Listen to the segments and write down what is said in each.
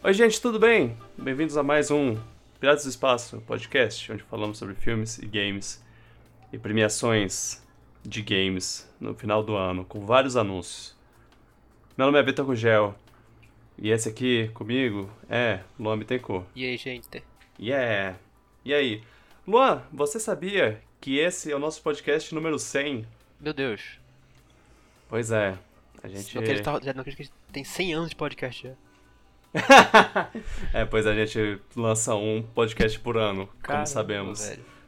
Oi, gente, tudo bem? Bem-vindos a mais um Piratas do Espaço podcast, onde falamos sobre filmes e games e premiações de games no final do ano, com vários anúncios. Meu nome é Vitor Gugel e esse aqui comigo é Luan Bittencourt. E aí, gente? Yeah! E aí? Luan, você sabia que esse é o nosso podcast número 100? Meu Deus. Pois é. A gente. Não acredito, já não acredito que a gente tem 100 anos de podcast já. é, pois a gente lança um podcast por ano, Caramba, como sabemos. velho.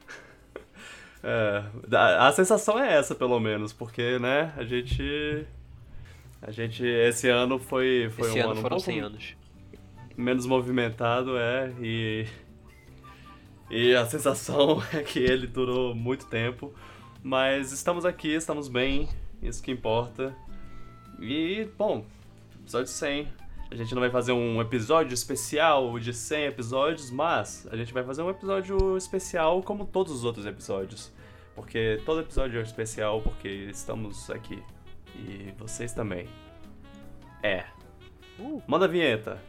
É, a, a sensação é essa, pelo menos, porque, né, a gente. A gente. Esse ano foi, foi Esse um ano ano um foram pouco 100 anos. menos movimentado, é, e. E a sensação é que ele durou muito tempo. Mas estamos aqui, estamos bem, isso que importa. E, bom, episódio 100. A gente não vai fazer um episódio especial de 100 episódios, mas a gente vai fazer um episódio especial como todos os outros episódios. Porque todo episódio é especial porque estamos aqui. E vocês também. É. Uh. Manda a vinheta.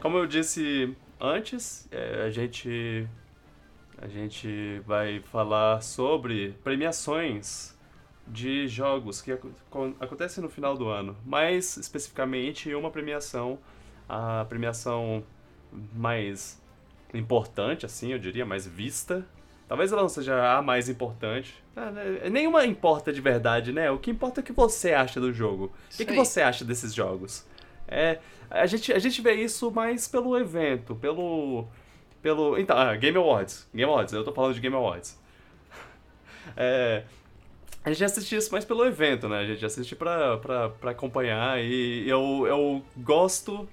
Como eu disse antes, é, a gente a gente vai falar sobre premiações de jogos que con- acontecem no final do ano, mais especificamente uma premiação, a premiação mais importante, assim, eu diria, mais vista. Talvez ela não seja a mais importante. Ah, né, Nenhuma importa de verdade, né? O que importa é o que você acha do jogo. O que, você acha desses jogos? É, a gente, a gente vê isso mais pelo evento, pelo. pelo. Então, ah, Game Awards. Game Awards, eu tô falando de Game Awards. É, a gente assiste isso mais pelo evento, né? A gente assiste pra, pra, pra acompanhar e eu, eu gosto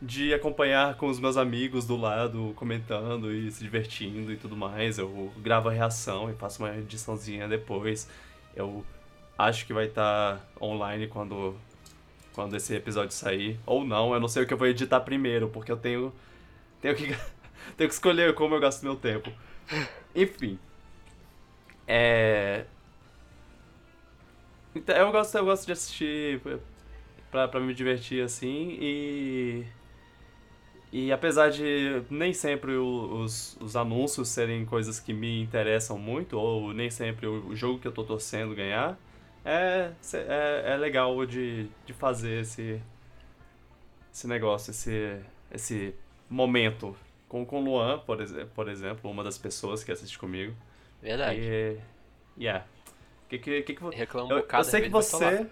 de acompanhar com os meus amigos do lado, comentando e se divertindo e tudo mais. Eu gravo a reação e faço uma ediçãozinha depois. Eu acho que vai estar online quando, quando esse episódio sair. Ou não, eu não sei o que eu vou editar primeiro, porque eu tenho, tenho, que, tenho que escolher como eu gasto meu tempo. Enfim. É. Então, eu gosto, eu gosto de assistir pra, pra me divertir assim e. E apesar de nem sempre os, os anúncios serem coisas que me interessam muito, ou nem sempre o, jogo que eu tô torcendo ganhar, é, é, é legal de, de fazer esse, esse negócio, esse, esse momento. Com, com o Luan, por, exe- por exemplo, uma das pessoas que assiste comigo. Verdade. E. Yeah. Que, que, que, que, Reclama um eu, bocado, eu sei que você.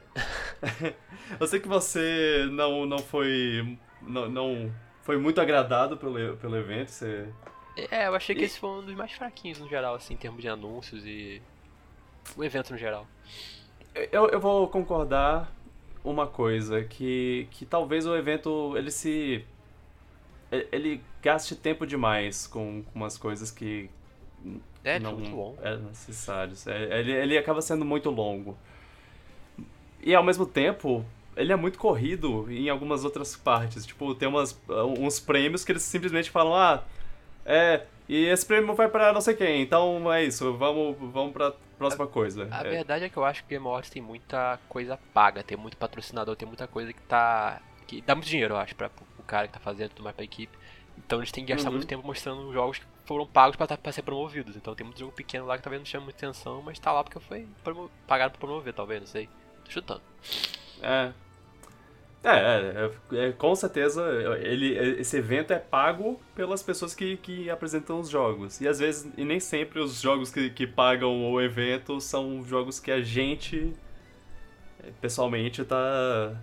eu sei que você não, não foi. Não, não foi muito agradado pelo, pelo evento. Você. É, eu achei que E- esse foi um dos mais fraquinhos no geral, assim, em termos de anúncios e. O evento no geral. Eu, eu vou concordar uma coisa, que, que talvez o evento ele se. ele- gaste tempo demais com, com umas coisas que É, não muito bom. é necessário. É, Ele, ele acaba sendo muito longo. E ao mesmo tempo, ele é muito corrido em algumas outras partes. Tipo, tem umas, uns prêmios que eles simplesmente falam, ah, é, e esse prêmio vai pra não sei quem, então é isso, vamos, vamos pra próxima coisa. A É, verdade é que eu acho que o Game Awards tem muita coisa paga, tem muito patrocinador, tem muita coisa que tá. que dá muito dinheiro, eu acho, pra, pro cara que tá fazendo tudo mais pra equipe. Então eles têm que gastar Uhum. muito tempo mostrando jogos que foram pagos pra, tá- pra ser promovidos. Então tem muito jogo pequeno lá que talvez não chame muita atenção, mas tá lá porque foi promo- pagado pra promover, talvez, não sei. Tô chutando. É. É, é, é, é, com certeza ele, esse evento é pago pelas pessoas que, que apresentam os jogos. E às vezes, e nem sempre os jogos que, que pagam o evento são jogos que a gente eh, pessoalmente tá,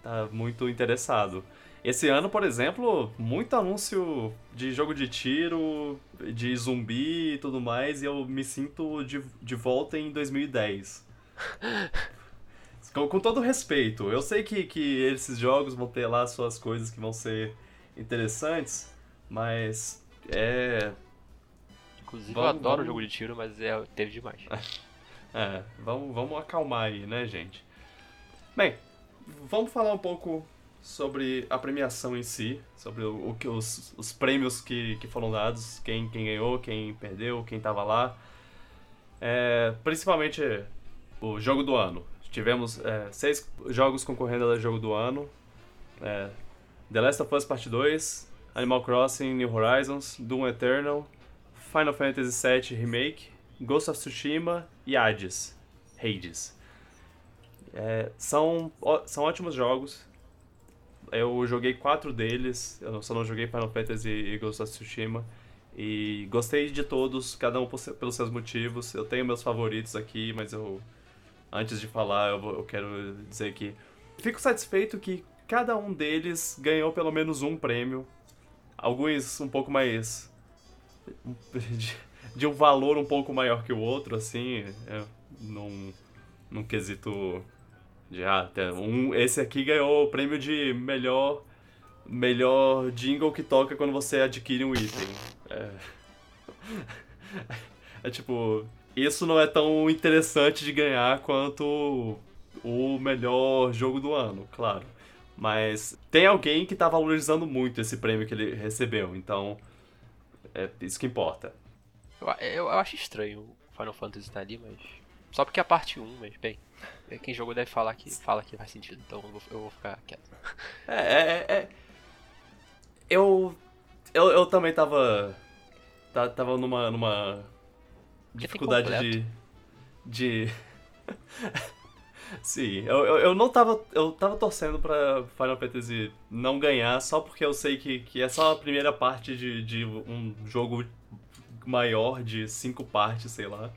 tá muito interessado. Esse ano, por exemplo, muito anúncio de jogo de tiro, de zumbi e tudo mais, e eu me sinto de, de volta em 2010. Com, com todo respeito, eu sei que, que esses jogos vão ter lá suas coisas que vão ser interessantes, mas é. Inclusive Vamos- eu adoro vamos- jogo de tiro, mas é, teve demais. É, vamos, vamos acalmar aí, né, gente? Bem, vamos falar um pouco sobre a premiação em si, sobre o, o que os, os prêmios que, que foram dados, quem, quem ganhou, quem perdeu, quem estava lá. É, principalmente o jogo do ano. Tivemos é, seis jogos concorrendo ao jogo do ano. É, The Last of Us Part 2, Animal Crossing New Horizons, Doom Eternal, Final Fantasy VII Remake, Ghost of Tsushima e Hades. Hades. É, são, são ótimos jogos. Eu joguei quatro deles, eu só não joguei Final Fantasy e Ghost of Tsushima. E gostei de todos, cada um pelos seus motivos. Eu tenho meus favoritos aqui, mas eu. Antes de falar, eu, vou, eu quero dizer que. Fico satisfeito que cada um deles ganhou pelo menos um prêmio. Alguns um pouco mais. De, de um valor um pouco maior que o outro, assim. É, num, num quesito de ah, um, esse aqui ganhou o prêmio de melhor melhor jingle que toca quando você adquire um item. É, é tipo, isso não é tão interessante de ganhar quanto o melhor jogo do ano, claro. Mas tem alguém que tá valorizando muito esse prêmio que ele recebeu, então é isso que importa. Eu, eu, eu acho estranho o Final Fantasy estar tá ali, mas. Só porque é a parte 1, mas bem. Quem jogou deve falar que fala que faz sentido, então eu vou, eu vou ficar quieto. É, é, é. Eu, eu. Eu também tava. Tava numa. numa dificuldade de. De. Sim, eu, eu, eu, não tava. Eu tava torcendo pra Final Fantasy não ganhar só porque eu sei que, que é só a primeira parte de, de um jogo maior de cinco partes, sei lá.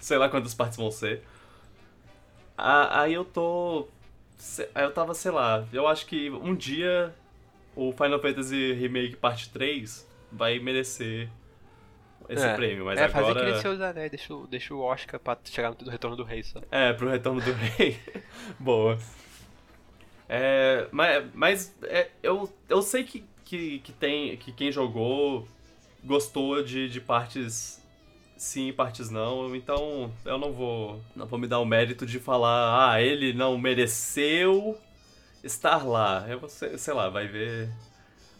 Sei lá quantas partes vão ser. Aí eu tô. Aí eu tava, sei lá, eu acho que um dia o Final Fantasy Remake Parte 3 vai merecer esse é, prêmio, mas é, agora... É, fazer que nem Seus Anéis, deixa, deixa o Oscar pra chegar no Retorno do Rei só. É, pro Retorno do Rei. Boa. É, mas mas é, eu, eu sei que, que, que, tem, que quem jogou gostou de, de partes sim e partes não, então eu não vou não vou me dar o mérito de falar, ah, ele não mereceu estar lá. Eu vou, sei lá, vai ver.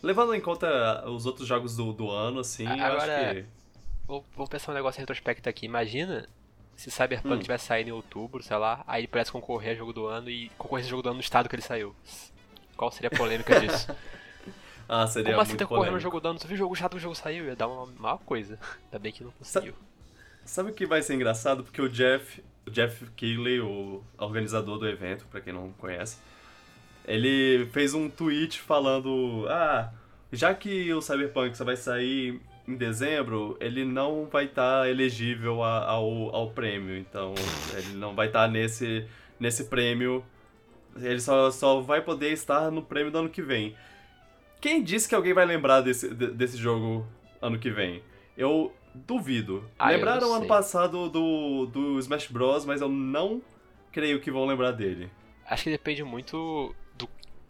Levando em conta os outros jogos do, do ano, assim, Agora, eu acho que. Vou, vou pensar um negócio retrospecto aqui. Imagina se Cyberpunk hum. tivesse saído em outubro, sei lá, aí ele pudesse concorrer a jogo do ano e concorrer a jogo do ano no estado que ele saiu. Qual seria a polêmica disso? ah, seria Como assim ter concorrendo no jogo do ano? Você viu o jogo chato que o jogo saiu? Ia dar uma maior coisa. Ainda bem que não conseguiu. Sabe o que vai ser engraçado? Porque o Jeff, o Jeff Keighley, o organizador do evento, para quem não conhece, ele fez um tweet falando: Ah, já que o Cyberpunk só vai sair em dezembro, ele não vai estar tá elegível a, ao, ao prêmio. Então, ele não vai estar tá nesse, nesse prêmio. Ele só, só vai poder estar no prêmio do ano que vem. Quem disse que alguém vai lembrar desse, desse jogo ano que vem? Eu duvido. Ah, Lembraram ano passado do, do Smash Bros, mas eu não creio que vão lembrar dele. Acho que depende muito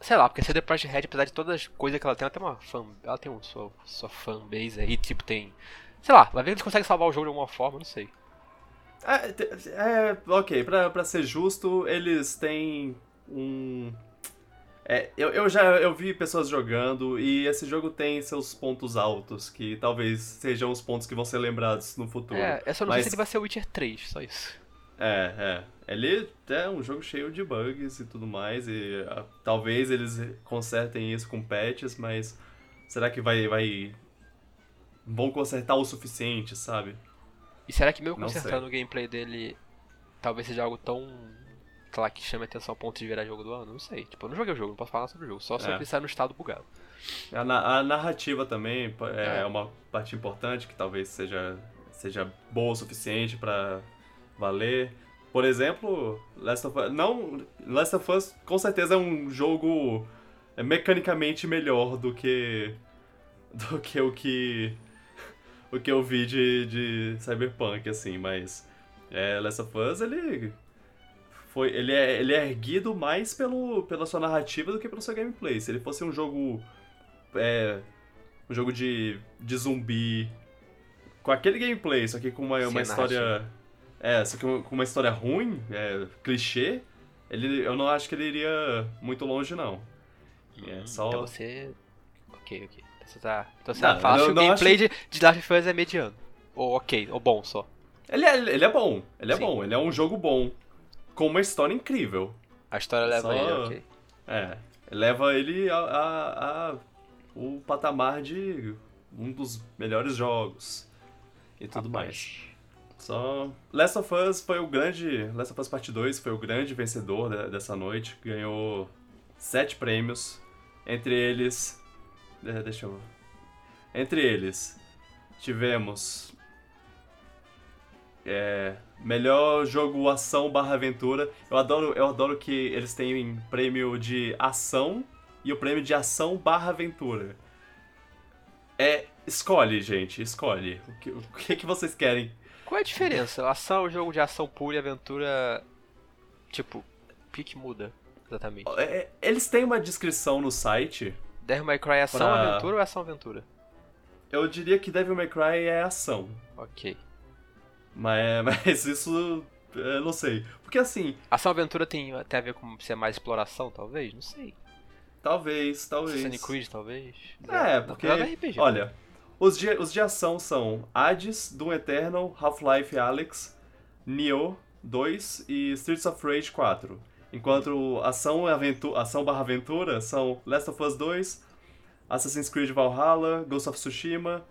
Sei lá, porque CD Projekt Red, apesar de todas as coisas que ela tem, ela tem uma fan. Ela tem um, sua, sua fanbase aí, tipo, tem. Sei lá, vai ver que eles conseguem salvar o jogo de alguma forma, não sei. É, é ok, pra, pra ser justo, eles têm um. É, eu, eu já eu vi pessoas jogando e esse jogo tem seus pontos altos, que talvez sejam os pontos que vão ser lembrados no futuro. É, eu só não Mas... sei se ele vai ser o Witcher 3, só isso. É, é. Ele é um jogo cheio de bugs e tudo mais, e uh, talvez eles consertem isso com patches, mas será que vai, vai. vão consertar o suficiente, sabe? E será que mesmo consertando o gameplay dele, talvez seja algo tão. sei lá, que chame atenção ao ponto de virar jogo do ano? Não sei. Tipo, eu não joguei o jogo, não posso falar sobre o jogo, só se é. ele sair no estado bugado. A, na a narrativa também é, é, uma parte importante que talvez seja, seja boa o suficiente para valer. Por exemplo, Last of Us. Não, Last of Us com certeza é um jogo é, mecanicamente melhor do que. do que o que. o que eu vi de, de Cyberpunk, assim, mas. É, Last of Us, ele. Foi, ele, é, ele é erguido mais pelo, pela sua narrativa do que pelo seu gameplay. Se ele fosse um jogo. É, um jogo de, de zumbi. Com aquele gameplay, só que com uma, uma história. É, só que com uma história ruim, é, clichê, Ele, eu não acho que ele iria muito longe, não. É Hum, só- Então você. Ok, ok. Então você tá. Então você Não, fala eu que o não gameplay de, de Last of Us é mediano. Ou ok, ou bom só. Ele é, ele é bom, ele é Sim. bom, ele é um jogo bom. Com uma história incrível. A história leva Só- ele, ok. É, leva ele a, a- a- o patamar de um dos melhores jogos e tudo Rapaz. mais. Só Last of Us foi o grande, Last of Us Part 2 foi o grande vencedor de- dessa noite, ganhou sete prêmios, entre eles, é, deixa eu, entre eles tivemos é, melhor jogo ação barra aventura. Eu adoro, eu adoro que eles têm prêmio de ação e o prêmio de ação barra aventura. É, escolhe, gente, escolhe. O que, o que, que vocês querem? Qual é a diferença? Ação é jogo de ação pura e aventura. Tipo, o que que muda exatamente? É, eles têm uma descrição no site. Devil May Cry é ação Pra- aventura ou é ação aventura? Eu diria que Devil May Cry é ação. Ok. Mas, mas isso eu não sei. Porque assim, Ação aventura tem, tem a ver com ser mais exploração, talvez? Não sei. talvez, talvez. Assassin's Creed, talvez? É, porque. joga RPG. Olha, os de, os de ação são Hades, Doom Eternal, Half-Life Alyx, Nioh 2 e Streets of Rage 4. Enquanto ação, e aventu ação barra aventura são Last of Us 2, Assassin's Creed Valhalla, Ghost of Tsushima,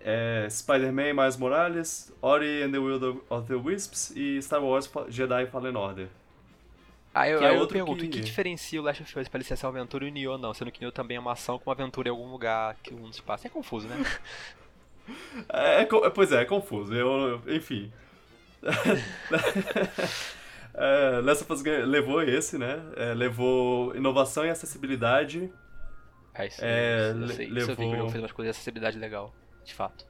é, Spider-Man Miles Morales, Ori and the Will of the Wisps e Star Wars Jedi Fallen Order. Aí eu, é aí eu outro pergunto, que- o que diferencia o Last of Us pra ele ser ação aventura e o Nioh não? Sendo que o Nioh também é uma ação com uma aventura em algum lugar que um espaço. É confuso, né? É, é co- pois é, é confuso. Eu, enfim. é, Last of Us levou esse, né? É, levou inovação e acessibilidade. É isso, É, eu sei. Isso eu vi que o levou- jogo fez umas coisas de acessibilidade legal. De fato.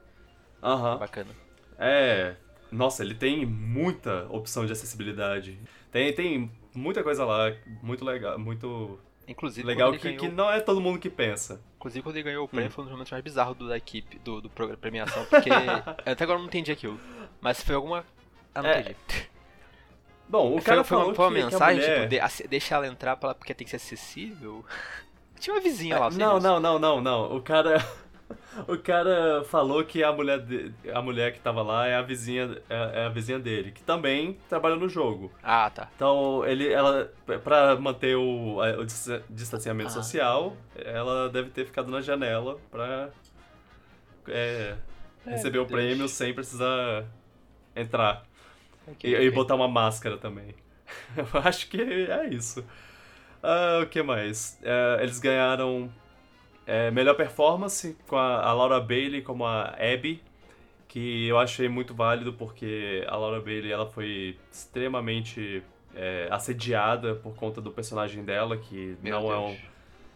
Aham. Bacana. É. Nossa, ele tem muita opção de acessibilidade. Tem, tem muita coisa lá, muito legal, muito Inclusive, legal que, ele que ganhou, não é todo mundo que pensa. inclusive, quando ele ganhou o prêmio, Hum. foi um dos momentos mais bizarros do, da equipe, do, do programa, premiação, porque eu até agora não entendi aquilo. Mas foi alguma. Ah, não É, entendi. Bom, o Foi- cara foi, uma, falou foi uma que, que mensagem, mulher... tipo, de- deixa ela entrar pra, porque tem que ser acessível? Tinha uma vizinha lá, É, você não, não, não, não, não. O cara. O cara falou que a mulher, de- a mulher que tava lá é a vizinha, é, é a vizinha dele, que também trabalha no jogo. Ah, tá. Então, ele, ela, pra manter o, o dis- distanciamento Ah. social, ela deve ter ficado na janela pra é, receber meu o prêmio Deus. sem precisar entrar. Ok, E, e ok. botar uma máscara também. Eu acho que é isso. Ah, o que mais? É, eles ganharam é, melhor performance com a, a Laura Bailey como a Abby, que eu achei muito válido porque a Laura Bailey ela foi extremamente é, assediada por conta do personagem dela, que Meu não é um, Deus.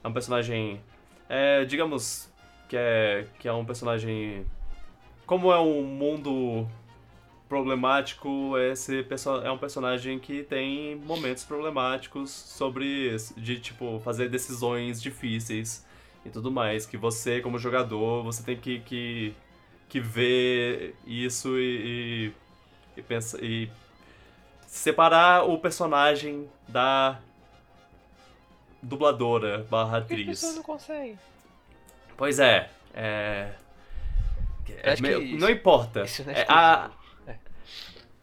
é um personagem, é, digamos que é, que é um personagem. Como é um mundo problemático, esse é um personagem que tem momentos problemáticos sobre de tipo fazer decisões difíceis e tudo mais, que você como jogador você tem que que, que ver isso e, e, e pensa e separar o personagem da dubladora barra Por atriz. pessoas não conseguem? Pois é, é. é acho que meio- isso- não importa. Isso não É, é a-.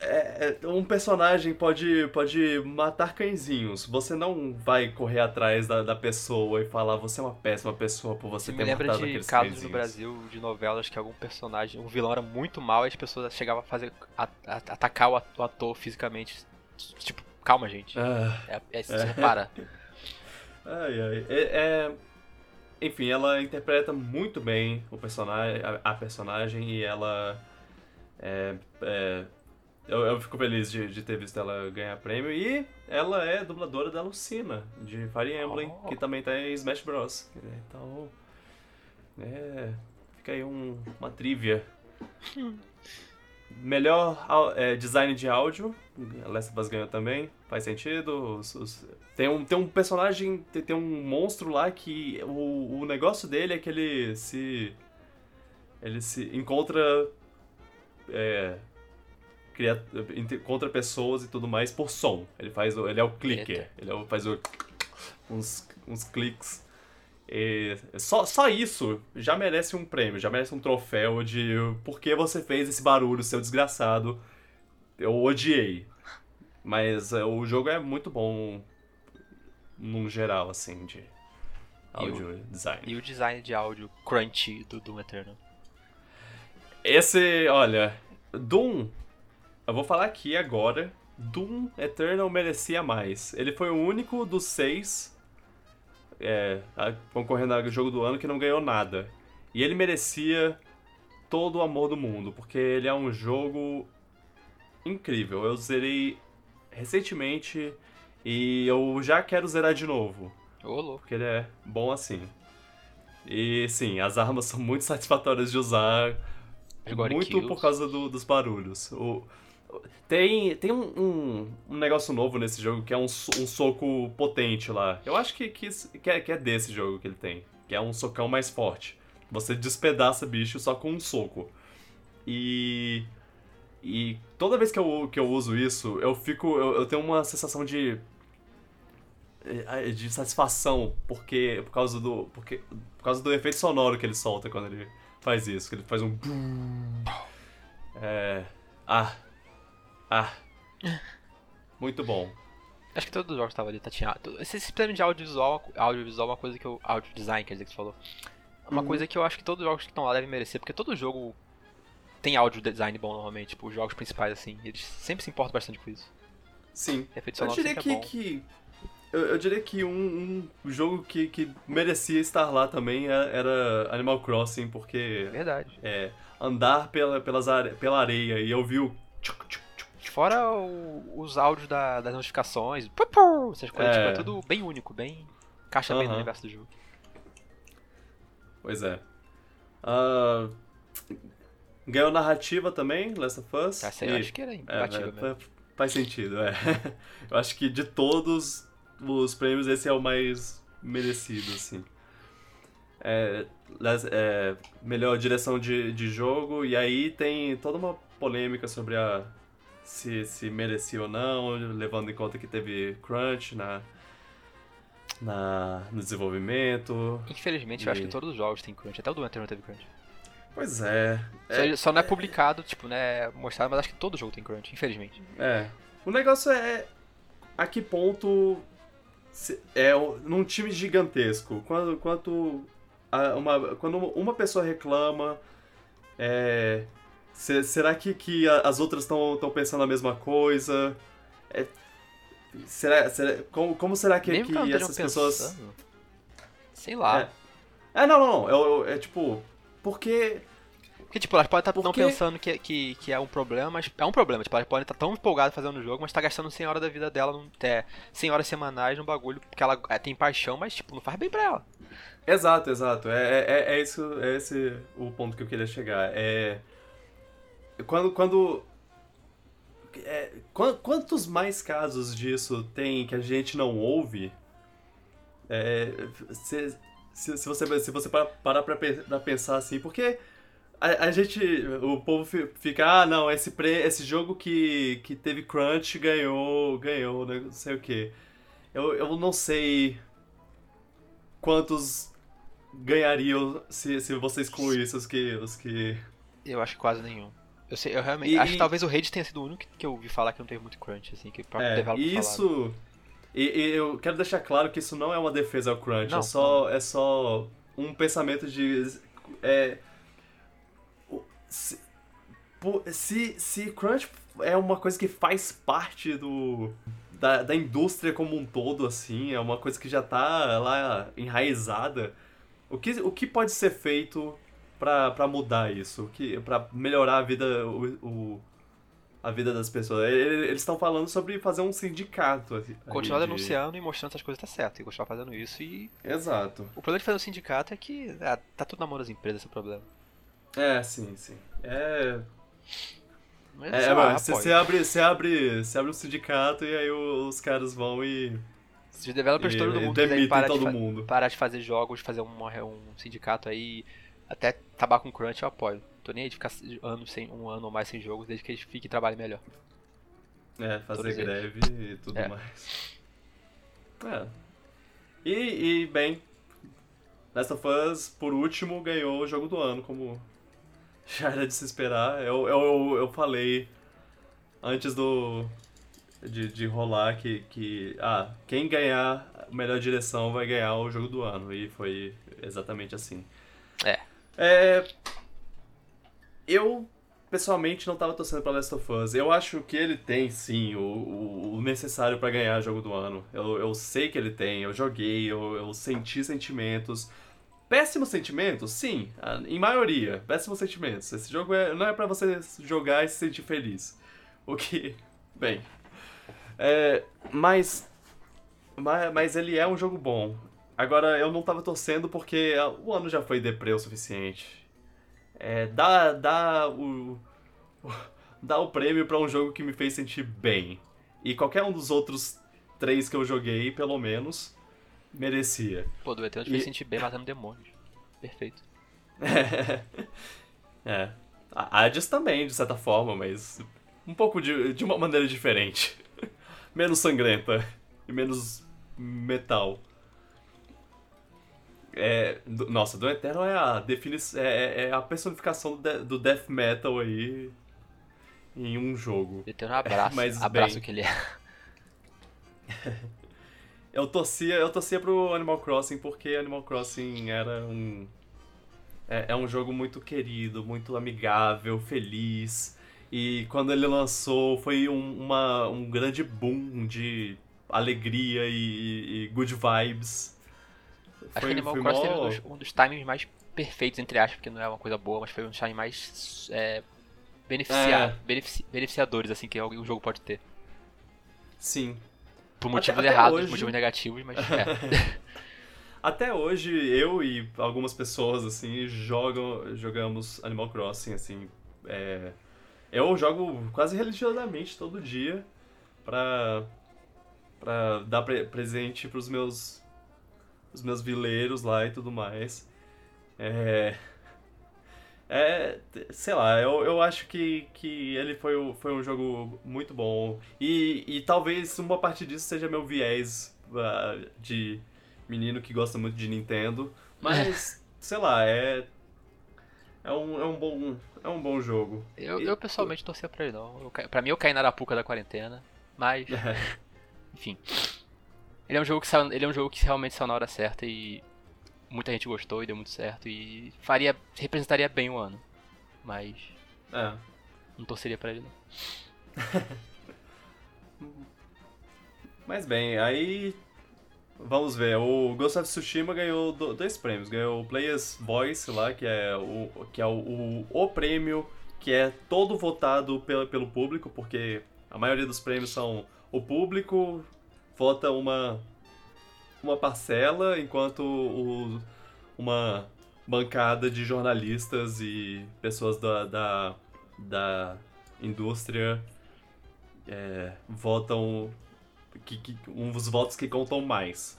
é, é, um personagem pode, pode matar cãezinhos. Você não vai correr atrás da, da pessoa e falar você é uma péssima pessoa por você ter me lembra matado de aqueles casos cãezinhos. no Brasil, de novelas, que algum personagem, um vilão era muito mal e as pessoas chegavam a fazer. a- a- atacar o ato- o ator fisicamente. Tipo, calma, gente. Ah, É, é, você para. ai, ai. É, é- enfim, ela interpreta muito bem o personagem, a, a personagem e ela. é- é, eu, eu fico feliz de, de ter visto ela ganhar prêmio. E ela é dubladora da Lucina, de Fire Emblem, Oh. que também tá em Smash Bros. Então. É. Fica aí um- uma trivia. Melhor é, design de áudio, a Last of Us ganhou também, faz sentido. os- os- tem, um, tem um personagem, tem, tem um monstro lá que o, o negócio dele é que ele se. Ele se encontra. É, cria, contra pessoas e tudo mais por som. Ele faz o- ele é o clicker, Eita. ele é o- faz o, uns, uns cliques. E só, só isso já merece um prêmio, já merece um troféu de por que você fez esse barulho, seu desgraçado. Eu odiei. Mas é, o jogo é muito bom num geral, assim, de áudio design. E o design de áudio crunchy do Doom Eternal. Esse, olha, Doom, eu vou falar aqui agora, Doom Eternal merecia mais. Ele foi o único dos seis é, concorrendo ao jogo do ano que não ganhou nada. E ele merecia todo o amor do mundo, porque ele é um jogo incrível. Eu zerei recentemente e eu já quero zerar de novo. Porque ele é bom assim. E sim, as armas são muito satisfatórias de usar. Agora muito kills. por causa do- dos barulhos. O- tem tem um, um, um negócio novo nesse jogo que é um, um soco potente lá. Eu acho que, que, que, é, que é desse jogo que ele tem. Que é um socão mais forte. Você despedaça bicho só com um soco. E. E toda vez que eu, que eu uso isso, eu fico. Eu, eu tenho uma sensação de. eh, de satisfação, porque. Por causa do. Porque, por causa do efeito sonoro que ele solta quando ele faz isso. Que ele faz um. É. Ah. Ah. Muito bom. Acho que todos os jogos estavam ali, tá? Tinha, esse, prêmio de audiovisual, audiovisual é uma coisa que eu. Audio design, quer dizer que você falou. É uma Uhum. coisa que eu acho que todos os jogos que estão lá devem merecer, porque todo jogo tem áudio design bom normalmente, tipo, os jogos principais assim. Eles sempre se importam bastante com isso. Sim. Efeito Eu sonoro diria sempre que. é bom. que eu, eu diria que um, um jogo que, que merecia estar lá também é- era Animal Crossing, porque Verdade. é, andar pela, pelas are, pela areia e ouvir o. tchuc, tchuc, Fora o- os áudios da- das notificações, pu, pu, essas coisas, É. tipo, é tudo bem único, bem. Caixa bem no universo do jogo. Pois é. Ah, ganhou narrativa também, Last of Us. Essa aí eu e- acho que era É, imbatível é, fa- faz sentido, é. Eu acho que de todos os prêmios, esse é o mais merecido, assim. É, é, melhor direção de, de jogo, e aí tem toda uma polêmica sobre a se, se merecia ou não, levando em conta que teve crunch na, na, no desenvolvimento. Infelizmente, eu acho E- que todos os jogos têm crunch, até o do Eternal teve crunch. Pois é. Só, é, só não é publicado, tipo, né, mostrado, mas acho que todo jogo tem crunch, infelizmente. É. O negócio é a que ponto se- é num time gigantesco, quando quanto a- uma quando uma pessoa reclama, é, se- será que, que as outras estão pensando a mesma coisa? É, será, será- como, como será que, que que essas pessoas pensando, Sei lá. É. É, não, não, não. É, é, é tipo, porque Porque, tipo, elas podem estar não Porque- pensando que, que, que é um problema, mas é um problema. Tipo, elas podem estar tão empolgadas fazendo o jogo, mas tá gastando 100 horas da vida dela, num, é, 100 horas semanais num bagulho, porque ela é, tem paixão, mas, tipo, não faz bem pra ela. Exato, exato. É, é, é, isso, é esse o ponto que eu queria chegar. É. Quando. quando é, quan- quantos mais casos disso tem que a gente não ouve? É, se, se, se você, se você parar pra, pra pensar assim, porque a, a gente. O povo fi- fica, ah, não, esse, pre, esse jogo que, que teve crunch ganhou, ganhou, né, não sei o que. Eu, eu não sei quantos ganhariam se, se você excluísse os que. Os que... Eu acho que quase nenhum. Eu sei, eu realmente. E- acho que talvez o Rage tenha sido o único que, eu ouvi falar que não teve muito crunch, assim, que o próprio É, developer falava. isso. E, e eu quero deixar claro que isso não é uma defesa ao crunch, Não, é, só, é só um pensamento de. É, se, se, se crunch é uma coisa que faz parte do. Da, da indústria como um todo, assim, é uma coisa que já tá lá enraizada. O que, o que pode ser feito pra, pra mudar isso? Que, pra melhorar a vida, o, o- a vida das pessoas? Ele- Eles estão falando sobre fazer um sindicato. Continuar de- denunciando e mostrando essas coisas tá certo. E continuar fazendo isso e. Exato. O problema de fazer um sindicato é que ah, tá tudo na mão das empresas esse é o problema. É, sim, sim. É. Mas, É, lá, mas você, abre, você, abre, você abre um sindicato e aí os caras vão e, os developers e, todo e mundo quiserem demitem parar de, todo fa- mundo. parar de fazer jogos, fazer um, um sindicato aí, até acabar com o crunch, eu apoio. Tô nem aí de ficar anos sem, um ano ou mais sem jogos, desde que eles fiquem e trabalhem melhor. É, fazer Todos eles. greve e tudo É. mais. É. E, e, bem, Last of Us, por último, ganhou o jogo do ano, como já era de se esperar. Eu, eu, eu falei antes do. De, de rolar que, que. Ah, quem ganhar a melhor direção vai ganhar o jogo do ano. E foi exatamente assim. É. É. Eu, pessoalmente, não tava torcendo pra Last of Us. Eu acho que ele tem, sim, o, o, o necessário pra ganhar jogo do ano. Eu, eu sei que ele tem, eu joguei, eu, eu senti sentimentos. Péssimos sentimentos? Sim, em maioria, péssimos sentimentos. Esse jogo é, não é pra você jogar e se sentir feliz. O que. Bem. É, mas. Mas, mas ele é um jogo bom. Agora, eu não tava torcendo porque o ano já foi deprê o suficiente. É, dá, dá o, o- dá o prêmio pra um jogo que me fez sentir bem. E qualquer um dos outros três que eu joguei, pelo menos, merecia. Pô, do Eternal te E- fez sentir bem matando demônios. Perfeito. é. A Hades também, de certa forma, mas um pouco de, de uma maneira diferente. menos sangrenta e menos metal. É, do- nossa, do Eternal é a definição, é, é a personificação do, de- do death metal aí em um jogo. Eternal abraço, Mas abraço bem. que ele é. Eu torcia, eu torcia pro Animal Crossing porque Animal Crossing era um é, é um jogo muito querido, muito amigável, feliz. E quando ele lançou foi um, uma, um grande boom de alegria e, e good vibes. Acho que Animal Crossing teve um dos, um dos timings mais perfeitos, entre aspas, porque não é uma coisa boa, mas foi um dos timings mais é, beneficia- É. benefici- beneficiadores assim que o jogo pode ter. Sim. Por motivos até errados, hoje- motivos negativos, mas é. Até hoje, eu e algumas pessoas, assim, jogam, jogamos Animal Crossing, assim, é... Eu jogo quase religiosamente todo dia pra, pra dar pre- presente pros meus, os meus vileiros lá e tudo mais. É... É, sei lá, eu, eu acho que, que ele foi, o- foi um jogo muito bom. E, e talvez uma parte disso seja meu viés ah, de menino que gosta muito de Nintendo. Mas, sei lá, é. É um, é um bom. É um bom jogo. Eu, eu pessoalmente torcia pra ele não. Eu, pra mim eu caí na arapuca da quarentena, mas enfim. Ele é um jogo que saiu, ele é um jogo que realmente saiu na hora certa e muita gente gostou e deu muito certo e faria representaria bem o ano. Mas É. não torceria pra ele não. Mas bem, aí. Vamos ver. O Ghost of Tsushima ganhou do- dois prêmios. Ganhou o Players Voice lá, que é o, que é o, o, o prêmio que é todo votado pelo, pelo público, porque a maioria dos prêmios são o público vota uma, uma parcela, enquanto o, uma bancada de jornalistas e pessoas da, da, da indústria é, votam que, que, um dos votos que contam mais.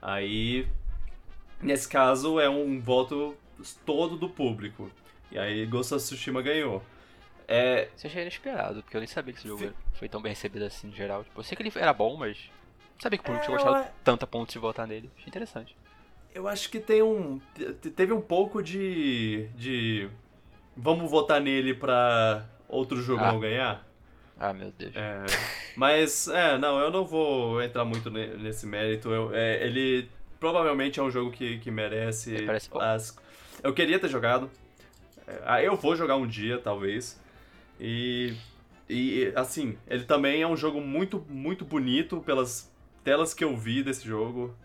Aí, nesse caso, é um voto todo do público. E aí, Ghost of Tsushima ganhou. É, Isso eu achei inesperado, porque eu nem sabia que esse jogo Sim. foi tão bem recebido assim no geral. Tipo, eu sei que ele era bom, mas não sabia que o público É, tinha eu gostado a- tanto a ponto de votar nele. Achei interessante. eu acho que tem um. te- Teve um pouco de. de. Vamos votar nele pra outro jogo Ah. não ganhar. Ah, meu Deus. É, mas, é, não, eu não vou entrar muito ne- nesse mérito. Eu- é, ele provavelmente é um jogo que, que merece. Ele parece bom. as... Eu queria ter jogado. É, ah, eu vou jogar um dia, talvez. E, e, assim, ele também é um jogo muito, muito bonito pelas telas que eu vi desse jogo.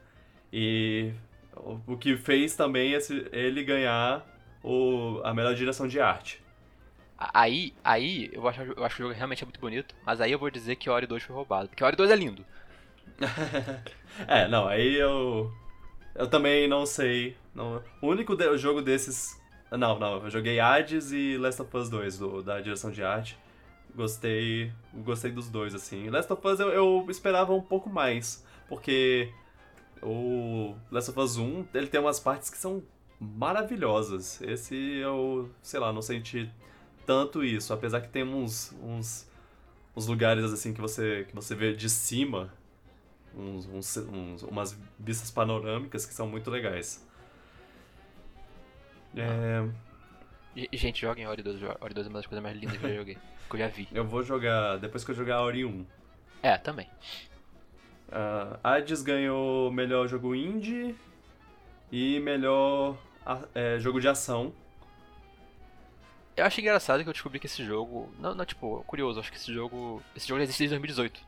E o, que fez também esse, ele ganhar o, a melhor direção de arte. Aí, aí eu, acho, eu acho que o jogo realmente é muito bonito, mas aí eu vou dizer que Ori 2 foi roubado. Porque Ori 2 é lindo. É, não, aí eu. Eu também não sei. Não, o único de- jogo desses. Não, não, eu joguei Hades e Last of Us 2, do, da direção de arte. Gostei. Gostei dos dois, assim. Last of Us eu, eu esperava um pouco mais, porque o Last of Us 1 ele tem umas partes que são maravilhosas. Esse eu, sei lá, não senti tanto isso, apesar que tem uns, uns, uns lugares assim que você, que você vê de cima, uns, uns, uns, umas vistas panorâmicas que são muito legais. É... Gente, joga em Ori 2. Ori 2 é uma das coisas mais lindas que eu já joguei. Que eu já vi. Eu vou jogar depois que eu jogar Ori 1. É, também. Uh, Hades ganhou melhor jogo indie e melhor é, jogo de ação. Eu acho engraçado que eu descobri que esse jogo. Não, não, tipo, curioso, acho que esse jogo. Esse jogo existe desde 2018.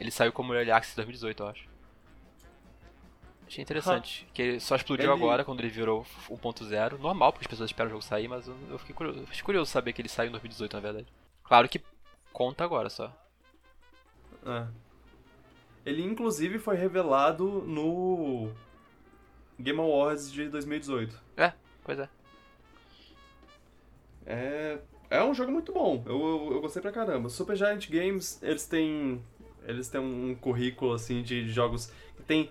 Ele saiu como Early Access em 2018, eu acho. Achei interessante. Que ele só explodiu ele... agora quando ele virou 1.0. Normal, porque as pessoas esperam o jogo sair, mas eu fiquei curioso. Eu fiquei curioso saber que ele saiu em 2018, na verdade. Claro que conta agora só. É. Ele inclusive foi revelado no Game Awards de 2018. É, pois é. É, é um jogo muito bom. Eu, eu, eu gostei pra caramba. Super Giant Games, eles têm eles têm um currículo assim de jogos que tem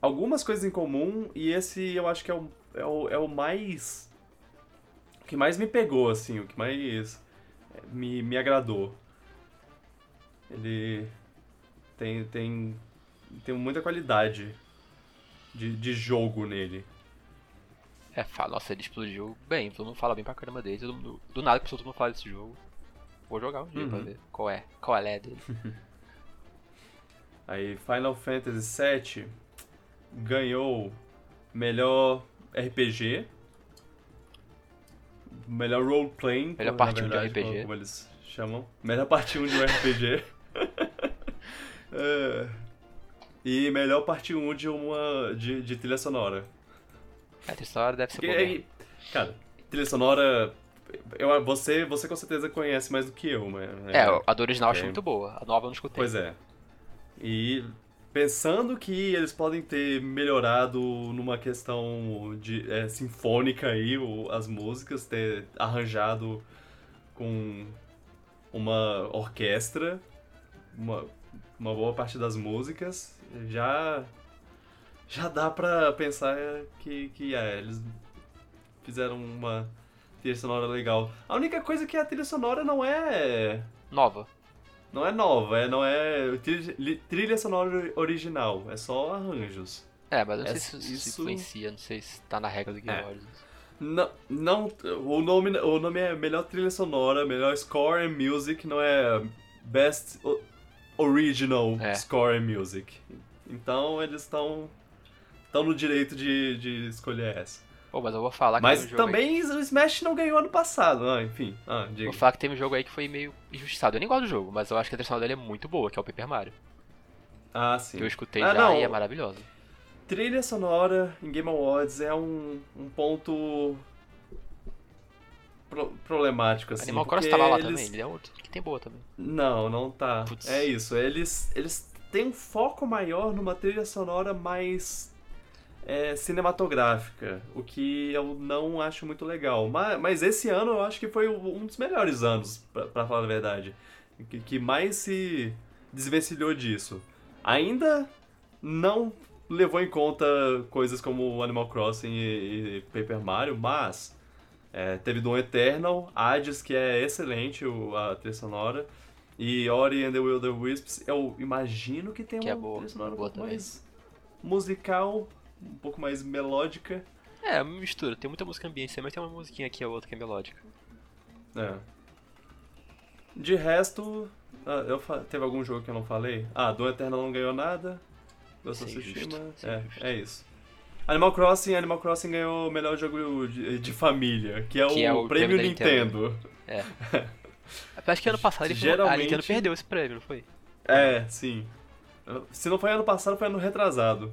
algumas coisas em comum e esse eu acho que é o, é o, é o mais. O que mais me pegou, assim, o que mais me, me agradou. Ele tem, tem, tem muita qualidade de, de jogo nele. É, fala, nossa, ele explodiu bem, todo mundo fala bem pra caramba dele. Do, do nada que todo mundo fala desse jogo. Vou jogar um dia uhum. pra ver qual é, qual é dele. Aí Final Fantasy VII ganhou melhor RPG, melhor role playing, melhor parte 1 de RPG, como eles chamam, melhor parte 1 de um RPG. é, e melhor parte 1 de uma de, de trilha sonora. A trilha sonora deve ser boa. Cara, trilha sonora eu, você, você com certeza conhece mais do que eu, mas. É, a do original é, acho muito boa. A nova eu não escutei. Pois é. E pensando que eles podem ter melhorado numa questão de é, sinfônica aí, o, as músicas, ter arranjado com uma orquestra, uma, uma boa parte das músicas, já já dá pra pensar que, que é, eles fizeram uma trilha sonora legal. A única coisa é que a trilha sonora não é nova. Não é nova, é, não é trilha, sonora original, é só arranjos. É, mas não é, sei se isso influencia, não sei se tá na regra do Game é. Não, não o, nome, o nome é melhor trilha sonora, melhor score and music, não é best original é. score and music. Então eles estão estão no direito de, de escolher essa. Pô, mas eu vou falar que Mas também o Smash não ganhou ano passado, ah, enfim. Ah, vou falar que tem um jogo aí que foi meio injustiçado. Eu nem gosto do jogo, mas eu acho que a trilha dele é muito boa, que é o Paper Mario. Ah, sim. Que eu escutei ah, já não. e é maravilhosa. Trilha sonora em Game Awards é um, um ponto pro, problemático, assim. Animal Crossing tava lá eles... também, ele é outro que tem boa também. Não, não tá. É isso, eles, eles têm um foco maior numa trilha sonora mais é, cinematográfica, o que eu não acho muito legal. Mas, mas esse ano eu acho que foi um dos melhores anos, para falar a verdade, que, que mais se desvencilhou disso. Ainda não levou em conta coisas como Animal Crossing e, e Paper Mario, mas é, teve Doom Eternal, Hades, que é excelente o, a trilha sonora, e Ori and the Will the Wisps, eu imagino que tem que uma é boa, trilha sonora boa mais musical um pouco mais melódica. É, mistura. Tem muita música ambiente, mas tem uma musiquinha aqui ou outra que é melódica. É. De resto, ah, eu teve algum jogo que eu não falei? Ah, do Eternal não ganhou nada. Ghost of Tsushima. É, é isso. Animal Crossing, Animal Crossing ganhou o melhor jogo de, de família, que é, que o, é o prêmio, prêmio Nintendo. É. Acho que ano passado ele Geralmente... a Nintendo perdeu esse prêmio, não foi? É, sim. Se não foi ano passado, foi ano retrasado.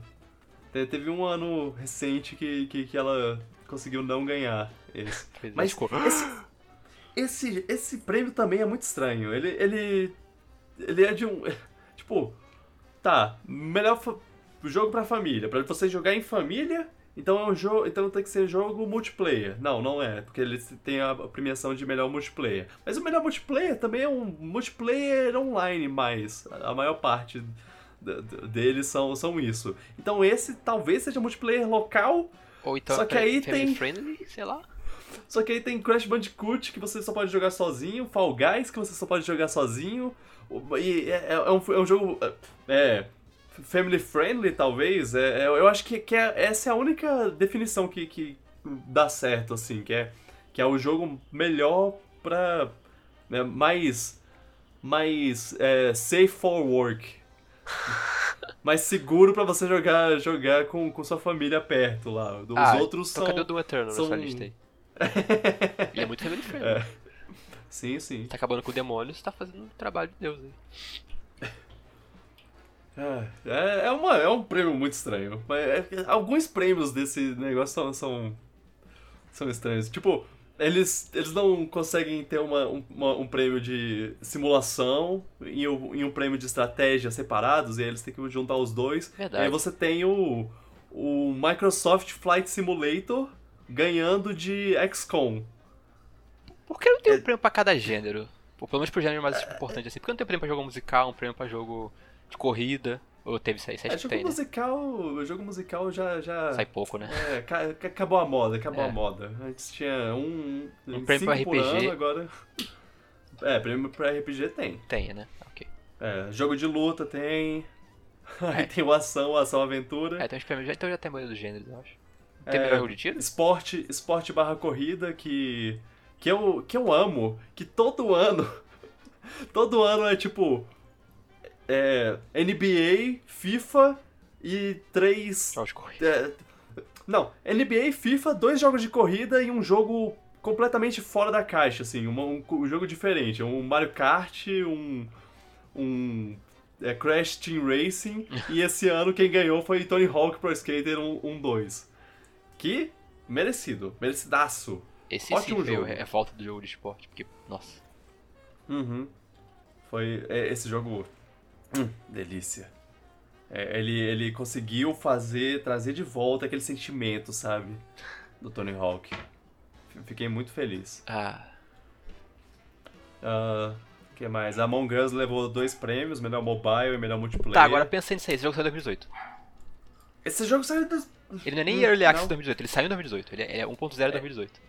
Teve um ano recente que, que, que ela conseguiu não ganhar esse. É, Mas esse, esse, esse prêmio também é muito estranho. Ele, ele, ele é de um... Tipo, tá, melhor jogo pra família. Pra você jogar em família, então é um jogo, então tem que ser jogo multiplayer. Não, não é, porque ele tem a premiação de melhor multiplayer. Mas o melhor multiplayer também é um multiplayer online mais, a maior parte deles são, são isso. Então esse talvez seja multiplayer local, Ou então Só que aí tem- friendly, sei lá. Só que aí tem Crash Bandicoot que você só pode jogar sozinho, Fall Guys que você só pode jogar sozinho. E é, é um, é um jogo. É. Family friendly, talvez. É, é- eu acho que, que é- essa é a única definição que, que dá certo, assim. Que é, que é o jogo melhor pra. né, mais. Mais. é, safe for work. Mais seguro pra você jogar, jogar com, com sua família perto lá. Os ah, outros então são. cadê o Doom Eternal são- na sua lista aí? Ele é muito family friendly. É. Sim, sim. Tá acabando com demônios, tá fazendo o trabalho de Deus aí. É, é, é uma, é um prêmio muito estranho. Mas é- alguns prêmios desse negócio são, são, são estranhos. Tipo, eles, eles não conseguem ter uma, um, uma- um prêmio de simulação e um, e um prêmio de estratégia separados, e aí eles têm que juntar os dois. Verdade. E aí você tem o, o Microsoft Flight Simulator ganhando de XCOM. Por que não É. tem um prêmio pra cada gênero? Ou pelo menos pro gênero mais importante assim. Por que não tem um prêmio pra jogo musical, um prêmio pra jogo de corrida? Ou teve isso aí? Isso aí É, acho que jogo tem, né? musical, o jogo musical já... já... Sai pouco, né? É, ca- ca- acabou a moda, acabou É. a moda. Antes tinha um, Um prêmio pra por RPG. ano, agora... É, prêmio pra RPG tem. Tem, né? Ok. É, jogo de luta tem. Aí É. tem o ação, ação aventura. É, tem uns prêmios então já tem maioria dos gêneros, eu acho. Tem É, melhor jogo de tiro? Esporte, esporte barra corrida que que eu que eu amo, que todo ano todo ano é tipo é, NBA, FIFA e três Jogos de corrida. É, não, NBA, FIFA, dois jogos de corrida e um jogo completamente fora da caixa, assim, uma- um, um jogo diferente. Um Mario Kart, um. um é, Crash Team Racing, e esse ano quem ganhou foi Tony Hawk Pro Skater 1-2. Que merecido, merecidaço. Esse ótimo sim jogo. é falta do jogo de esporte, porque, nossa. Uhum. Foi é, esse jogo. Hum, delícia. É, ele, ele conseguiu fazer, trazer de volta aquele sentimento, sabe? Do Tony Hawk. Fiquei muito feliz. Ah, Ah, O que mais? Among Us levou dois prêmios, melhor mobile e melhor multiplayer. Tá, agora pensa nisso aí, esse jogo saiu em 2018. Esse jogo saiu. dos- Ele não é nem Hum, Early Access não. 2018, ele saiu em 2018. Ele é é 1.0 2018.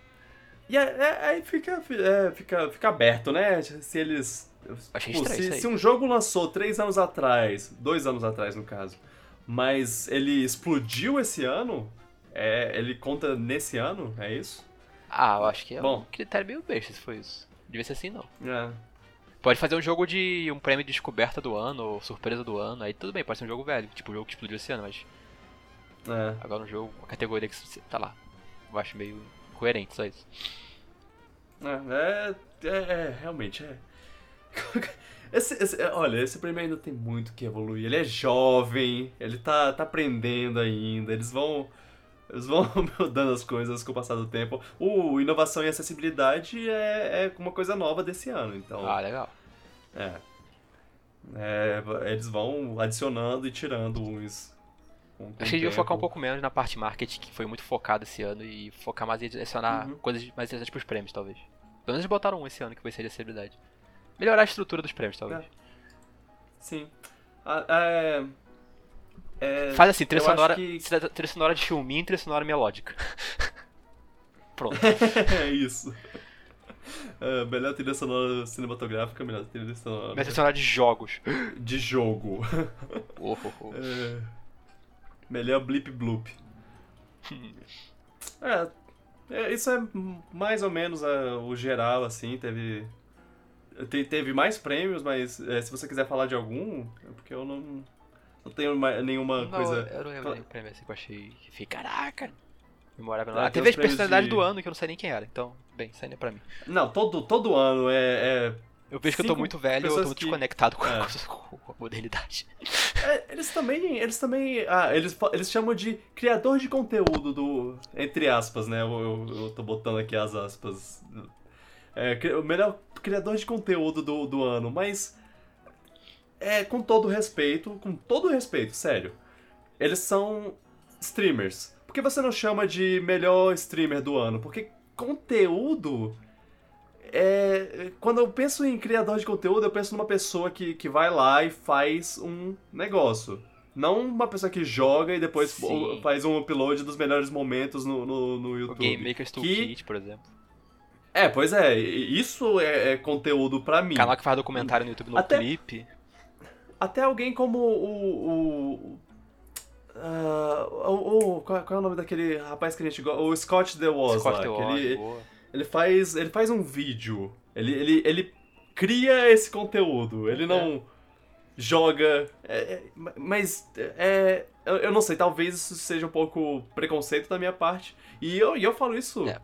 E é- é- aí fica, é, fica, fica aberto, né? Se eles. Achei Pô, estranho se, se um jogo lançou três anos atrás, dois anos atrás no caso, mas ele explodiu esse ano, é, ele conta nesse ano, é isso? Ah, eu acho que é Bom. um critério meio besta se foi isso. Devia ser assim, não. É. Pode fazer um jogo de um prêmio de descoberta do ano, ou surpresa do ano, aí tudo bem, pode ser um jogo velho, tipo um jogo que explodiu esse ano, mas É. agora um jogo, uma categoria que tá lá. Eu acho meio incoerente só isso. É, é, é, realmente é. Esse, esse- é, olha, esse prêmio ainda tem muito que evoluir. Ele é jovem, ele tá, tá aprendendo ainda. Eles vão. Eles vão mudando as coisas com o passar do tempo. O inovação e acessibilidade é, é uma coisa nova desse ano, então. Ah, legal. É. É, eles vão adicionando e tirando uns. com Achei que o focar um pouco menos na parte marketing, que foi muito focado esse ano, e focar mais em adicionar Uhum. coisas mais interessantes pros prêmios, talvez. Pelo menos eles botaram um esse ano, que vai ser de acessibilidade. Melhorar a estrutura dos prêmios, talvez. Sim. Ah, é, é, Faz assim, trilha sonora, que- trilha sonora de filminho e trilha sonora melódica. Pronto. é isso. É, melhor trilha sonora cinematográfica, melhor trilha sonora Mas trilha sonora de jogos. de jogo. Oh, oh, oh. É, melhor blip bloop. É, é, isso é mais ou menos é, o geral, assim, teve... te- teve mais prêmios, mas é, se você quiser falar de algum, é porque eu não, não tenho nenhuma Não, coisa... eu não lembro nenhum prêmio assim que eu achei que fiquei, caraca. Memorável. Ah, Ah, teve prêmios personalidades de- do ano que eu não sei nem quem era, então, bem, isso aí não é pra mim. Não, todo, todo ano é- é Eu vejo que eu tô muito velho, eu tô muito que- desconectado com, É. com a modernidade. É, eles também, eles também, ah, eles, eles chamam de criador de conteúdo do, entre aspas, né, eu, eu, eu tô botando aqui as aspas, é, o melhor criador de conteúdo do, do ano, mas, é, com todo respeito, com todo respeito, sério, eles são streamers, por que você não chama de melhor streamer do ano? Porque conteúdo... É, quando eu penso em criador de conteúdo, eu penso numa pessoa que, que vai lá e faz um negócio. Não uma pessoa que joga e depois Sim. faz um upload dos melhores momentos no, no, no O YouTube. Game Maker's que... Toolkit, por exemplo. É, pois é, isso é, é conteúdo pra mim. Canal que faz documentário no YouTube no Até- clipe. Até alguém como o. o ah, o, o- qual, qual é o nome daquele rapaz que a gente gosta? O Scott The Was Scott Wall, ele, boa. ele, faz, ele faz um vídeo. Ele, ele, ele cria esse conteúdo. Ele não joga. é, é, mas é, eu, não sei, talvez isso seja um pouco preconceito da minha parte. E eu, e eu falo isso. É,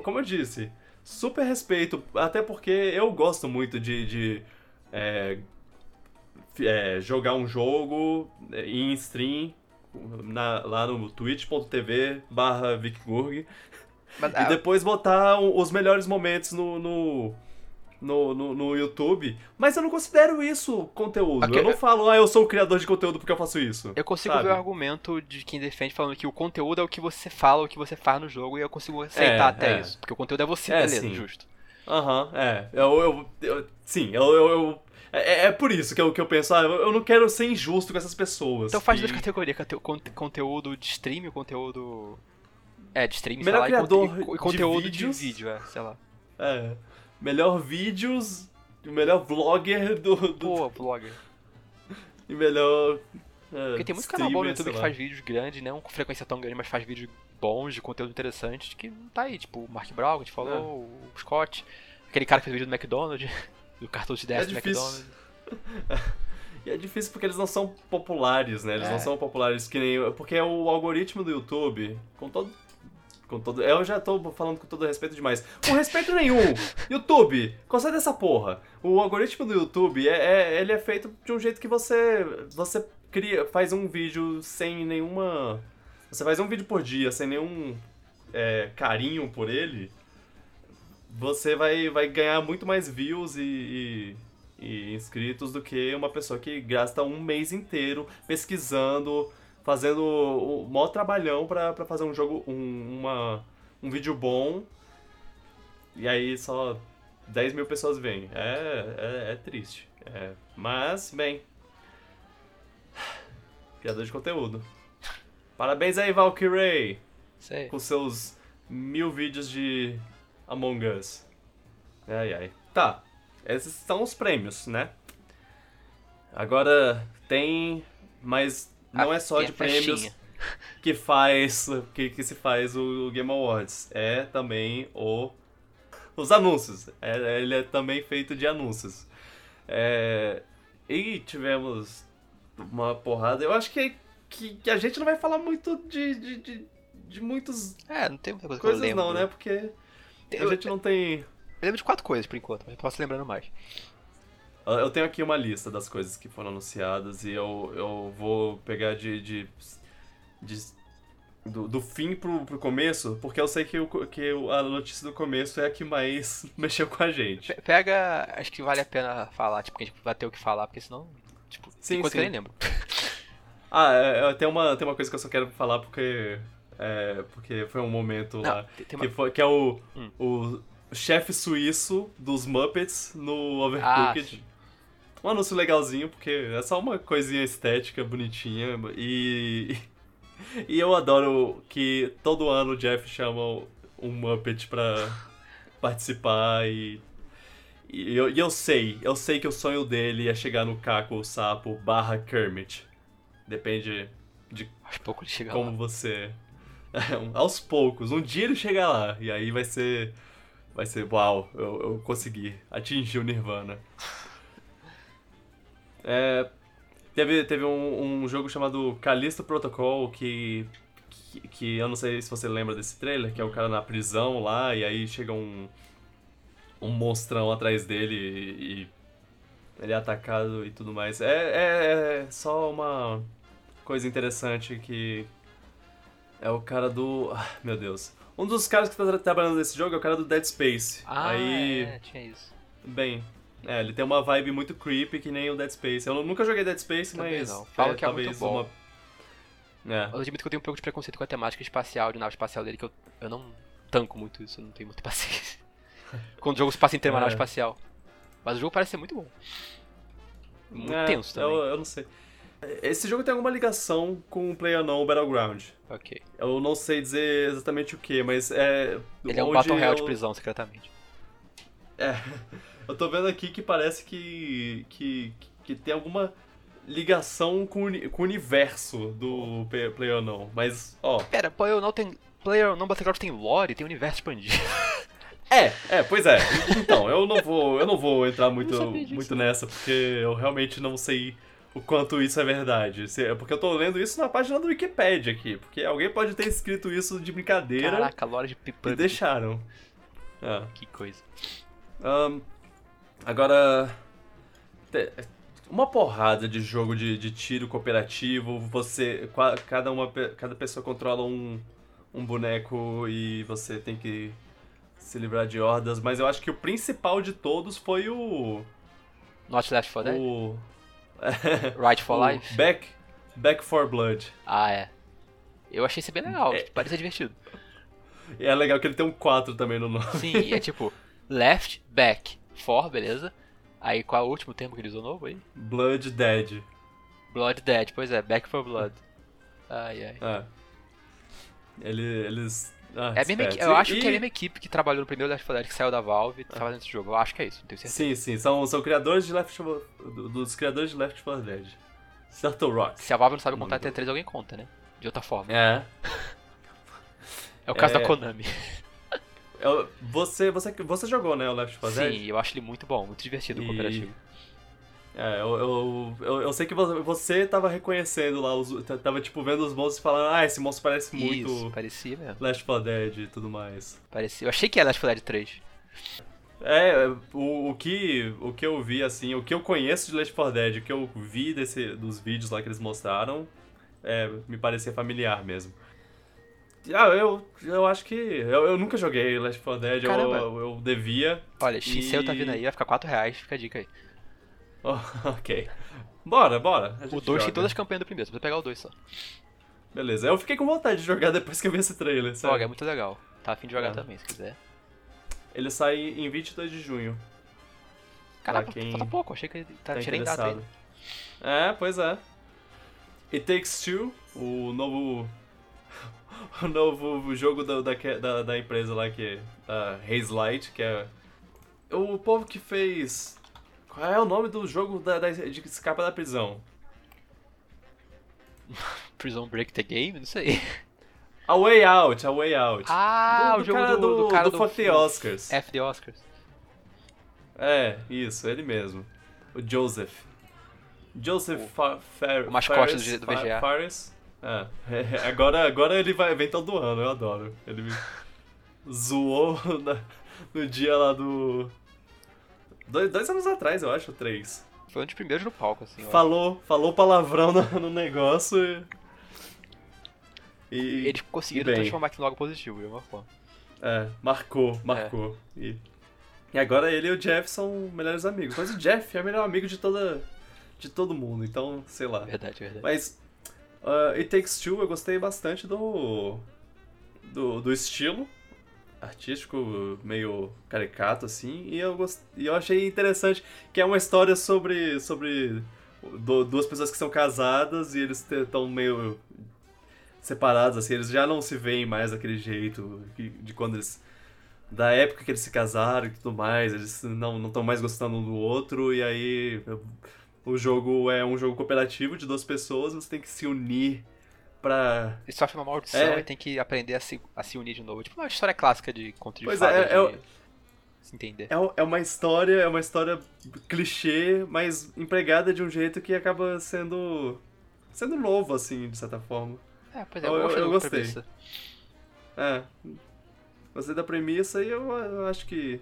Como eu disse, super respeito, até porque eu gosto muito de, de, é, é, jogar um jogo é, em stream na- lá no twitch.tv barra e ah, depois botar os melhores momentos no, no, no, no- no YouTube. Mas eu não considero isso conteúdo. Eu não eu- falo, ah, eu sou o criador de conteúdo porque eu faço isso. eu consigo sabe? ver o argumento de quem defende falando que o conteúdo é o que você fala, o que você faz no jogo, e eu consigo aceitar até é. isso. Porque o conteúdo é você, É, beleza, sim. justo. Aham, é. Eu, eu, eu- sim, eu, eu, eu- é, é por isso que eu, que eu penso, ah, eu não quero ser injusto com essas pessoas. Então faz duas categorias, cate- conte- conteúdo de stream e conteúdo... É, de stream, sei Melhor lá, e conte- criador e, co- e de conteúdo de, vídeos. vídeo, é, sei lá. É. Melhor vídeos, o melhor vlogger do. do Pô, vlogger. e melhor. é, Porque tem muito canal bom no YouTube que faz vídeos grandes, não com frequência tão grande, mas faz vídeos bons, de conteúdo interessante, que não tá aí. Tipo, o Mark Brown, que a gente falou, É. o Scott, aquele cara que fez vídeo do McDonald's, do cartão de 10 É do. McDonald's. E é difícil porque eles não são populares, né? Eles É. não são populares que nem. Porque o algoritmo do YouTube, com todo. Com todo. Eu já tô falando com todo respeito demais. Com respeito nenhum! YouTube! Conserta essa porra! O algoritmo do YouTube é, é- ele é feito de um jeito que você. Você cria. faz um vídeo sem nenhuma. Você faz um vídeo por dia sem nenhum é, carinho por ele. Você vai, vai ganhar muito mais views e- e e inscritos do que uma pessoa que gasta um mês inteiro pesquisando, fazendo o maior trabalhão pra, pra fazer um jogo, um, uma, um vídeo bom, e aí só 10 mil pessoas veem. É, é, é triste. É, mas, bem. Criador de conteúdo. Parabéns aí, Valkyrie, Sei. com seus mil vídeos de Among Us. Ai, ai. Tá, esses são os prêmios, né? Agora tem, mas não é só tem de a prêmios festinha. que faz que, que se faz o Game Awards. É também o os anúncios. É, ele é também feito de anúncios. É, e tivemos uma porrada. Eu acho que, que, que a gente não vai falar muito de, de, de, de muitas É, não tem muita coisa que eu coisas lembro. não, né? Porque a Eu, gente não tem. eu lembro de quatro coisas por enquanto, mas posso lembrando mais. Eu tenho aqui uma lista das coisas que foram anunciadas e eu, eu vou pegar de. de, de- do, do fim pro, pro começo, porque eu sei que, o, que a notícia do começo é a que mais mexeu com a gente. Pe- Pega, acho que vale a pena falar, tipo, que a gente vai ter o que falar, porque senão, tipo, Sim, que eu sim. nem lembro. Ah, é, é, tem, uma, tem uma coisa que eu só quero falar porque. É, porque foi um momento lá. Não, tem, tem Que, uma... foi, que é o, Hum. o chefe suíço dos Muppets no Ah, Overcooked. sim. Um anúncio legalzinho, porque é só uma coisinha estética, bonitinha. E. E eu adoro que todo ano o Jeff chama um Muppet pra participar e. E eu, e eu sei, eu sei que o sonho dele é chegar no Caco o Sapo barra Kermit. Depende de Aos poucos ele chega como lá. você. aos poucos. Um dia ele chega lá. E aí vai ser. Vai ser, uau, eu, eu consegui. Atingi o Nirvana. É, teve teve um, um jogo chamado Callisto Protocol que, que. que eu não sei se você lembra desse trailer, que é o cara na prisão lá, e aí chega um. Um monstrão atrás dele e. e ele é atacado e tudo mais. É, é, é só uma coisa interessante que é o cara do. ah, meu Deus. Um dos caras que tá tra- trabalhando nesse jogo é o cara do Dead Space. Ah, Aí, é, tinha isso. bem, é, ele tem uma vibe muito creepy que nem o Dead Space. Eu nunca joguei Dead Space, Também mas não. Falam que é talvez muito bom. uma É. Eu admito que eu tenho um pouco de preconceito com a temática espacial, de nave espacial dele, que eu, eu não tanco muito isso, eu não tenho muita paciência. Quando o jogo se passa em uma É. nave espacial. Mas o jogo parece ser muito bom. Muito É, tenso também. Eu, eu não sei. Esse jogo tem alguma ligação com o PlayerUnknown Battleground. Ok. Eu não sei dizer exatamente o que, mas é. Ele é um Battle Royale eu- de prisão, secretamente. É. Eu tô vendo aqui que parece que. que, que tem alguma ligação com, com o universo do Play- PlayerUnknown. Mas, ó. Pera, Player não tem. Player não Battleground tem lore, tem universo expandido. É, é, pois é. Então, eu não vou, eu não vou entrar muito, muito nessa, porque eu realmente não sei o quanto isso é verdade. Se- é Porque eu tô lendo isso na página do Wikipedia aqui, porque alguém pode ter escrito isso de brincadeira Caraca, lore de e Pipub. deixaram. Ah. Que coisa. Ahn, agora. Uma porrada de jogo de, de tiro cooperativo, você. Cada, uma, cada pessoa controla um, um boneco e você tem que se livrar de hordas, mas eu acho que o principal de todos foi o. Not Left 4 Dead? o Right for o Life? Back, Back for Blood. Ah, é. Eu achei isso bem legal, É. parecia divertido. E é legal que ele tem um 4 também no nome. Sim, é tipo, left, back, for, beleza? Aí qual é o último termo que ele usou novo aí? Blood Dead. Blood Dead, pois é, back for blood. Ai, ai. É. Ele, eles. Ah, É mesma eu E- acho que é a e- mesma equipe que trabalhou no primeiro Left 4 Dead que saiu da Valve e tá fazendo esse jogo. Eu acho que é isso, não tenho certeza. Sim, sim, são, são criadores de Left 4 do- dos criadores de Left 4 Dead. Turtle Rock. Se a Valve não sabe contar até 3, alguém conta, né? De outra forma. É. É o caso É. da Konami. Eu- você, você, você jogou, né, o Left 4 Dead? Sim, eu acho ele muito bom, muito divertido o E- cooperativo. É, eu, eu, eu, eu sei que você, tava reconhecendo lá, os, tava tipo vendo os monstros e falando, ah, esse monstro parece muito Isso, parecia mesmo. Left 4 Dead e tudo mais. Parecia. Eu achei que era Left 4 Dead 3. É, o, o, que, o que eu vi, assim, o que eu conheço de Left 4 Dead, o que eu vi desse, dos vídeos lá que eles mostraram, é, me parecia familiar mesmo. Ah, eu, eu acho que. Eu, eu nunca joguei Left 4 Dead, eu, eu, eu devia. Olha, Shinsei tá E- vindo aí, vai ficar 4 reais, fica a dica aí. Oh, ok. Bora, bora. O 2 tem todas as campanhas do primeiro, precisa pegar o 2 só. Beleza, eu fiquei com vontade de jogar depois que eu vi esse trailer. sério. Joga, é muito legal. Tá afim de jogar É. também, se quiser. Ele sai em 22 de junho. Caraca, quem falta pouco, achei que ele tá Tá tirei data ainda. É, pois é. It Takes Two, o novo. O novo jogo da, da, da, empresa lá que. Da Haze Light, que é. O povo que fez. Qual é o nome do jogo da, da, de escapa da prisão? Prison Break the Game? Não sei. A Way Out, A Way Out. Ah, do, o do jogo cara do, do, do cara do Fuck the Oscars. F the Oscars. É, isso, ele mesmo. O Joseph. Joseph O- Fer o mascote Fares- do- VGA. Fares. É. agora, agora ele vai, vem todo ano, eu adoro. Ele me zoou na- no dia lá do. Dois, dois anos atrás, eu acho, três. Foi um dos primeiros no palco, assim. Falou, falou palavrão no, no negócio e. E. Eles conseguiram bem. transformar aquilo em algo positivo, de alguma forma. É, marcou, marcou. E, e agora ele e o Jeff são melhores amigos. Mas o Jeff é o melhor amigo de toda. de todo mundo, então, sei lá. Verdade, verdade. Mas uh, It Takes Two eu gostei bastante do, do, do estilo artístico, meio caricato, assim, e eu, gost... e eu achei interessante que é uma história sobre, sobre du- duas pessoas que são casadas e eles estão meio separados, assim, eles já não se veem mais daquele jeito que- de quando eles... Da época que eles se casaram e tudo mais, eles não estão mais gostando um do outro, e aí o jogo é um jogo cooperativo de duas pessoas, você tem que se unir pra. Ele sofre uma maldição É. e tem que aprender a se, a se unir de novo. Tipo uma história clássica de conto de Pois fada é, de é se entender. É, é uma história, é uma história clichê, mas empregada de um jeito que acaba sendo. sendo novo, assim, de certa forma. É, pois é, eu- eu, eu gostei. premissa. É. Gostei da premissa e eu, eu acho que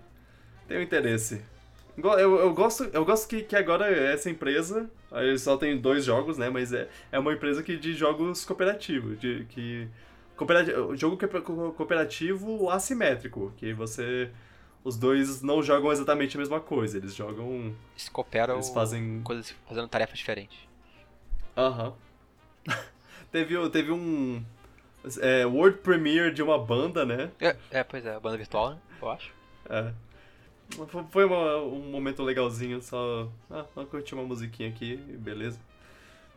tenho interesse. Eu, eu gosto, eu gosto que, que agora essa empresa, aí eles só tem dois jogos, né? Mas é, é uma empresa que de jogos cooperativos, de que cooperativo, jogo co- cooperativo assimétrico, que você os dois não jogam exatamente a mesma coisa, eles jogam, Eles cooperam eles fazem coisas, fazendo tarefas diferentes. Aham. teve, o- teve um é, World Premiere de uma banda, né? É, é, pois é, a banda virtual, né? Eu acho. É. Foi- uma- um momento legalzinho, só. Ah, vamos curtir uma musiquinha aqui, beleza.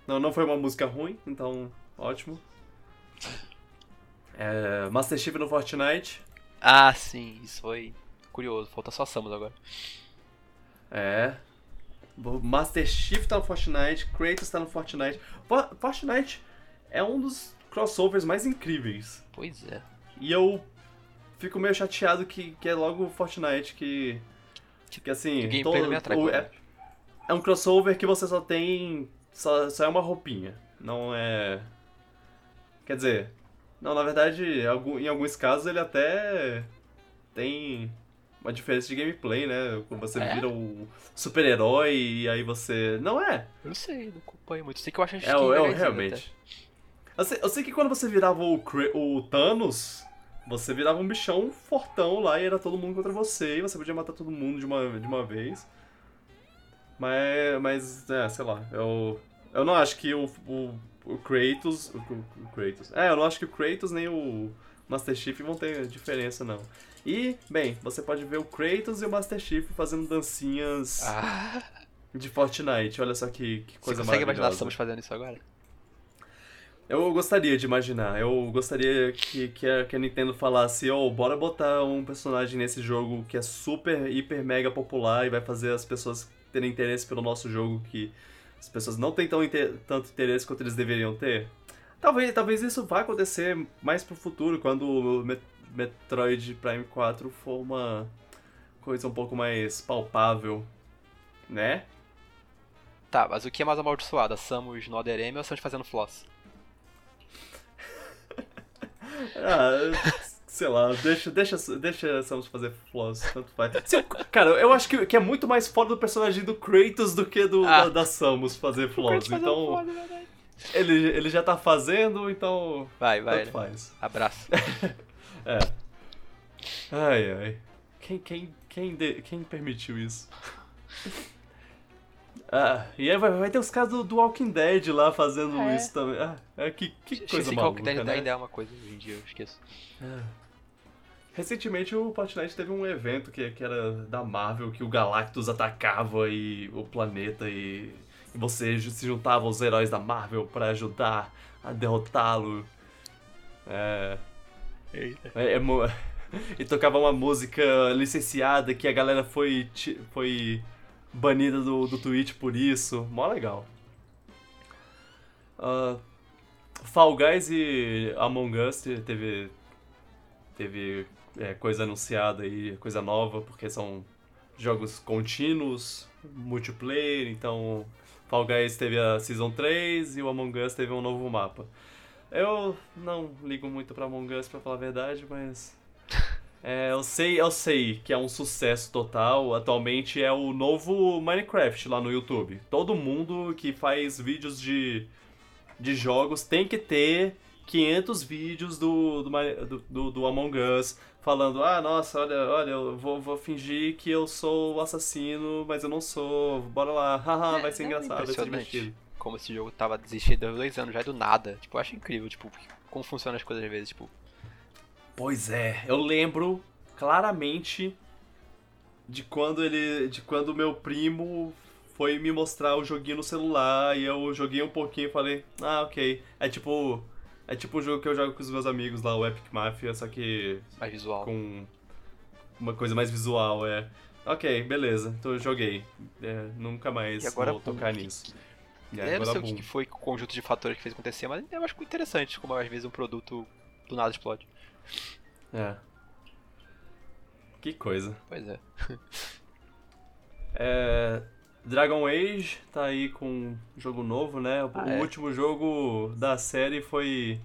Não, não foi uma música ruim, então ótimo. É, Master Chief no Fortnite. Ah, sim, isso foi curioso. Falta só Samus agora. É. Master Chief tá no Fortnite, Kratos tá no Fortnite. Fortnite é um dos crossovers mais incríveis. Pois é. E eu fico meio chateado que, que é logo Fortnite que. Que assim. Que todo, me atrai, o, é, é um crossover que você só tem. Só, só é uma roupinha. Não é. Quer dizer. Não, na verdade, em alguns casos ele até tem uma diferença de gameplay, né? Quando você é? vira o super-herói e aí você. Não é? Eu não sei, não acompanho muito. Sei que eu acho que é, é, realmente. Eu sei, eu sei, que quando você virava o, o Thanos, você virava um bichão fortão lá e era todo mundo contra você e você podia matar todo mundo de uma, de uma vez. Mas, mas é, sei lá, eu, eu não acho que o, o, o Kratos. O, o, Kratos. É, eu não acho que o Kratos nem o Master Chief vão ter diferença, não. E, bem, você pode ver o Kratos e o Master Chief fazendo dancinhas ah. de Fortnite. Olha só que, que coisa você consegue imaginar estamos fazendo isso agora? Eu gostaria de imaginar. Eu gostaria que, que, a, que a Nintendo falasse: oh, bora botar um personagem nesse jogo que é super, hiper, mega popular e vai fazer as pessoas terem interesse pelo nosso jogo que as pessoas não têm tão inter, tanto interesse quanto eles deveriam ter. Talvez, talvez isso vá acontecer mais pro futuro, quando o Metroid Prime 4 for uma coisa um pouco mais palpável, né? Tá, mas o que é mais amaldiçoado? A Samus no ADRM ou a Samus fazendo floss? Ah, sei lá, deixa, deixa, deixa Samus fazer floss, tanto faz. Cara, eu acho que, que é muito mais foda do personagem do Kratos do que do ah. da, da, Samus fazer floss. Então. Foda, é ele, ele já tá fazendo, então. Vai, vai. Tanto né? faz. Abraço. é. Ai, ai. Quem, quem, quem, de, quem permitiu isso? Ah, e aí vai, vai ter os casos do, do Walking Dead lá fazendo é. isso também. Ah, é, que, que coisa maluca, Walking Dead né? ainda é uma coisa hoje em dia, eu esqueço. É. Recentemente o Fortnite teve um evento que, que era da Marvel, que o Galactus atacava e o planeta e, e você se juntava aos heróis da Marvel para ajudar a derrotá-lo. É... É, é, e tocava uma música licenciada que a galera foi, foi banida do, do Twitch por isso. Mó legal. Uh, Fall Guys e Among Us teve, teve é, coisa anunciada aí, coisa nova, porque são jogos contínuos, multiplayer, então Fall Guys teve a Season 3 e o Among Us teve um novo mapa. Eu não ligo muito pra Among Us, pra falar a verdade, mas é, eu sei, eu sei que é um sucesso total. Atualmente é o novo Minecraft lá no YouTube. Todo mundo que faz vídeos de, de jogos tem que ter 500 vídeos do, do, do, do Among Us falando: ah, nossa, olha, olha, eu vou, vou fingir que eu sou o assassino, mas eu não sou. Bora lá, haha, é, vai ser é engraçado, vai ser divertido. Como esse jogo tava desistido há dois anos já do nada. Tipo, eu acho incrível, tipo, como funcionam as coisas às vezes, tipo Pois é, eu lembro claramente de quando ele. de quando meu primo foi me mostrar o joguinho no celular e eu joguei um pouquinho e falei, ah, ok. É tipo. É tipo o jogo que eu jogo com os meus amigos lá, o Epic Mafia, só que. Mais visual. Com uma coisa mais visual, é. Ok, beleza, então eu joguei. É, nunca mais vou tocar nisso. E eu não sei boom. o que foi o conjunto de fatores que fez acontecer, mas eu acho interessante como às vezes um produto do nada explode. É. Que coisa. Pois é. é. Dragon Age tá aí com um jogo novo, né? O ah, é? último jogo da série foi.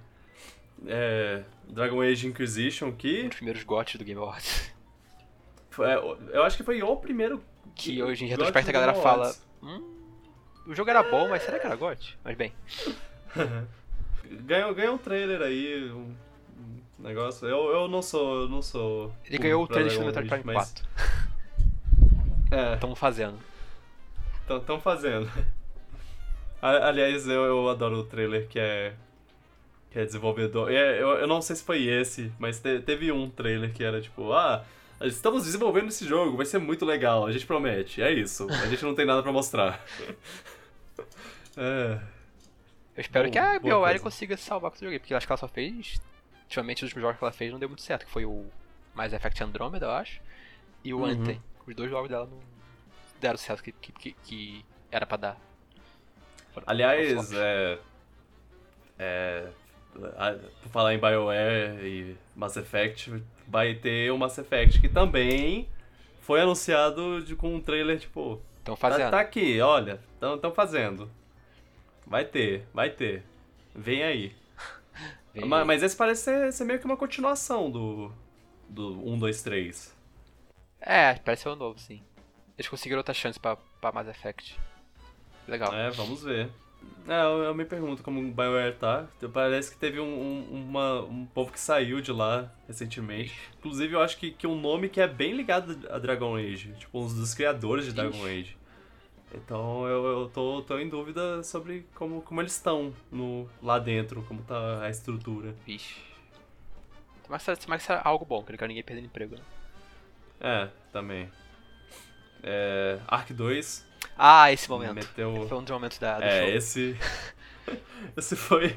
É, Dragon Age Inquisition, que. Um dos primeiros GOTs do Game Awards. É, eu acho que foi o primeiro. Que hoje em retrospecto a galera fala. Hum, o jogo era bom, mas será que era GOT? Mas bem. ganhou, ganhou um trailer aí, um negócio. Eu, eu não sou. Eu não sou. Ele ganhou o trailer do Prime mas... 4. É. Estão fazendo. Estão fazendo. Aliás, eu, eu adoro o trailer que é. Que é desenvolvedor. É, eu, eu não sei se foi esse, mas te, teve um trailer que era tipo, ah, estamos desenvolvendo esse jogo, vai ser muito legal, a gente promete. É isso. A gente não tem nada para mostrar. é. Eu espero Bom, que a BioWare consiga se salvar com esse jogo porque eu acho que ela só fez. Ultimamente, os últimos jogos que ela fez não deu muito certo, que foi o Mass Effect Andromeda, eu acho, e o Uhum. Anthem. Os dois jogos dela não deram o sucesso que, que, que, era pra dar. Aliás, é. É. Por falar em BioWare e Mass Effect, vai ter o Mass Effect que também foi anunciado de, com um trailer tipo. Estão Tá, fazendo. tá aqui, olha, estão fazendo. Vai ter, vai ter. Vem aí. Vem Ma- aí. Mas esse parece ser, ser meio que uma continuação do. Do 1, 2, 3. É, parece ser um novo, sim. Eles conseguiram outra chance pra, pra Mass Effect. Legal. É, vamos ver. É, eu, eu me pergunto como o BioWare tá. Parece que teve um, um, uma- um povo que saiu de lá recentemente. Inclusive, eu acho que, que um nome que é bem ligado a Dragon Age. Tipo, um dos criadores de Dragon Age. Então, eu, eu tô, tô em dúvida sobre como, como eles estão no, lá dentro, como tá a estrutura. Vixe. Tomara que que seja algo bom, que não quero ninguém perdendo emprego, né? É, também. É, Ark 2 Ah, esse momento. meteu... Foi um dos momentos da, do É, show. esse. esse foi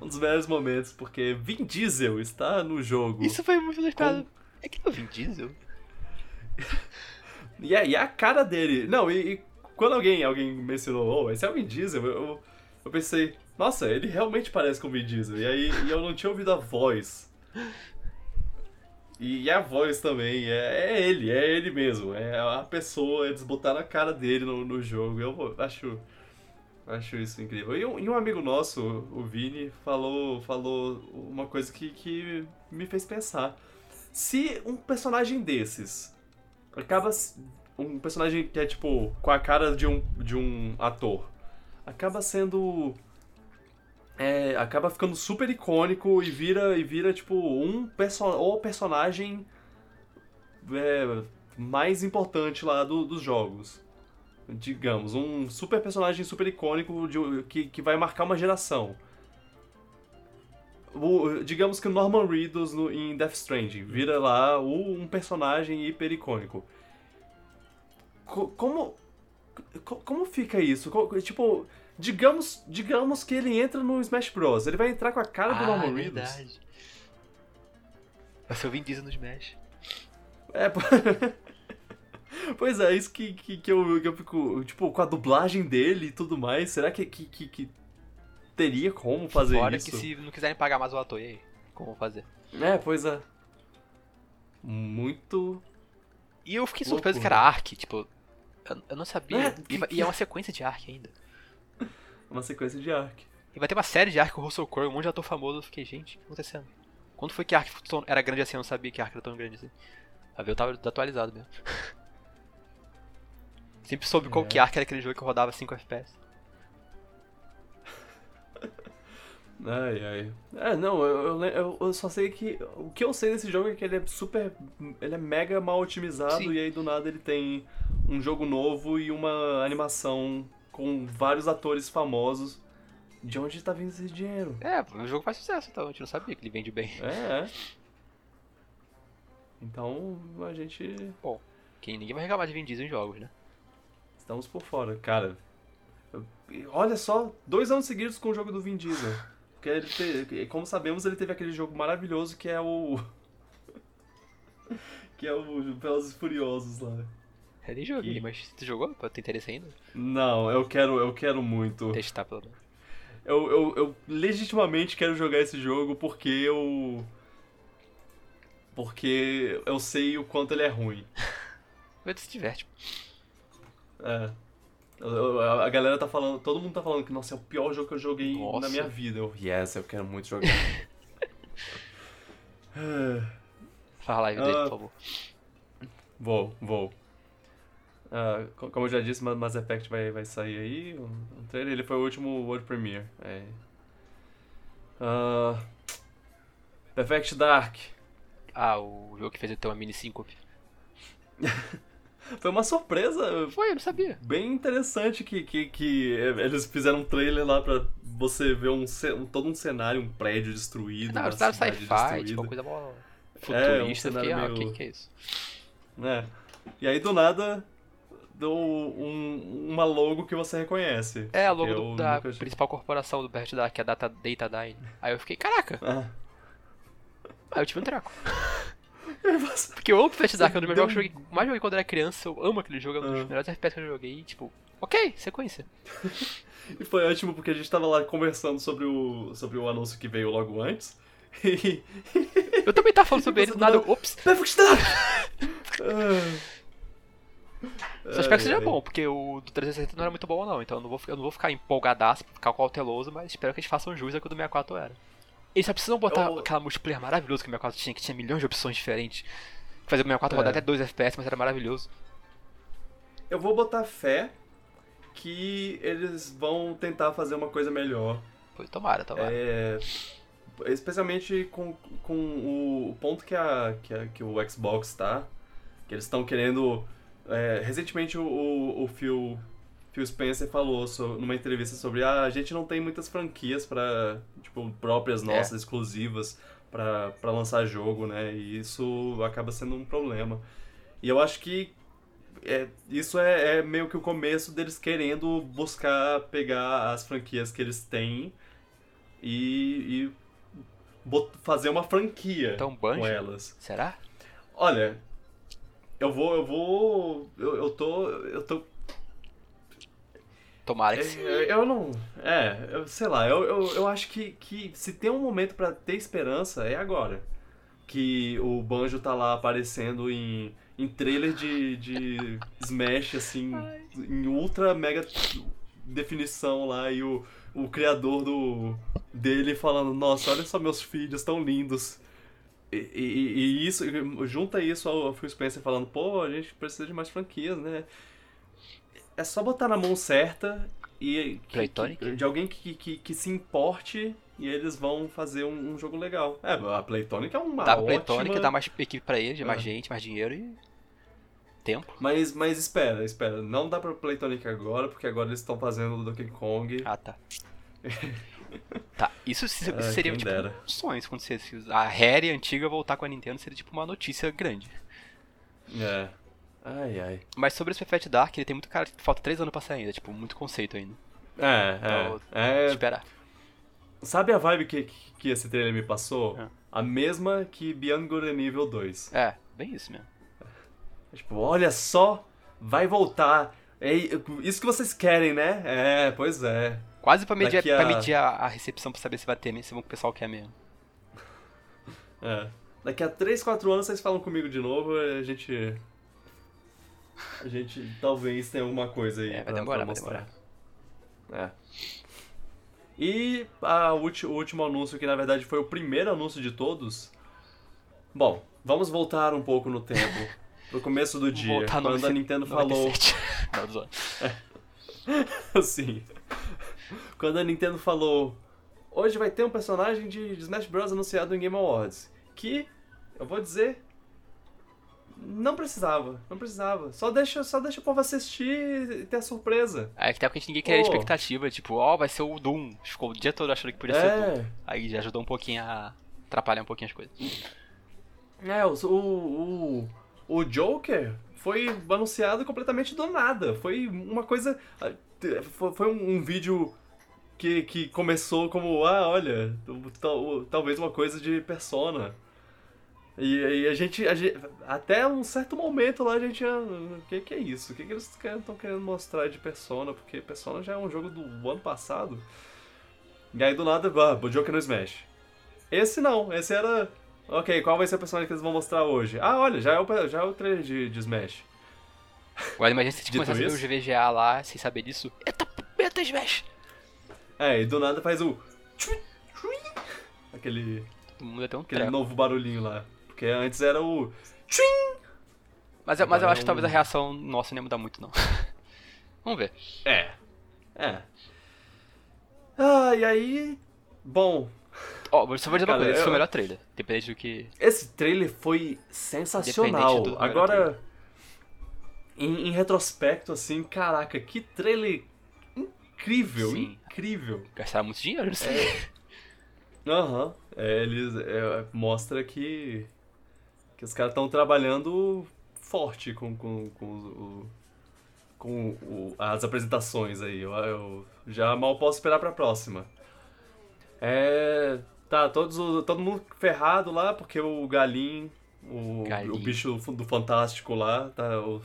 um dos melhores momentos, porque Vin Diesel está no jogo. Isso foi muito inesperado. É que não Vin Diesel? E, é, e é a cara dele. Não, e, e quando alguém, alguém mencionou, oh, esse é o Vin Diesel, eu, eu pensei, nossa, ele realmente parece com o Vin Diesel. E aí e eu não tinha ouvido a voz. E, e a voz também, é, é ele, é ele mesmo. É a pessoa, eles botaram a cara dele no, no jogo. Eu acho. Acho isso incrível. E um, e um amigo nosso, o Vini, falou, falou uma coisa que, que me fez pensar. Se um personagem desses acaba. Um personagem que é tipo com a cara de um, de um ator acaba sendo. É, acaba ficando super icônico e vira, e vira tipo um perso o personagem é, mais importante lá do- dos jogos. Digamos, um super personagem super icônico de- que, que vai marcar uma geração. O- digamos que o Norman Reedus no, em Death Stranding vira lá o- um personagem hiper icônico. Co- como, co- como fica isso? Co- tipo, digamos, digamos que ele entra no Smash Bros. Ele vai entrar com a cara do ah, Norman é Reedus. verdade. Vai ser o Vin Diesel no Smash. É, pô- pois é, isso que, que, que, eu, que eu fico, tipo, com a dublagem dele e tudo mais, será que, que, que, que teria como fazer Fora isso? que se não quiserem pagar mais o ator, e aí? Como fazer? É, pois é. Muito... E eu fiquei surpreso que era Ark, tipo, eu, eu não sabia. É, e, e é uma sequência de Ark ainda. uma sequência de Ark. E vai ter uma série de Ark com o Russell Crowe, um monte de ator famoso. Eu fiquei, gente, o que tá acontecendo? Quando foi que Ark era grande assim? Eu não sabia que Ark era tão grande assim. A ver, eu tava desatualizado mesmo. Sempre soube qual É. que Ark era aquele jogo que rodava 5 FPS. Ai, ai. É, não, eu, eu, eu- só sei que. O que eu sei desse jogo é que ele é super. Ele é mega mal otimizado Sim. e aí do nada ele tem um jogo novo e uma animação com vários atores famosos. De onde tá vindo esse dinheiro? É, o jogo faz sucesso, então a gente não sabia que ele vende bem. É, é. Então a gente. Que ninguém vai reclamar de Vin Diesel em jogos, né? Estamos por fora. Cara, olha só, dois anos seguidos com o jogo do Vin Diesel. Porque ele te- como sabemos, ele teve aquele jogo maravilhoso que é o. que é o Velozes Furiosos lá. Eu nem joguei, E- mas tu jogou? Pra ter interesse ainda? Não, eu quero, eu quero muito. Testar pelo menos. Eu, eu, eu legitimamente quero jogar esse jogo porque eu. Porque eu sei o quanto ele é ruim. Vê se diverte. É. A galera tá falando, todo mundo tá falando que, nossa, é o pior jogo que eu joguei Nossa. na minha vida. Eu, yes, eu quero muito jogar. É, Faz a live dele, por favor. vou, vou. Co- como eu já disse, Ma- Mass Effect vai, vai sair aí. O o trailer ele foi o último World Premiere. É. Ah, Perfect Dark. Ah, o jogo que fez ter uma mini síncope. Foi uma surpresa Foi, eu não sabia. bem interessante que, que, que eles fizeram um trailer lá pra você ver um, um- todo um cenário, um prédio destruído. Não, cidade sci-fi, tipo, coisa mó É, um futurista. fiquei, cenário ah, o meio- que, que é isso? É. E aí do nada, do, um, uma logo que você reconhece. É, a logo Eu do- da nunca- principal corporação do Bert Dark, que é a Data, Datadyne. Aí eu fiquei, caraca, Ah. aí eu tive um treco. Porque eu amo Bert Dark, é um dos deu jogos que eu joguei, mais joguei quando era criança, eu amo aquele jogo, é um dos Ah. melhores FPS que eu joguei, e, tipo, ok, sequência. E foi ótimo porque a gente tava lá conversando sobre o, sobre o anúncio que veio logo antes. E. Eu também tava falando sobre ele, do nada, ops, Perfect Dark! Só espero que seja bom, porque o do 360 não era muito bom não, então eu não vou, ficar- eu não vou ficar empolgadaço, ficar cauteloso, mas espero que eles façam jus ao que o do 64 era. Eles só precisam botar Eu- aquela multiplayer maravilhosa que o 64 tinha, que tinha milhões de opções diferentes. Fazia o 64 É. rodar até 2 FPS, mas era maravilhoso. Eu vou botar fé que eles vão tentar fazer uma coisa melhor. Tomara, tomara. É, especialmente com, com o, o ponto que, a, que, a- que o Xbox tá. Que eles estão querendo. é, recentemente o, o, o Phil, Phil Spencer falou numa entrevista sobre ah, a gente não tem muitas franquias para tipo, próprias nossas, exclusivas, pra pra lançar jogo, né? E isso acaba sendo um problema. E eu acho que é, isso é, é meio que o começo deles querendo buscar pegar as franquias que eles têm e, e fazer uma franquia Então, com elas. Será? Olha, eu vou, eu vou, eu, eu tô, eu tô, Tomara que é, sim. é, eu não, é, eu, sei lá, eu, eu, eu acho que, que se tem um momento pra ter esperança é agora, que o Banjo tá lá aparecendo em, em trailer de, de Smash assim, em ultra mega definição lá e o, o criador do dele falando, nossa, olha só meus filhos tão lindos. E, e- e isso, junta isso ao Phil Spencer falando, pô, a gente precisa de mais franquias, né? É só botar na mão certa e que- de alguém que, que, que se importe e eles vão fazer um, um jogo legal. É, a Playtonic é uma Dá pra ótima... Playtonic, dá mais equipe pra eles, mais Ah. gente, mais dinheiro e. tempo. Mas, mas espera, espera. Não dá pra Playtonic agora, porque agora eles estão fazendo o Donkey Kong. Ah, tá. tá, isso, se- isso Ai, seria tipo dera. um sonho se acontecesse. A Harry antiga voltar com a Nintendo seria tipo uma notícia grande. É. Ai, ai. Mas sobre esse Perfect Dark, ele tem muito cara. Falta 3 anos pra sair ainda, tipo, muito conceito ainda. É, Então, é. é Esperar. sabe a vibe que, que, esse trailer me passou? É. A mesma que Beyond Good Evil 2. É, bem isso mesmo. Tipo, olha só, vai voltar. É isso que vocês querem, né? É, pois é. Quase pra medir, Daqui a- pra medir a, a recepção pra saber se vai ter mesmo, se o pessoal quer mesmo. É. Daqui a 3, 4 anos vocês falam comigo de novo, a gente. A gente talvez tenha alguma coisa aí É, vai pra, demorar, pra vai mostrar. É. E a ulti- o último anúncio, que na verdade foi o primeiro anúncio de todos. Bom, vamos voltar um pouco no tempo. Pro começo do dia, Voltar quando a 90- Nintendo falou. 97. Não, tô zoando. Assim. Quando a Nintendo falou. Hoje vai ter um personagem de de Smash Bros. anunciado em Game Awards. Que, eu vou dizer. Não precisava, não precisava. Só deixa, só deixa o povo assistir e ter a surpresa. Aí que tempo que a gente ninguém queria expectativa, tipo, ó, vai ser o Doom. Ficou o dia todo achando que podia ser o Doom. É, Aí já ajudou um pouquinho a atrapalhar um pouquinho as coisas. é o, o, o, Joker foi anunciado completamente do nada. Foi uma coisa. Foi, foi um, um vídeo que, que começou como, ah, olha, tal- talvez uma coisa de persona. E aí a gente, a gente- Até um certo momento lá a gente. ah, O que, que é isso? O que, que eles estão querendo mostrar de persona? Porque persona já é um jogo do ano passado. E aí do nada, ah, o Joker no Smash. Esse não, esse era. Ok, qual vai ser a personagem que eles vão mostrar hoje? Ah, olha, já é o, já é o trailer de, de Smash. Agora imagina se a gente começasse o GVGA lá, sem saber disso. Eita, eita, Smash! É, e do nada faz o. Aquele, um aquele treco. novo barulhinho lá. Porque antes era o. Mas, eu- mas eu acho é que talvez a reação nossa não ia mudar muito, não. Vamos ver. É. É. Ah, e aí. Bom, Ó, vou só vou dizer uma coisa, esse foi o melhor trailer. Independente do que. esse trailer foi sensacional. Do- Agora, em, em retrospecto, assim, caraca, que trailer incrível, Sim. incrível. Gastaram muito dinheiro nisso É. aí. Aham. É, eles é, mostra que que os caras estão trabalhando forte com, com, com o, com o- as apresentações aí. Eu, eu já mal posso esperar pra próxima. É. Tá, todos, todo mundo ferrado lá, porque o Galim, o, Galim. o bicho do Fantástico lá, tá. o-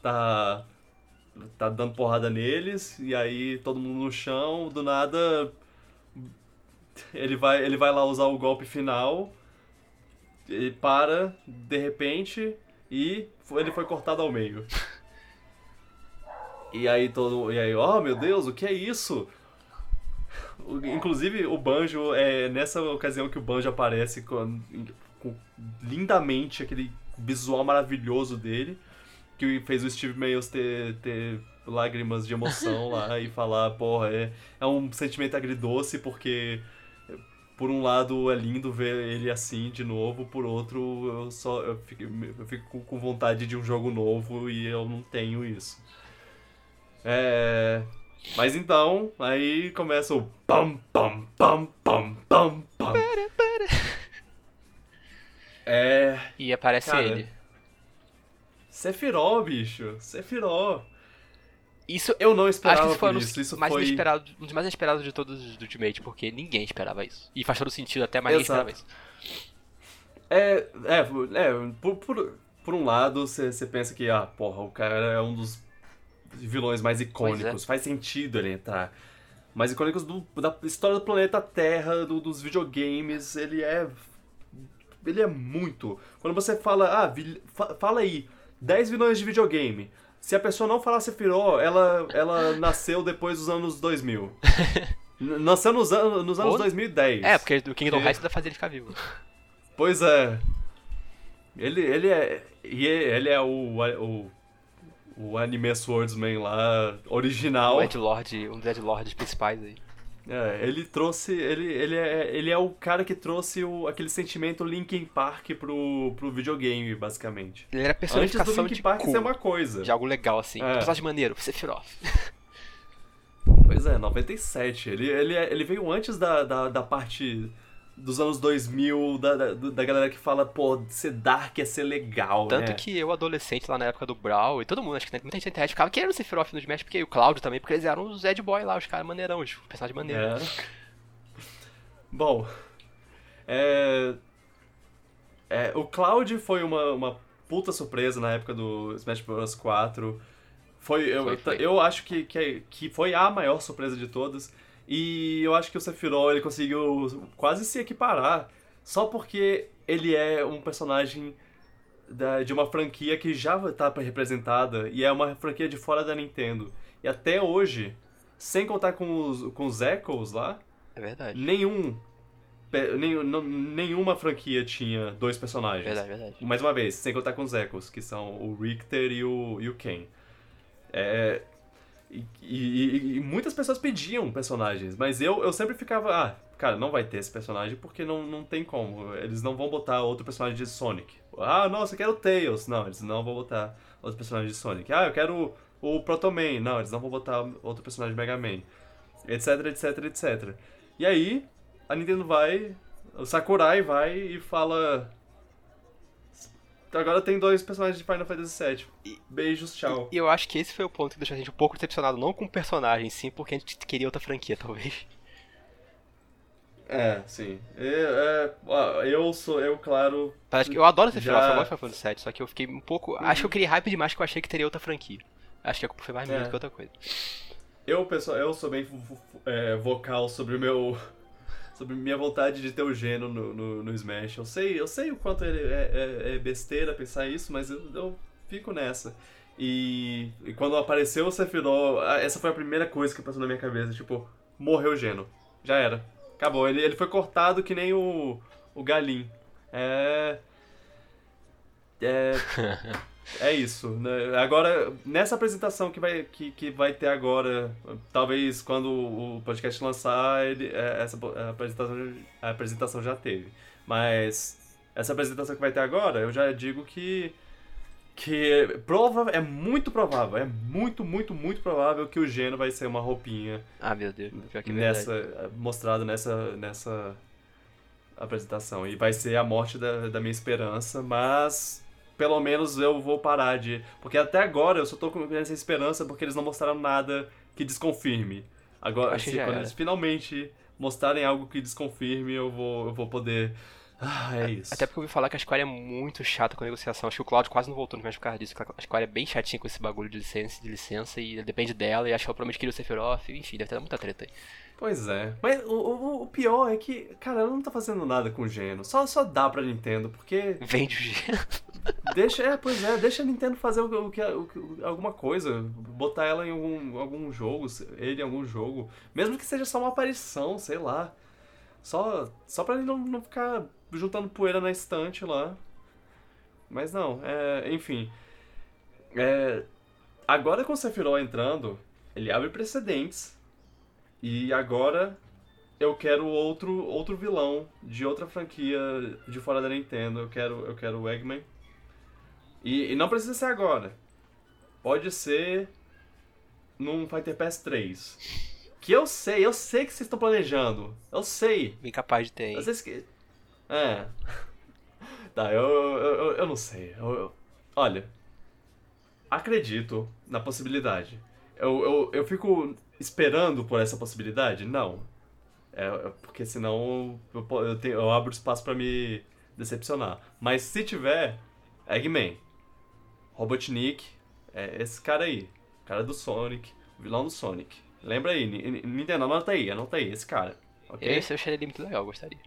tá. tá dando porrada neles, e aí todo mundo no chão, do nada. Ele vai, ele vai lá usar o golpe final, ele para, de repente, e foi- ele foi cortado ao meio. E aí todo. E aí, oh meu Deus, o que é isso? Inclusive o Banjo, é nessa ocasião que o Banjo aparece com, com lindamente aquele visual maravilhoso dele, que fez o Steve Mayles ter, ter lágrimas de emoção lá e falar, porra, é, é um sentimento agridoce porque por um lado é lindo ver ele assim de novo, por outro eu só eu fico, eu fico com vontade de um jogo novo e eu não tenho isso. É. Mas então, aí começa o pam pam pam pam pam pam. É. E aparece Cara, ele. Sephiroth, bicho. Sephiroth. Isso, Eu não acho que esperava isso foi um dos isso. Isso mais foi. inesperado, um dos mais inesperados de todos do Ultimate, porque ninguém esperava isso. E faz todo sentido até, mas ninguém esperava isso. É, é, é por, por, por um lado, você pensa que, ah, porra, o cara é um dos vilões mais icônicos. Faz sentido ele entrar. Mais icônicos do, da história do planeta Terra, do- dos videogames. Ele é. Ele é muito. Quando você fala, ah, vil- fa- fala aí, 10 vilões de videogame. Se a pessoa não falar Sephiroth, ela, ela nasceu depois dos anos 2000. N- Nasceu nos, anos nos anos Ou- 2010. É, porque do Kingdom Hearts ainda fazia ele ficar vivo. Pois é. Ele, ele é. E ele é o. O, o anime Swordsman lá, original. O Edgelord, um dos Edgelords principais aí. É, ele trouxe. Ele, ele, é, ele é o cara que trouxe o, aquele sentimento Linkin Park pro, pro videogame, basicamente. Ele era a Antes do personificação Linkin de Park cool, ser uma coisa. de algo legal assim. É. Personagem maneiro, Sephiroth. Pois é, 97. Ele, ele, é- ele veio antes da, da, da parte dos anos 2000, da, da, da galera que fala, pô, ser dark é ser legal, Tanto né? que eu, adolescente, lá na época do Brawl, e todo mundo, acho que muita gente na internet ficava querendo o Sephiroth no Smash, porque e o Cláudio também, porque eles eram os Ed Boy lá, os caras maneirão, os personagens maneiros. É. Bom, é, é, o Cloud foi uma, uma puta surpresa na época do Smash Bros 4. Foi, eu, Foi, foi. eu acho que, que, que foi a maior surpresa de todas. E eu acho que o Sephiroth ele conseguiu quase se equiparar só porque ele é um personagem da- de uma franquia que já está representada e é uma franquia de fora da Nintendo. E até hoje, sem contar com os, com os Echoes lá, É verdade. nenhum, nenhuma franquia tinha dois personagens. Verdade, verdade. Mais uma vez, sem contar com os Echoes, que são o Richter e o, e o Ken. É, e, e- e muitas pessoas pediam personagens, mas eu, eu sempre ficava, ah, cara, não vai ter esse personagem porque não, não tem como. Eles não vão botar outro personagem de Sonic. Ah, nossa, eu quero o Tails. Não, eles não vão botar outro personagem de Sonic. Ah, eu quero o, Proto Man. Não, eles não vão botar outro personagem de Mega Man. Etc, etc, etc. E aí, a Nintendo vai, o Sakurai vai e fala. Agora tem dois personagens de Final Fantasy VII. Beijos, tchau. E eu acho que esse foi o ponto que deixou a gente um pouco decepcionado, não com o personagem, sim, porque a gente queria outra franquia, talvez. É, sim. É, é, eu sou, eu, claro. Parece que eu adoro esse Já- final, eu gosto de Final Fantasy VII, só que eu fiquei um pouco. Acho que eu criei hype demais que eu achei que teria outra franquia. Acho que a culpa foi mais minha É. do que outra coisa. Eu, pessoal, eu sou bem é, vocal sobre o meu. Sobre minha vontade de ter o Geno no, no, no Smash. Eu sei, eu sei o quanto é, é- é besteira pensar isso, mas eu, eu fico nessa. E, e quando apareceu o Sephiroth, essa foi a primeira coisa que passou na minha cabeça. Tipo, morreu o Geno. Já era. Acabou. Ele, ele foi cortado que nem o, o Galim. É. É. É isso. né? Agora, nessa apresentação que vai, que, que vai ter agora, talvez quando o podcast lançar, ele, é, essa apresentação, a apresentação já teve. Mas essa apresentação que vai ter agora, eu já digo que que prova é muito provável, é muito, muito, muito provável que o Geno vai ser uma roupinha Ah, meu Deus, pior que é verdade. nessa mostrado nessa nessa apresentação e vai ser a morte da, da minha esperança, mas pelo menos eu vou parar de. Porque até agora eu só tô com essa esperança porque eles não mostraram nada que desconfirme. Agora, se, quando era. eles finalmente mostrarem algo que desconfirme, eu vou, eu vou poder. Ah, é isso. Até porque eu ouvi falar que a Square é muito chata com negociação. Acho que o Cloud quase não voltou no Smash por causa disso. A Square é bem chatinha com esse bagulho de licença, de licença e depende dela. E acho que ela provavelmente queria o Sephiroth. Enfim, deve ter muita treta aí. Pois é. Mas o, o, o pior é que, cara, ela não tá fazendo nada com o Geno. Só, só dá pra Nintendo, porque. Vende o G. Deixa, é, pois é, deixa a Nintendo fazer o, o, que- alguma coisa, botar ela em algum, algum jogo, ele em algum jogo, mesmo que seja só uma aparição, sei lá. Só, só pra ele não, não ficar juntando poeira na estante lá. Mas não, é, enfim. É, agora com o Sephiroth entrando, ele abre precedentes. E agora eu quero outro, outro vilão de outra franquia de fora da Nintendo. Eu quero, eu quero o Eggman. E, e não precisa ser agora. Pode ser num Fighter Pass 3. Que eu sei, eu sei que vocês estão planejando. Eu sei. Bem capaz de ter, hein? Vocês que. É. Tá, eu, eu, eu, eu não sei. Eu- eu- Olha. Acredito na possibilidade. Eu, eu, eu fico esperando por essa possibilidade? Não. É, é porque senão eu, eu, tenho, eu abro espaço pra me decepcionar. Mas se tiver, Eggman, Robotnik, é esse cara aí. Cara do Sonic, o vilão do Sonic. Lembra aí, Ni- Ni- Nintendo, anota aí, anota aí, esse cara. Ok? Esse eu acharia ele muito legal, gostaria.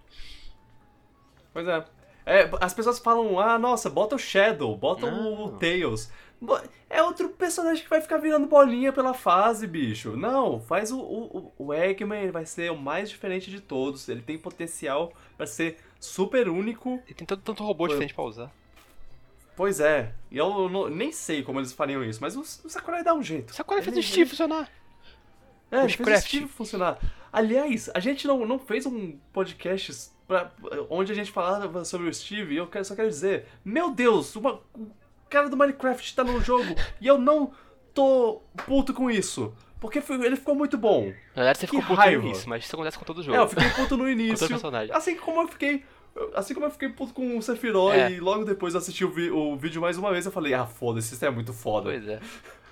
Pois é. É, as pessoas falam, ah, nossa, bota o Shadow, bota o, o Não. Tails. É outro personagem que vai ficar virando bolinha pela fase, bicho. Não, faz o, o, o Eggman, ele vai ser o mais diferente de todos. Ele tem potencial pra ser super único. Ele tem tanto, tanto robô Foi. diferente pra usar. Pois é, e eu não- nem sei como eles fariam isso, mas o, o Sakurai dá um jeito. Sakurai fez Ele- o Steve funcionar. É, ele fez o Steve funcionar. Aliás, a gente não, não fez um podcast pra, onde a gente falava sobre o Steve e eu quero- só quero dizer, meu Deus, uma- o cara do Minecraft tá no jogo e eu não tô puto com isso. Porque ele ficou muito bom. Na verdade, você Que ficou puto raiva. no início, mas isso acontece com todo jogo. É, eu fiquei puto no início. Assim como eu fiquei. Assim como eu fiquei puto com o Sephiroth É. e logo depois eu assisti o, vi- o vídeo mais uma vez eu falei, ah, foda-se, isso é muito foda. Pois é.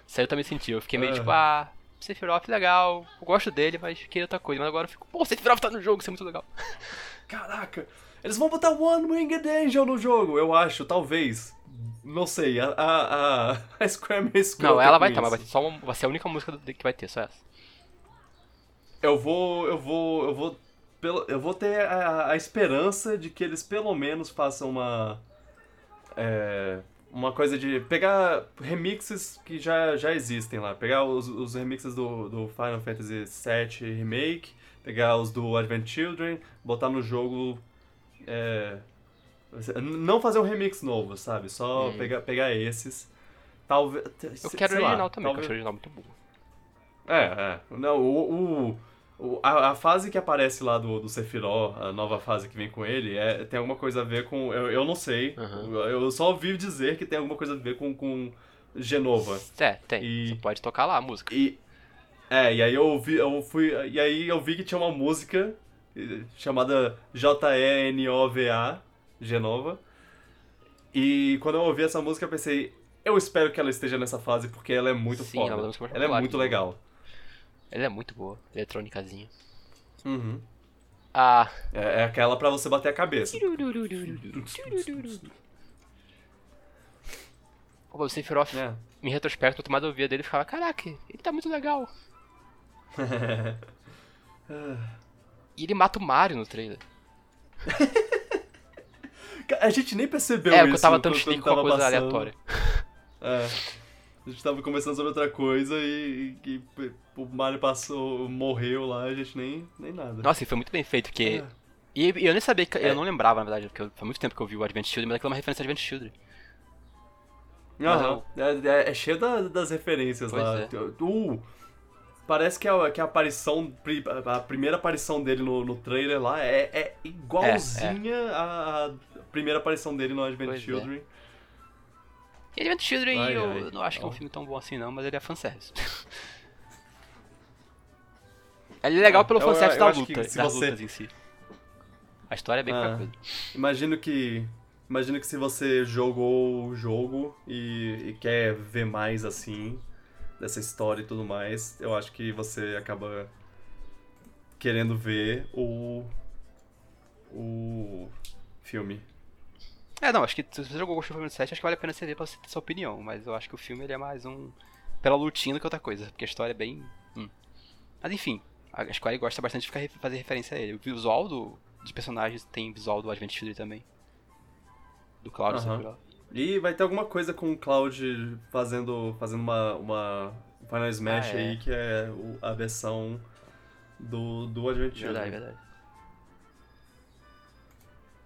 Isso aí eu também senti. Eu fiquei meio É. tipo, ah, Sephiroth legal, eu gosto dele, mas queria outra coisa. Mas agora eu fico, pô, Sephiroth tá no jogo, isso é muito legal. Caraca, eles vão botar One Winged Angel no jogo, eu acho, talvez. Não sei, a, a, a, Square meio escrota Não, ela vai estar, mas vai, só uma, vai ser a única música que vai ter, só essa. Eu vou, eu vou, eu vou, pelo, eu vou ter a, a esperança de que eles pelo menos façam uma, é, uma coisa de pegar remixes que já, já existem lá, pegar os, os remixes do, do Final Fantasy VII Remake, pegar os do Advent Children, botar no jogo, é, não fazer um remix novo, sabe? Só Hum. pegar, pegar esses. Talvez. Eu quero o sei lá, original também, porque eu talvez- acho o original muito bom. é, é. Não, o, o- a, a fase que aparece lá do, do Sephiroth, a nova fase que vem com ele, é, tem alguma coisa a ver com. Eu, eu não sei. Uhum. Eu, eu só ouvi dizer que tem alguma coisa a ver com, com Genova. É, tem. E- Você pode tocar lá a música. E. É, e aí eu ouvi, eu fui. E aí eu vi que tinha uma música eh, chamada J-E-N-O-V-A, Genova. E quando eu ouvi essa música eu pensei, eu espero que ela esteja nessa fase porque ela é muito Sim, ela é foda. música mais ela é muito legal. Ela é muito boa, eletrônicazinha. Uhum. Ah. É, é aquela pra você bater a cabeça. O Sephiroth, É. em retrospecto, eu ouvia dele, eu ficava, caraca, ele tá muito legal. E ele mata o Mario no trailer. A gente nem percebeu é, isso. porque eu tava tão chilique com uma tava coisa passando. aleatória. É. A gente tava conversando sobre outra coisa e, e, e o Mario passou, morreu lá, a gente nem, nem nada. Nossa, e foi muito bem feito, porque... É. E, e eu nem sabia, que, É. eu não lembrava, na verdade, porque faz muito tempo que eu vi o Advent Children, mas aquilo é uma referência a Advent Children. Aham. É, é- é cheio da- das referências Pois lá. é. Uh, parece que a, que a aparição, a primeira aparição dele no, no trailer lá é, é igualzinha à à primeira aparição dele no Advent Pois é. Children. E Advent Children Ai, eu ai. não acho que é um filme tão bom assim não, mas ele é fanservice. ele é legal pelo Eu- fanservice eu da luta, se das você- lutas em si. A história é bem Ah. coisa. Imagino que. imagino que se você jogou o jogo e, e quer ver mais assim, dessa história e tudo mais, eu acho que você acaba querendo ver o. o filme. É, não, acho que se você jogou Ghost of Tsushima 7, acho que vale a pena você ver pra você ter sua opinião, mas eu acho que o filme ele é mais um. pela lutinha do que outra coisa, porque a história é bem. Hum. Mas enfim, a Square gosta bastante de ficar, fazer referência a ele. O visual do, dos personagens tem visual do Advent Children também. Do Cloud, uhum. E vai ter alguma coisa com o Cloud fazendo, fazendo uma, uma Final Smash Ah, é. aí, que é a versão do, do Advent Verdade, Children. verdade.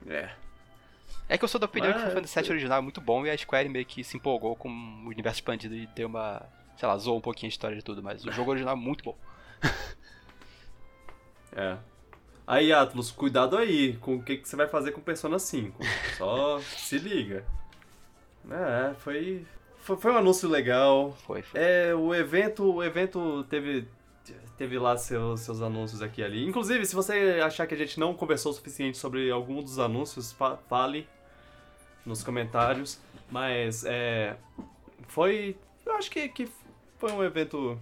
É. É que eu sou da opinião Mas- que o Final Fantasy VII original é muito bom e a Square meio que se empolgou com o universo expandido e deu uma. sei lá, zoou um pouquinho a história de tudo, mas o jogo original é muito bom. É. Aí, Atlas, cuidado aí com o que, que você vai fazer com Persona 5. Só se liga. É, foi, foi. Foi um anúncio legal. Foi, foi. É, o evento, o evento teve, teve lá seus, seus anúncios aqui e ali. Inclusive, se você achar que a gente não conversou o suficiente sobre algum dos anúncios, fa- fale nos comentários. Mas é, foi, eu acho que, que foi um evento.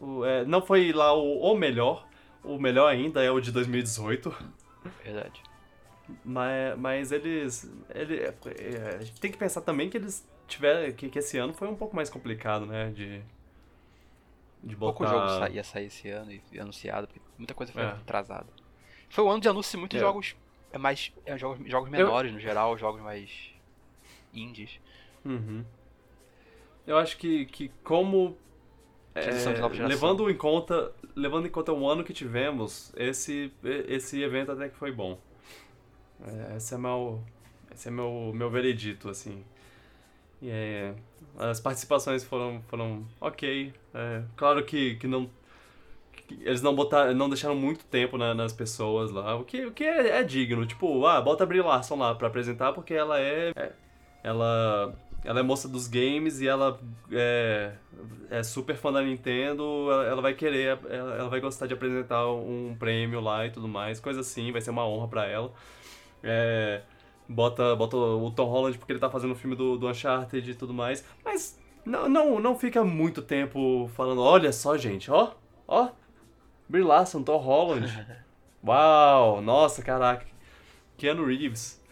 o- é, não foi lá o, o melhor. O melhor ainda é o de 2018. Verdade. Mas, mas eles. Ele, é, a gente tem que pensar também que eles tiveram. Que, que esse ano foi um pouco mais complicado, né? De. De botar. Pouco jogo sa- ia sair esse ano e anunciado, porque muita coisa foi É. atrasada. Foi um ano de anúncio de muitos É. jogos. É mais. É jogos, jogos menores no geral, jogos mais. indies. Uhum. Eu acho que, que como. é, levando em conta. Levando em conta o ano que tivemos, esse, esse evento até que foi bom. É, esse é meu. Esse é meu, meu veredito, assim. E é, as participações foram, foram ok. É, claro que, que não. que eles não botaram, não deixaram muito tempo na- nas pessoas lá, o que, o que é, é digno. Tipo, ah, bota a Brie Larson lá pra apresentar porque ela é, é- ela, ela é moça dos games e ela é, é super fã da Nintendo, ela, ela vai querer, ela, ela vai gostar de apresentar um prêmio lá e tudo mais, coisa assim, vai ser uma honra pra ela. É, bota, bota o Tom Holland porque ele tá fazendo o filme do, do Uncharted e tudo mais, mas não, não, não fica muito tempo falando, olha só gente, ó, ó, Brie Larson, Tom Holland, uau, nossa, caraca, Keanu Reeves.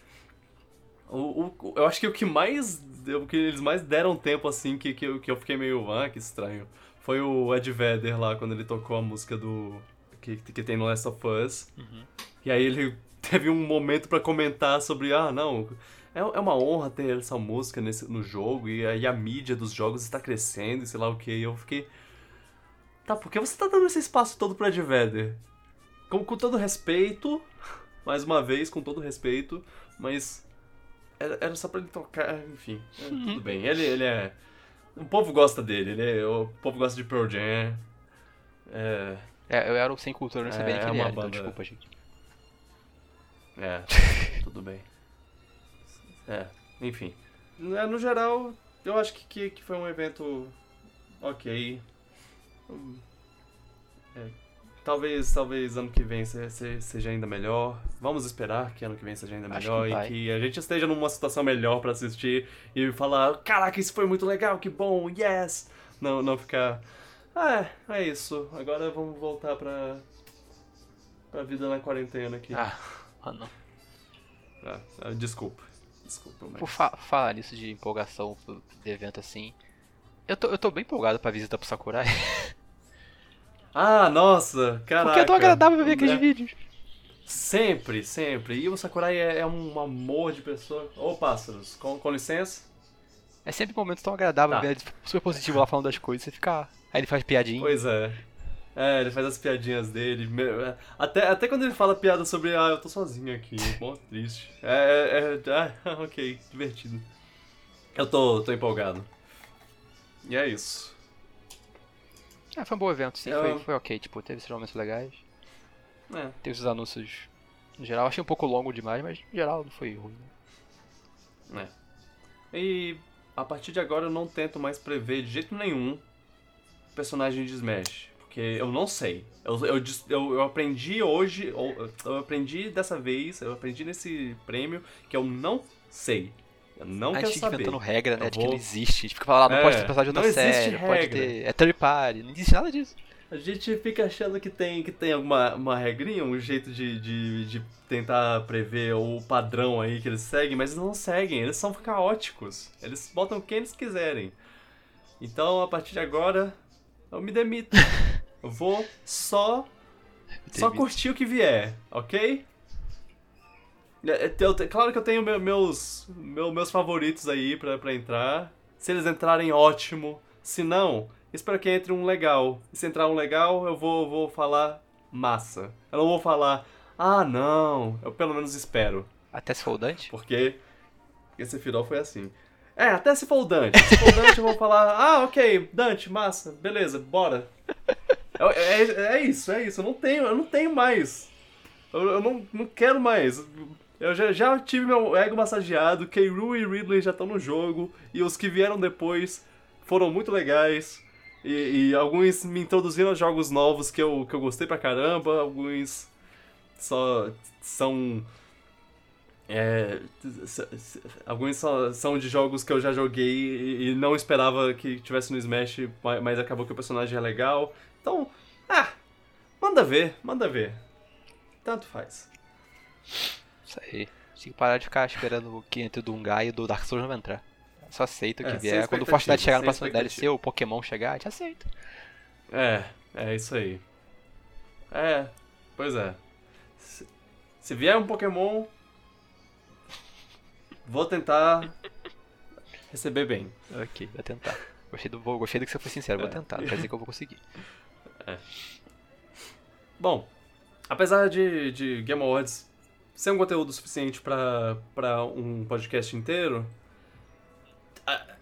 O, o- eu acho que o que mais. O que eles mais deram tempo assim, que, que, eu, que eu fiquei meio. Ah, que estranho. Foi o Ed Vedder lá, quando ele tocou a música do. Que, que tem no Last of Us. E aí ele teve um momento pra comentar sobre. Ah, não. É, é uma honra ter essa música nesse, no jogo. E aí a mídia dos jogos está crescendo e sei lá o que. E eu fiquei. Tá, por que você tá dando esse espaço todo pro Ed Vedder? Com, com todo respeito. Mais uma vez, com todo respeito. Mas era, era só pra ele tocar, enfim. é, tudo bem. Ele, ele é. O povo gosta dele, ele é- o povo gosta de Pearl Jam. É. É, eu era o sem cultura, não sabia É, nem é quem ele uma era, então banda- desculpa, gente. É, tudo bem. É, enfim. É, No geral, eu acho que, que, que foi um evento ok. Hum, é, talvez, talvez ano que vem se- se- seja ainda melhor. Vamos esperar que ano que vem seja ainda melhor que e que a gente esteja numa situação melhor pra assistir e falar, caraca, isso foi muito legal, que bom, yes! Não, não ficar. Ah, é, é isso. Agora vamos voltar pra. pra vida na quarentena aqui. Ah, mano. Ah, ah, desculpa. Desculpa, mas... Por fa falar nisso de empolgação de evento assim. Eu tô, eu tô bem empolgado pra visita pro Sakurai. Ah, nossa, caraca. Porque é tão agradável ver aqueles É, vídeos. Sempre, sempre. E o Sakurai é, é um amor de pessoa. Ô, pássaros, com, com licença. É sempre um momento tão agradável Tá. ver ele super positivo lá falando das coisas. Você fica. Aí ele faz piadinha. Pois é. É, ele faz as piadinhas dele. é, Até, até quando ele fala piada sobre, ah, eu tô sozinho aqui, mó triste. É, é, é ah, ok, divertido. Eu tô, tô empolgado. E é isso. É, foi um bom evento, sim. Eu- Foi, foi ok, tipo, teve esses momentos legais. É. Teve os anúncios no geral. Achei um pouco longo demais, mas no geral não foi ruim. né? E a partir de agora eu não tento mais prever de jeito nenhum personagem de Smash. Porque eu não sei. Eu, eu, eu, eu aprendi hoje, eu aprendi dessa vez, eu aprendi nesse prêmio que eu não sei. Eu não a quero gente saber. inventando regra, né? De que não existe. A gente fica falando, ah, não é, pode ter personagem de outra série, não pode ter. É third party, não existe nada disso. A gente fica achando que tem, que tem alguma uma regrinha, um jeito de, de, de tentar prever o padrão aí que eles seguem, mas eles não seguem, eles são caóticos. Eles botam quem eles quiserem. Então, a partir de agora, eu me demito. eu vou só. Só curtir o que vier, ok? É, é, eu, claro que eu tenho meus, meus, meus favoritos aí pra, pra entrar. Se eles entrarem, ótimo. Se não, espero que entre um legal. Se entrar um legal, eu vou, vou falar massa. Eu não vou falar, ah não, eu pelo menos espero. Até se for o Dante? Porque esse final foi assim. É, até se for o Dante. Se for o Dante, eu vou falar, ah, ok, Dante, massa, beleza, bora. É, é, é isso, é isso. Eu não tenho, eu não tenho mais. Eu, eu não, não quero mais. Eu já, já tive meu ego massageado, Keiru e Ridley já estão no jogo, e os que vieram depois foram muito legais. E, e, alguns me introduziram a jogos novos que eu, que eu gostei pra caramba, alguns só são. É, alguns só, são de jogos que eu já joguei e não esperava que tivesse no Smash, mas acabou que o personagem é legal. Então, ah, manda ver, manda ver. Tanto faz. Isso aí. Tem que parar de ficar esperando que entre o Dungai e do Dark Souls não vai entrar. Só aceita o que é, vier. Quando o Fortnite chegar no próximo DLC, o Pokémon chegar, a gente aceita. É, é isso aí. É, pois é. Se, se vier um Pokémon, vou tentar receber bem. Ok, vou tentar. Gostei do, gostei do que você foi sincero, é. vou tentar, não quer dizer que eu vou conseguir. É. Bom, apesar de, de Game Awards ser um conteúdo suficiente para um podcast inteiro,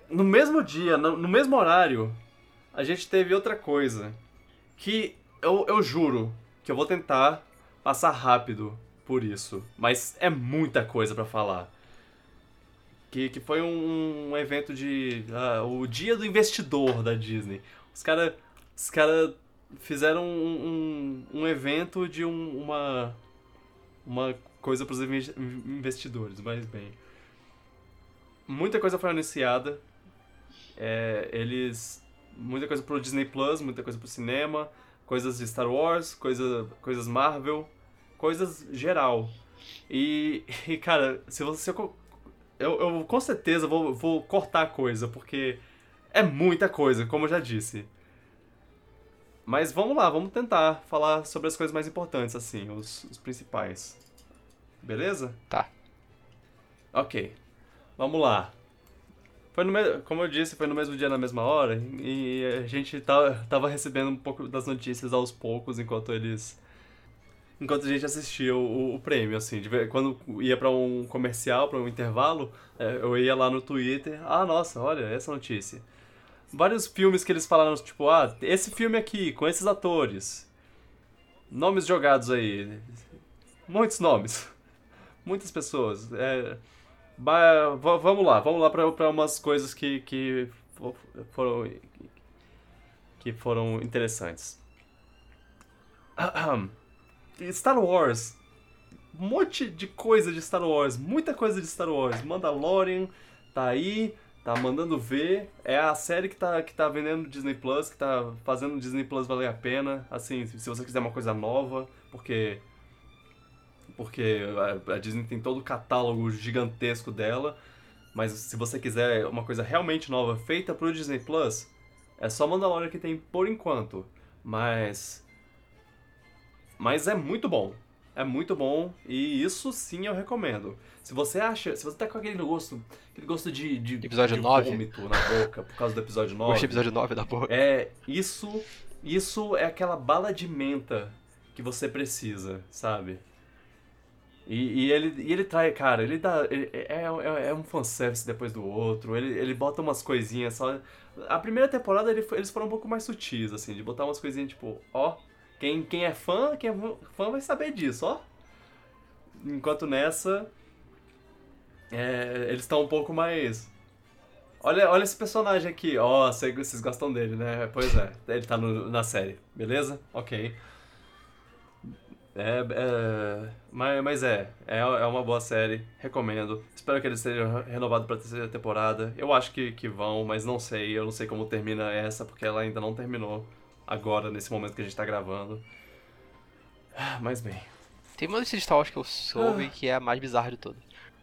no mesmo dia, no, no, mesmo horário, a gente teve outra coisa. Que eu, eu juro que eu vou tentar passar rápido por isso. Mas é muita coisa para falar. Que, que foi um, um evento de. Uh, o Dia do Investidor da Disney. Os caras os cara fizeram um, um, evento de um, uma, uma coisa para os investidores, mas bem muita coisa foi anunciada. É, eles. Muita coisa pro Disney Plus, muita coisa pro cinema, coisas de Star Wars, coisa, coisas Marvel, coisas geral. E, e cara, se você. Eu, eu com certeza vou, vou cortar coisa, porque é muita coisa, como eu já disse. Mas vamos lá, vamos tentar falar sobre as coisas mais importantes, assim, os, os principais. Beleza? Tá. Ok. Vamos lá. Foi no me... Como eu disse, foi no mesmo dia, na mesma hora, e a gente tá, tava recebendo um pouco das notícias aos poucos enquanto eles. Enquanto a gente assistia o, o prêmio, assim. De... Quando ia para um comercial, para um intervalo, é, eu ia lá no Twitter. Ah, nossa, olha essa notícia. Vários filmes que eles falaram, tipo, ah, esse filme aqui, com esses atores. Nomes jogados aí. Muitos nomes. Muitas pessoas. É vamos lá, vamos lá para umas coisas que, que foram que foram interessantes. Star Wars. Um monte de coisa de Star Wars, muita coisa de Star Wars. Mandalorian tá aí, tá mandando ver. É a série que tá, que tá vendendo Disney Plus, que tá fazendo Disney Plus valer a pena. Assim, se você quiser uma coisa nova, porque porque a, Disney tem todo o catálogo gigantesco dela. Mas se você quiser uma coisa realmente nova feita pro Disney Plus, é só Mandalorian que tem por enquanto. Mas. Mas é muito bom. É muito bom e isso sim eu recomendo. Se você acha, se você tá com aquele gosto, aquele gosto de, de, episódio de 9. vômito na boca por causa do episódio 9. Gostei episódio 9 da boca. É, isso, isso é aquela bala de menta que você precisa, sabe? E, e, ele, e ele trai, cara, ele dá. Ele, é, é, é, um fanservice depois do outro, ele, ele bota umas coisinhas só. A primeira temporada ele, eles foram um pouco mais sutis, assim, de botar umas coisinhas tipo, ó, quem, quem é fã, quem é fã vai saber disso, ó. Enquanto nessa. É, eles estão um pouco mais. Olha, olha esse personagem aqui. Ó, oh, vocês gostam dele, né? Pois é, ele tá no, na série. Beleza? Ok. É, é, mas, mas é, é, é uma boa série, recomendo. Espero que eles estejam renovados pra terceira temporada. Eu acho que, que vão, mas não sei. Eu não sei como termina essa, porque ela ainda não terminou agora, nesse momento que a gente tá gravando. Ah, mas bem. Tem uma lista de Star Wars que eu soube ah. que é a mais bizarra de todas.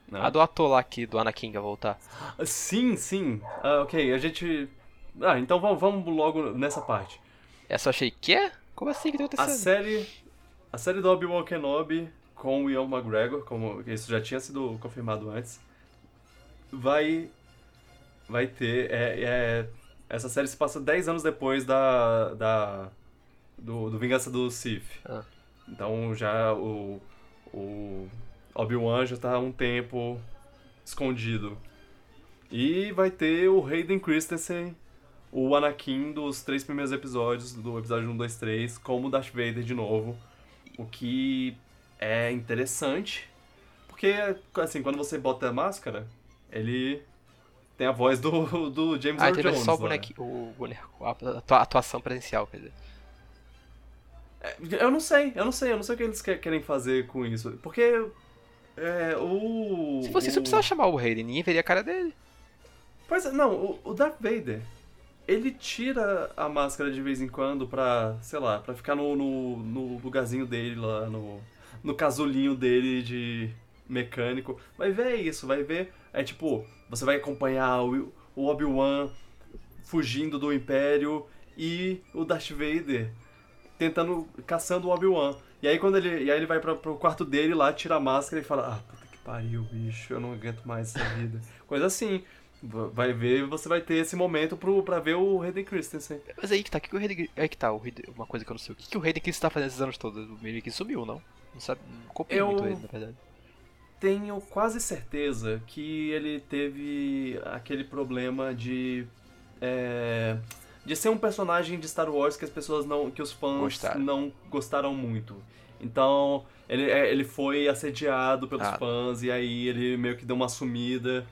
Não. A do ator lá aqui, do Anakin, vai voltar. Sim, sim. Ah, ok, a gente. Ah, então vamos, vamos logo nessa parte. Essa eu achei que é? Como assim que tá acontecendo? A série a série do Obi-Wan Kenobi com o Ian McGregor, como isso já tinha sido confirmado antes, vai vai ter é, é, essa série se passa 10 anos depois da da do, do Vingança do Sith. Ah. Então já o o Obi-Wan já tá há um tempo escondido. E vai ter o Hayden Christensen, o Anakin dos três primeiros episódios, do episódio 1, 2, 3, como Darth Vader de novo. O que é interessante, porque, assim, quando você bota a máscara, ele tem a voz do, do James ah, Earl Jones. Ah, só o boneco, o boneco, a atuação presencial, quer dizer. É, eu não sei, eu não sei, eu não sei o que eles querem fazer com isso. Porque é, o. Se fosse o... isso, precisava chamar o Hayden, ninguém veria a cara dele. Pois é, não, o, o Darth Vader, ele tira a máscara de vez em quando pra, sei lá, pra ficar no, no, no lugarzinho dele lá, no, no casulinho dele de mecânico. Vai ver isso, vai ver. É tipo, você vai acompanhar o, Obi-Wan fugindo do Império e o Darth Vader tentando, caçando o Obi-Wan. E aí quando ele, e aí ele vai pra, pro quarto dele lá, tira a máscara e fala, ah, puta que pariu, bicho, eu não aguento mais essa vida. Coisa assim. Vai ver, você vai ter esse momento pro, pra ver o Hayden Christensen. Mas aí que tá, que, que o Hayden, aí que tá, o Hayden, uma coisa que eu não sei. O que, que o Hayden Christensen tá fazendo esses anos todos? O meio que sumiu, não? Não sabe, não copiei eu muito ele, na verdade. Tenho quase certeza que ele teve aquele problema de. É, de ser um personagem de Star Wars que as pessoas não. que os fãs gostaram. não gostaram muito. Então, ele, é, ele foi assediado pelos ah. fãs e aí ele meio que deu uma sumida.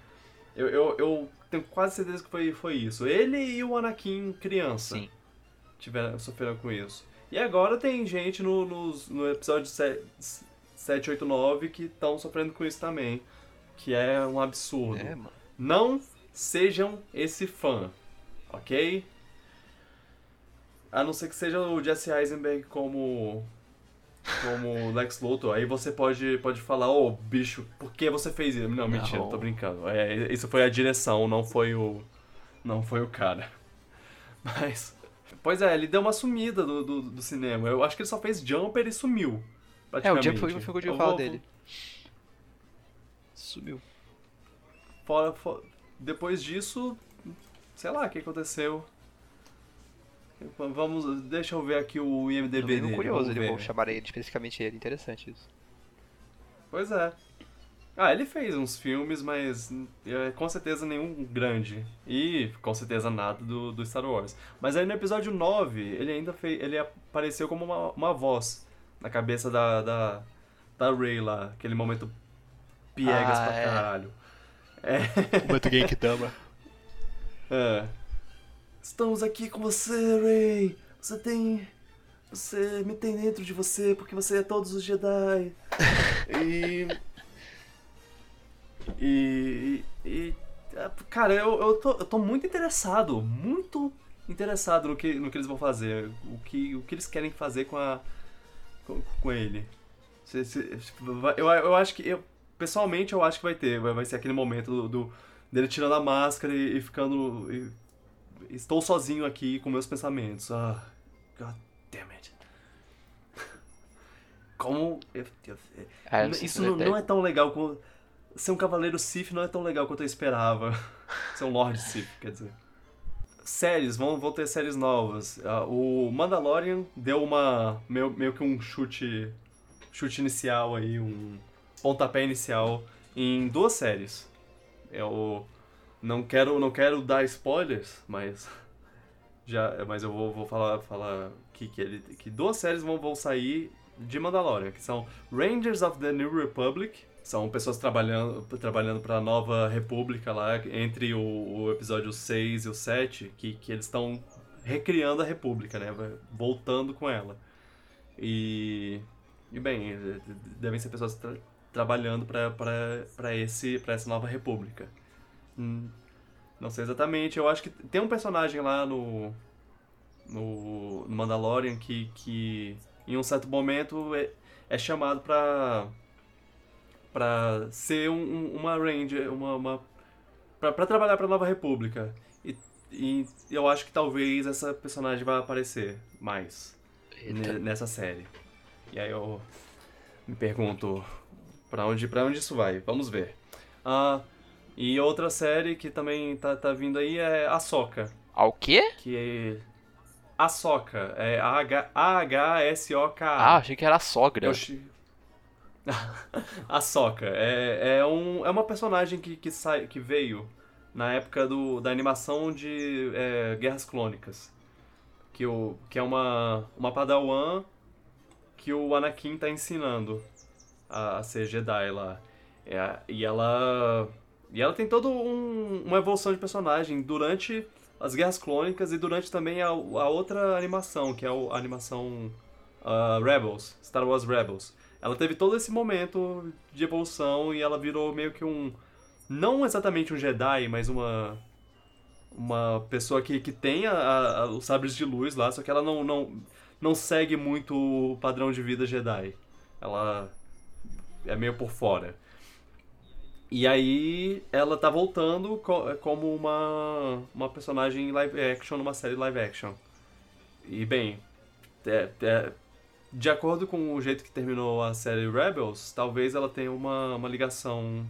Eu, eu, eu tenho quase certeza que foi, foi isso. Ele e o Anakin criança Sim. tiveram, sofreram com isso. E agora tem gente no, no, no episódio 7, 7, 8, 9 que estão sofrendo com isso também. Que é um absurdo. É, Não sejam esse fã, ok? A não ser que seja o Jesse Eisenberg como como Lex Luthor, aí você pode, pode falar, ô oh, bicho, por que você fez isso? Não, mentira, não. tô brincando. É, isso foi a direção, não foi o. Não foi o cara. Mas. Pois é, ele deu uma sumida do, do, do cinema. Eu acho que ele só fez Jumper e sumiu. É, o Jumper foi o que eu falo dele. Sumiu. Fora, fora, depois disso, sei lá o que aconteceu. Vamos, deixa eu ver aqui o IMDB dele. curioso, ele, vou chamar ele, especificamente ele, interessante isso. Pois é. Ah, ele fez uns filmes, mas é, com certeza nenhum grande. E com certeza nada do, do Star Wars. Mas aí no episódio 9, ele ainda fez. Ele apareceu como uma, uma voz na cabeça da, da, da Rey lá. Aquele momento piegas ah, pra é. caralho. É. Momento Genkidama. É. Estamos aqui com você, Ray. Você tem. Você me tem dentro de você porque você é todos os Jedi. e. E. E. Cara, eu, eu, tô, eu tô muito interessado. Muito interessado no que, no que eles vão fazer. O que, o que eles querem fazer com a. com, com ele. Se, se, eu, eu acho que. Eu, pessoalmente, eu acho que vai ter. Vai, vai ser aquele momento do, do dele tirando a máscara e, e ficando. E, estou sozinho aqui com meus pensamentos. Ah, God damn it. Como. Eu, eu, é, isso não, não, é tão legal como. Ser um cavaleiro Sith não é tão legal quanto eu esperava. Ser um Lord Sith, quer dizer. Séries, vão, vão ter séries novas. Uh, o Mandalorian deu uma. Meio, meio que um chute. Chute inicial aí, um pontapé inicial em duas séries. O não quero, não quero dar spoilers, mas já, mas eu vou, vou falar, falar que, que, ele, que duas séries vão, vão sair de Mandalorian, que são Rangers of the New Republic São pessoas trabalhando trabalhando para a Nova República lá, entre o, o, episódio 6 e o 7, que, que eles estão recriando a República, né? Voltando com ela. E, e bem, devem ser pessoas tra trabalhando para essa nova república. Hum, não sei exatamente, eu acho que tem um personagem lá no no, no Mandalorian que, que em um certo momento é, é chamado para para ser um, uma ranger, uma, uma para trabalhar para Nova República. E, e eu acho que talvez essa personagem vai aparecer mais nessa série. E aí eu me pergunto para onde para onde isso vai. Vamos ver. Ah, e outra série que também tá, tá vindo aí é a Soca. Ao quê? Que é a Soca, é A-H-S-O-K. Ah, achei que era a sogra. a Soca é, é, um, é uma personagem que, que, sai, que veio na época do, da animação de é, Guerras Clônicas que, o, que é uma, uma padawan que o Anakin tá ensinando a, a ser Jedi lá. É, e ela e ela tem toda um, uma evolução de personagem durante as Guerras Clônicas e durante também a, a outra animação, que é a animação uh, Rebels, Star Wars Rebels. Ela teve todo esse momento de evolução e ela virou meio que um. Não exatamente um Jedi, mas uma uma pessoa que, que tem a, a, os sabres de luz lá, só que ela não, não, não segue muito o padrão de vida Jedi. Ela é meio por fora. E aí ela tá voltando co como uma, uma personagem live action numa série live action. E bem, é, é, de acordo com o jeito que terminou a série Rebels, talvez ela tenha uma, uma ligação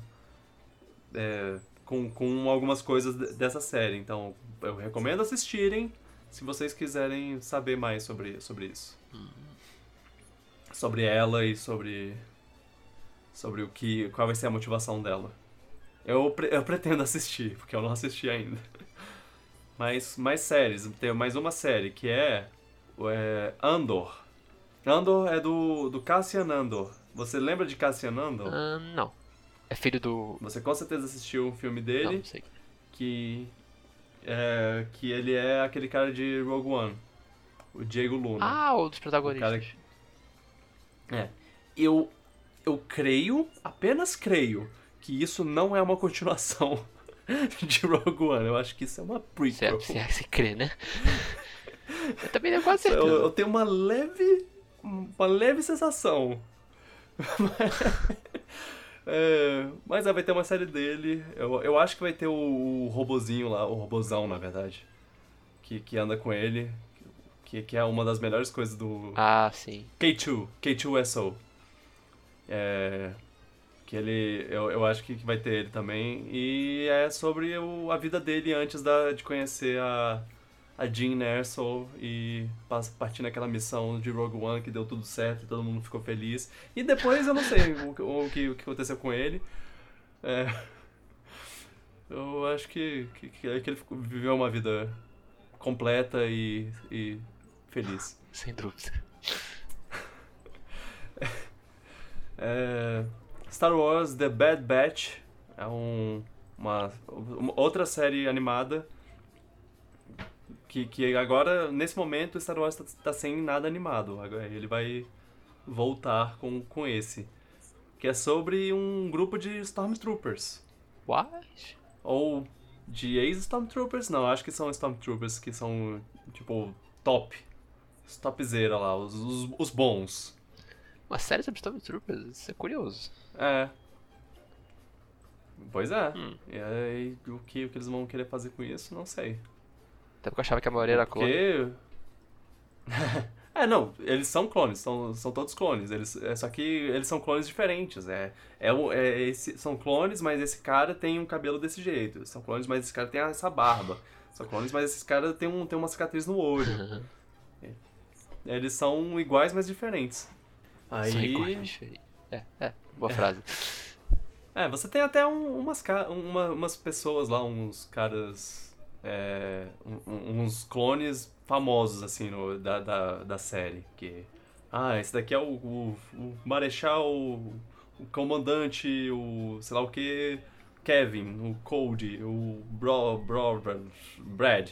é, com, com algumas coisas dessa série. Então, eu recomendo assistirem se vocês quiserem saber mais sobre, sobre isso. Uhum. Sobre ela e sobre sobre o que qual vai ser a motivação dela. Eu, eu pretendo assistir, porque eu não assisti ainda. Mas mais séries, tem mais uma série que é, é Andor. Andor é do, do Cassian Andor. Você lembra de Cassian Andor? Uh, não. É filho do. Você com certeza assistiu um filme dele. Não, não sei. Que. É, que ele é aquele cara de Rogue One. O Diego Luna. Ah, o dos protagonistas. Que... É. Eu. Eu creio, apenas creio, que isso não é uma continuação de Rogue One. Eu acho que isso é uma prequel. Você, você crê, né? eu também tenho quase certeza. Eu, eu tenho uma leve. Uma leve sensação. É, mas é, vai ter uma série dele. Eu, eu acho que vai ter o, o robozinho lá, o robozão, na verdade. Que, que anda com ele. Que, que é uma das melhores coisas do. Ah, sim. K2, K2SO. É, que ele. Eu, eu acho que vai ter ele também. E é sobre o, a vida dele antes da, de conhecer a, a Jean Erso e partir naquela missão de Rogue One que deu tudo certo e todo mundo ficou feliz. E depois eu não sei o, o, que, o que aconteceu com ele. É, eu acho que, que, que ele viveu uma vida completa e, e feliz. Sem dúvida. É, Star Wars The Bad Batch é um, uma, uma outra série animada que, que agora, nesse momento, Star Wars tá, tá sem nada animado. Ele vai voltar com, com esse. Que é sobre um grupo de Stormtroopers. What? Ou de ex-Stormtroopers? Não, acho que são Stormtroopers que são, tipo, top. Os topzera lá, os, os, os bons. Uma série sobre Stormtroopers? Isso é curioso. É. Pois é. Hum. E aí, o que, o que eles vão querer fazer com isso, não sei. Até porque eu achava que a maioria era clone. Porque... é, não, eles são clones, são, são todos clones. Eles, é, só que eles são clones diferentes. É, é, é esse, são clones, mas esse cara tem um cabelo desse jeito. São clones, mas esse cara tem essa barba. São clones, mas esse cara tem, um, tem uma cicatriz no olho. Eles são iguais, mas diferentes. Aí... São iguais, mas diferentes. É, é, boa frase. É, você tem até um, umas, uma, umas pessoas lá, uns caras é, uns clones famosos, assim, no, da, da, da série. Que, ah, esse daqui é o, o, o Marechal o comandante, o sei lá o que, Kevin, o Cody, o Bro, Bro, Brad,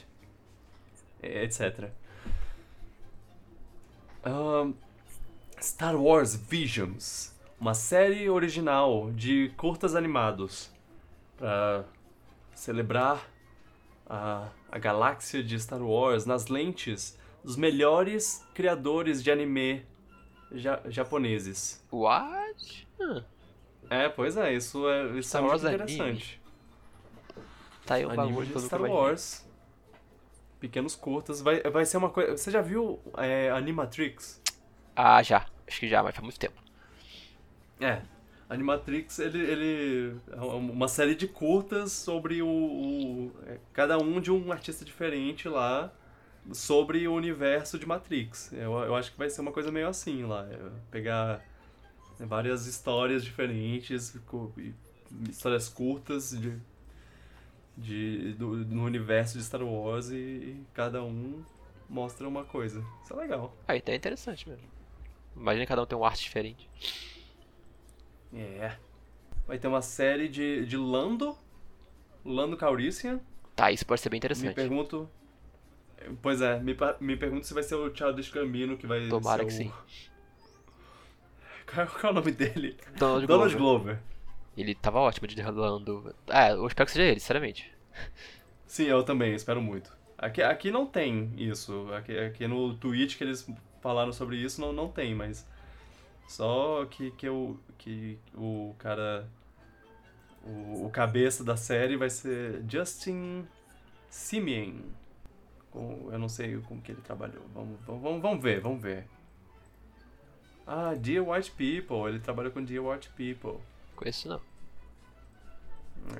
etc. Um, Star Wars Visions, uma série original de curtas animados para celebrar a, a galáxia de Star Wars nas lentes dos melhores criadores de anime ja, japoneses. What? É, pois é, isso é, isso Star é Wars muito anime. interessante. Tá aí um Anime de Star. Wars. Pequenos curtas. Vai, vai ser uma coisa. Você já viu é, Animatrix? Ah, já. Acho que já, mas faz muito tempo. É. Animatrix, ele, ele é uma série de curtas sobre o, o- é, cada um de um artista diferente lá sobre o universo de Matrix. Eu, eu acho que vai ser uma coisa meio assim lá, é pegar várias histórias diferentes, histórias curtas de, de do, no universo de Star Wars e, e cada um mostra uma coisa. Isso é legal. Aí tá interessante mesmo. Imagina cada um ter um arte diferente. É. Vai ter uma série de, de Lando, Lando Calrissian. Tá, isso pode ser bem Me interessante. pergunto. Pois é, me, me pergunto se vai ser o Childish Gambino que vai Tomara ser que o... sim. Qual, qual é o nome dele? Donald, Donald Glover. Glover. Ele tava ótimo de Lando. É, eu espero que seja ele, sinceramente. Sim, eu também, espero muito. Aqui, aqui não tem isso. Aqui, aqui no tweet que eles falaram sobre isso não, não tem, mas. Só que, que, eu, que o cara. O, o cabeça da série vai ser Justin Simien. Com- eu não sei com que ele trabalhou. Vamos, vamos, vamos ver, vamos ver. Ah, Dear White People. Ele trabalhou com Dear White People. Conheço não.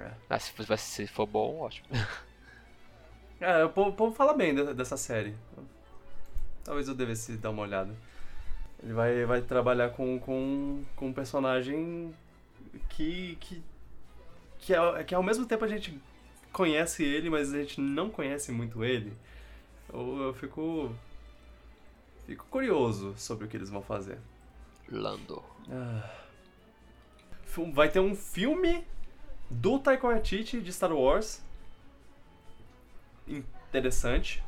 É. Ah, se for, se for bom, ótimo. É, o povo, o povo fala bem de- dessa série. Talvez eu devesse dar uma olhada. Ele vai, vai trabalhar com, com, com um personagem que, que, que, é, que ao mesmo tempo a gente conhece ele, mas a gente não conhece muito ele. Eu, eu fico, fico curioso sobre o que eles vão fazer. Lando. Fil- Vai ter um filme do Taika Waititi de Star Wars. Interessante.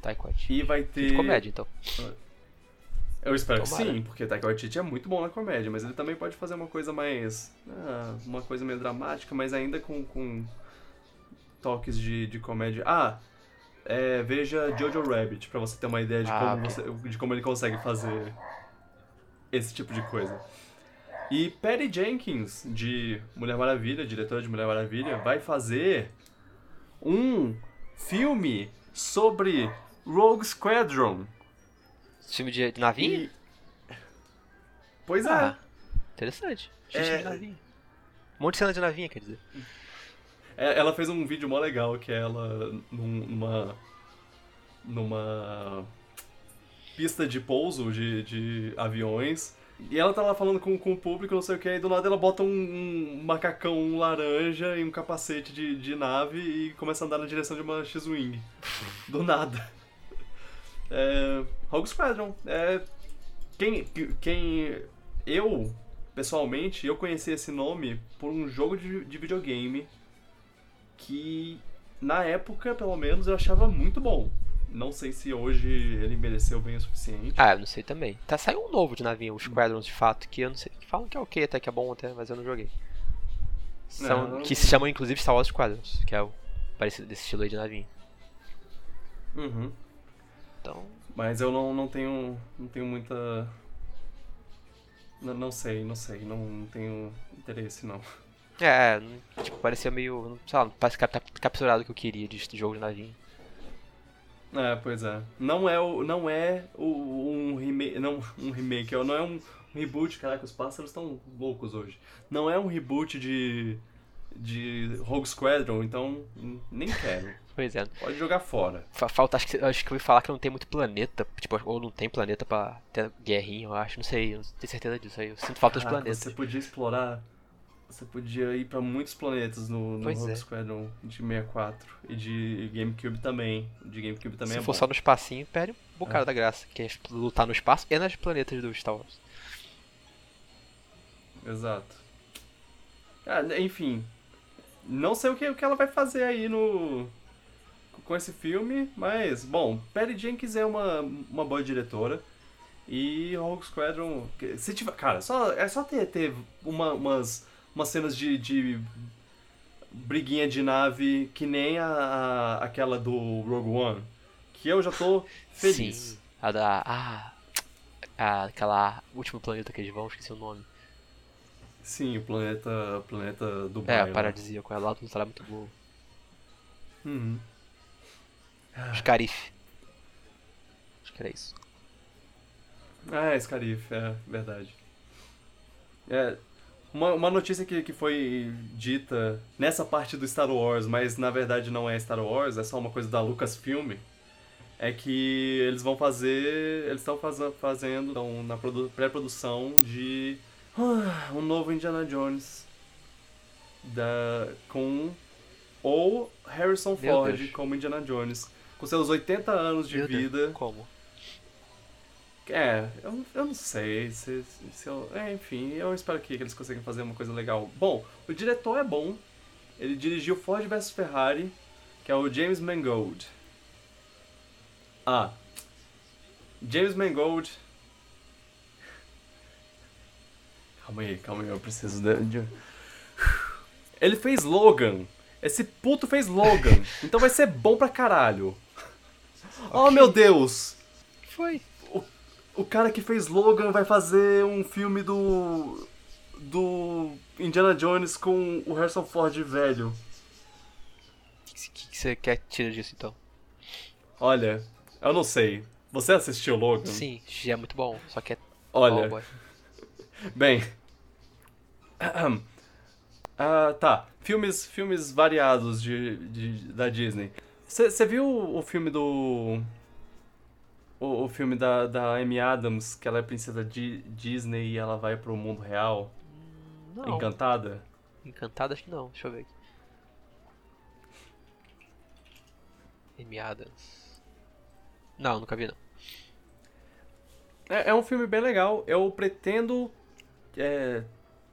Taika Waititi. E vai ter... de comédia, então. Eu espero Tomara. que sim, porque Taika Waititi é muito bom na comédia, mas ele também pode fazer uma coisa mais... ah, uma coisa meio dramática, mas ainda com, com toques de, de comédia. Ah, é, veja Jojo Rabbit, pra você ter uma ideia de, Ah, como você- de como ele consegue fazer esse tipo de coisa. E Patty Jenkins, de Mulher Maravilha, diretora de Mulher Maravilha, vai fazer um filme sobre Rogue Squadron. Filme de, navinha? E- Pois é. Ah, interessante. Filme É. de navinha. Um monte de cena de navinha, quer dizer. É, Ela fez um vídeo mó legal que é ela num- numa. numa. pista de pouso de, de aviões. E ela tá lá falando com, com o público, não sei o que, e do nada ela bota um, um macacão laranja e um capacete de, de nave e começa a andar na direção de uma X-Wing. Do nada. É, Rogue Squadron. É, quem, quem. Eu, pessoalmente, eu conheci esse nome por um jogo de, de videogame que na época, pelo menos, eu achava muito bom. Não sei se hoje ele mereceu bem o suficiente. Ah, eu não sei também. Tá saiu um novo de navinha, os Squadrons de fato, que eu não sei. que Falam que é ok, até que é bom até, mas eu não joguei. São, Não, não- que se chamam inclusive Star Wars Squadrons, que é o parecido desse estilo aí de navinha. Uhum. Então, Mas eu não, não tenho. não tenho muita. Não, não sei, não sei, não, não tenho interesse não. é, tipo, parecia meio. Sei lá, parece cap- capturado o que eu queria de jogo de navinha. É, pois é. Não é o. Não é o, um remake. Não, um remake, não é um, reboot, caraca, os pássaros estão loucos hoje. Não é um reboot de. de Rogue Squadron, então nem quero. Pois é. Pode jogar fora. Fa- Falta, acho que, acho que eu ouvi falar que não tem muito planeta, tipo, ou não tem planeta pra ter guerrinha, eu acho, não sei, eu não tenho certeza disso aí. Eu sinto falta de Caraca, planetas. Você podia explorar. Você podia ir pra muitos planetas no, no Rogue é. Squadron de 64. E de GameCube também. De GameCube também Se é for bom. só no espacinho, perde um bocado É. da graça, que é lutar no espaço e nas planetas do Star Wars. exato. Ah, enfim, não sei o que, o que ela vai fazer aí no com esse filme, mas, bom, Patty Jenkins é uma, uma boa diretora. E Rogue Squadron, se tiver, cara, só, é só ter, ter uma, umas, umas cenas de, de briguinha de nave que nem a, a, aquela do Rogue One, que eu já tô feliz. Sim, a da. Ah, a, aquela último planeta que eles vão, esqueci o nome. Sim, o planeta, o planeta do É, paradisíaco, ela lá do é muito boa. Uhum. Scarif. Acho que era isso. Ah, é, Scarif, é verdade. É, uma, uma notícia que, que foi dita nessa parte do Star Wars, mas na verdade não é Star Wars, é só uma coisa da Lucasfilm, é que eles vão fazer. Eles estão faz, fazendo estão na produ- pré-produção de ah, um novo Indiana Jones. Da, com ou Harrison Ford como Indiana Jones. Com seus 80 anos de Meu Deus, vida. Como? É, eu, eu não sei se, se eu. É, enfim, eu espero que, que eles consigam fazer uma coisa legal. Bom, o diretor é bom. Ele dirigiu Ford vs Ferrari, que é o James Mangold. Ah. James Mangold. Calma aí, calma aí, eu preciso de- Ele fez Logan. Esse puto fez Logan. Então vai ser bom pra caralho. Oh meu Deus! Foi. O cara que fez Logan vai fazer um filme do. do Indiana Jones com o Harrison Ford velho. O que, você quer tirar disso então? Olha, eu não sei. Você assistiu Logan? Sim, é muito bom, só que é. Olha, Oh, bem. Ah, tá. Filmes, filmes variados de, de- da Disney. Você viu o filme do. O, o filme da, da Amy Adams, que ela é princesa Di- Disney e ela vai pro mundo real? Não. Encantada? Encantado acho que não, deixa eu ver aqui. Amy Adams. Não, nunca vi não. É, é um filme bem legal. Eu pretendo é,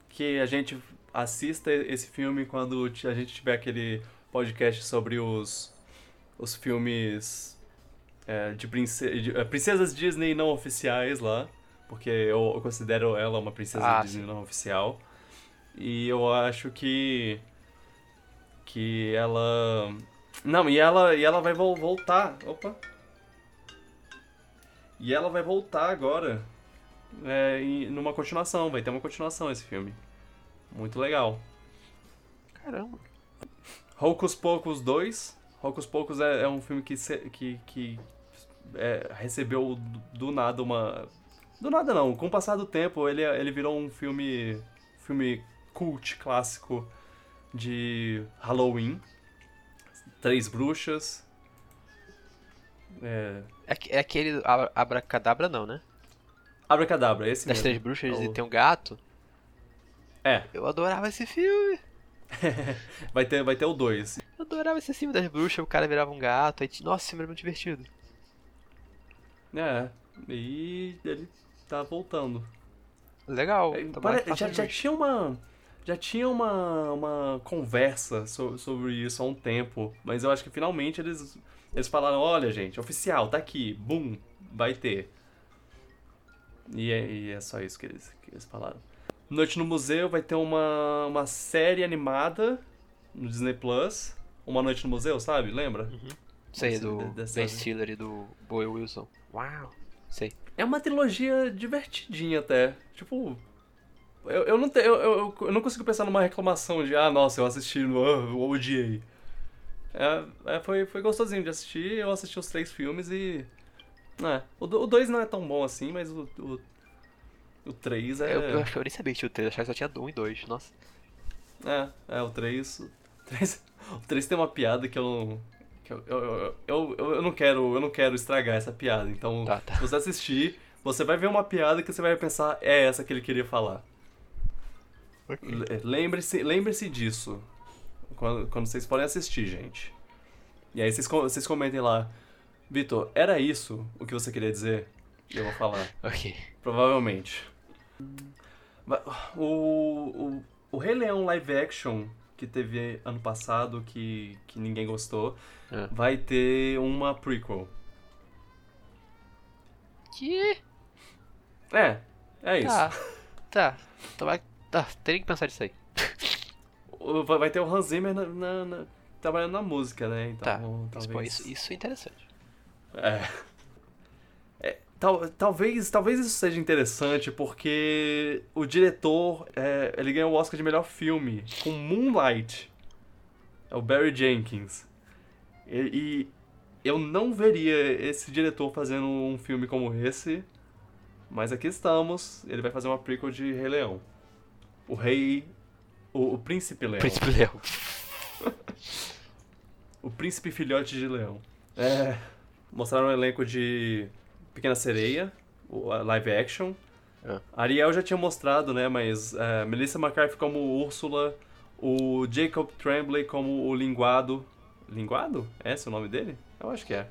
que a gente assista esse filme quando a gente tiver aquele podcast sobre os, os filmes é, de, prince- de- é, princesas Disney não oficiais lá. Porque eu, eu considero ela uma princesa Ah, Disney não oficial. E eu acho que. Que ela. Não, e ela, e ela vai vol- voltar. Opa! E ela vai voltar agora é, em- numa continuação, vai ter uma continuação esse filme. Muito legal. Caramba. Hocus Pocus 2. Hocus Pocus é, é um filme que, se- que, que é, recebeu do, nada uma. Do nada não, com o passar do tempo ele, ele virou um filme. filme cult clássico de Halloween. Três bruxas. É, É, é aquele Abra- Abracadabra não, né? Abracadabra, esse Das mesmo. Três Bruxas É e o- tem um gato. É, Eu adorava esse filme. vai ter, vai ter o 2. Eu adorava esse filme das bruxas, o cara virava um gato. Aí, nossa, esse filme era muito divertido. É, e ele tá voltando. Legal. É, pare- já, já tinha uma. Já tinha uma, uma conversa so- sobre isso há um tempo, mas eu acho que finalmente eles, eles falaram, olha gente, oficial, tá aqui, boom, vai ter. E é, e é só isso que eles, que eles falaram. Noite no Museu vai ter uma, uma série animada no Disney Plus. Uma Noite no Museu, sabe? Lembra? Sei, Desse- do Ben Stiller e do Boy Wilson. Uau. Sei. É uma trilogia divertidinha até. Tipo. Eu, eu, não te, eu, eu, eu não consigo pensar numa reclamação de, ah, nossa, eu assisti, no, ah, eu odiei. É, é, foi, foi gostosinho de assistir, eu assisti os três filmes e. É, o 2 não é tão bom assim, mas o 3 o, o três é, Eu, eu acho que eu nem sabia que tinha o 3, eu achava que só tinha um e dois. Nossa. é. É, o 3. O 3, o 3 tem uma piada que eu não. Que eu, eu, eu, eu, eu, não quero, eu não quero estragar essa piada. Então, Tá, tá. se você assistir, você vai ver uma piada que você vai pensar, é essa que ele queria falar. Le- Lembre-se lembre disso. Quando, quando vocês forem assistir, gente. E aí vocês, vocês comentem lá. Vitor, era isso o que você queria dizer? E eu vou falar. Ok. Provavelmente. O, o, o Rei Leão live action que teve ano passado, que, que ninguém gostou, É. vai ter uma prequel. Que? É, é isso. Tá. Tá. Então vai. Tá, teria que pensar nisso aí. Vai vai ter o Hans Zimmer na, na- na- trabalhando na música, né? Então, Tá. talvez... Pô, isso, isso é interessante. É. Tal- talvez, talvez isso seja interessante porque o diretor é, ele ganhou o Oscar de melhor filme com Moonlight. É o Barry Jenkins. E, e eu não veria esse diretor fazendo um filme como esse, mas aqui estamos. Ele vai fazer uma prequel de Rei Leão. O Rei. O, o Príncipe Leão. Príncipe Leão. O Príncipe Filhote de Leão. É. Mostraram um elenco de Pequena Sereia, live action. É. Ariel já tinha mostrado, né? Mas é, Melissa McCarthy como Úrsula, o Jacob Tremblay como o Linguado. Linguado? É esse o nome dele? Eu acho que é.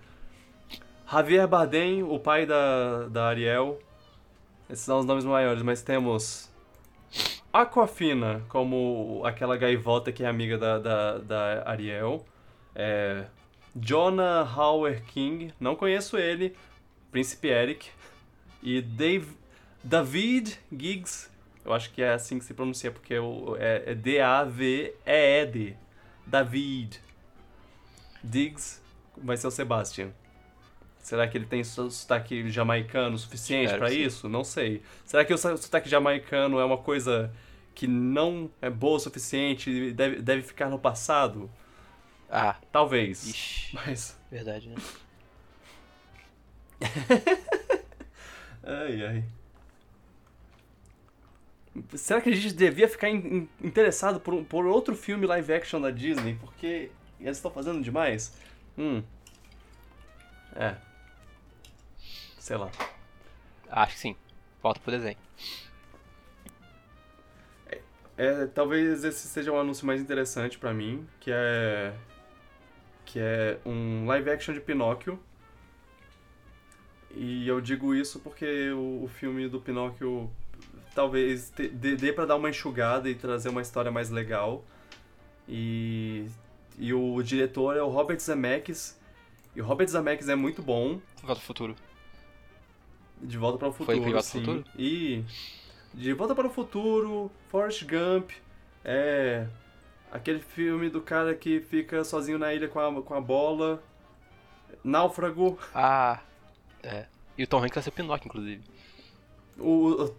Javier Bardem, o pai da, da Ariel. Esses são os nomes maiores, mas temos Aquafina como aquela gaivota que é amiga da, da, da Ariel. É, Jonah Hauer King, não conheço ele. Príncipe Eric. E Dave, David Giggs, eu acho que é assim que se pronuncia, porque é, é D-A-V-E-E-D. David. Diggs vai ser o Sebastian. Será que ele tem so- sotaque jamaicano suficiente sim. isso? Não sei. Será que o so- sotaque jamaicano é uma coisa que não é boa o suficiente e deve, deve ficar no passado? Ah, Talvez. ixi. Mas. Verdade, né? Ai, ai. Será que a gente devia ficar in- in- interessado por, um- por outro filme live action da Disney? Porque eles estão fazendo demais? Hum. É. Sei lá. Acho que sim. Volta pro desenho. É, talvez esse seja o anúncio mais interessante pra mim, que é que é um live action de Pinóquio. E eu digo isso porque o, o filme do Pinóquio talvez te- dê, dê para dar uma enxugada e trazer uma história mais legal. E e o diretor é o Robert Zemeckis. E o Robert Zemeckis é muito bom. Volta pro futuro. De Volta para o Foi Futuro, De Volta sim. Futuro? E De Volta para o Futuro, Forrest Gump, é aquele filme do cara que fica sozinho na ilha com a, com a bola, Náufrago, Ah, é. E o Tom Hanks vai ser o Pinóquio, inclusive. o, o,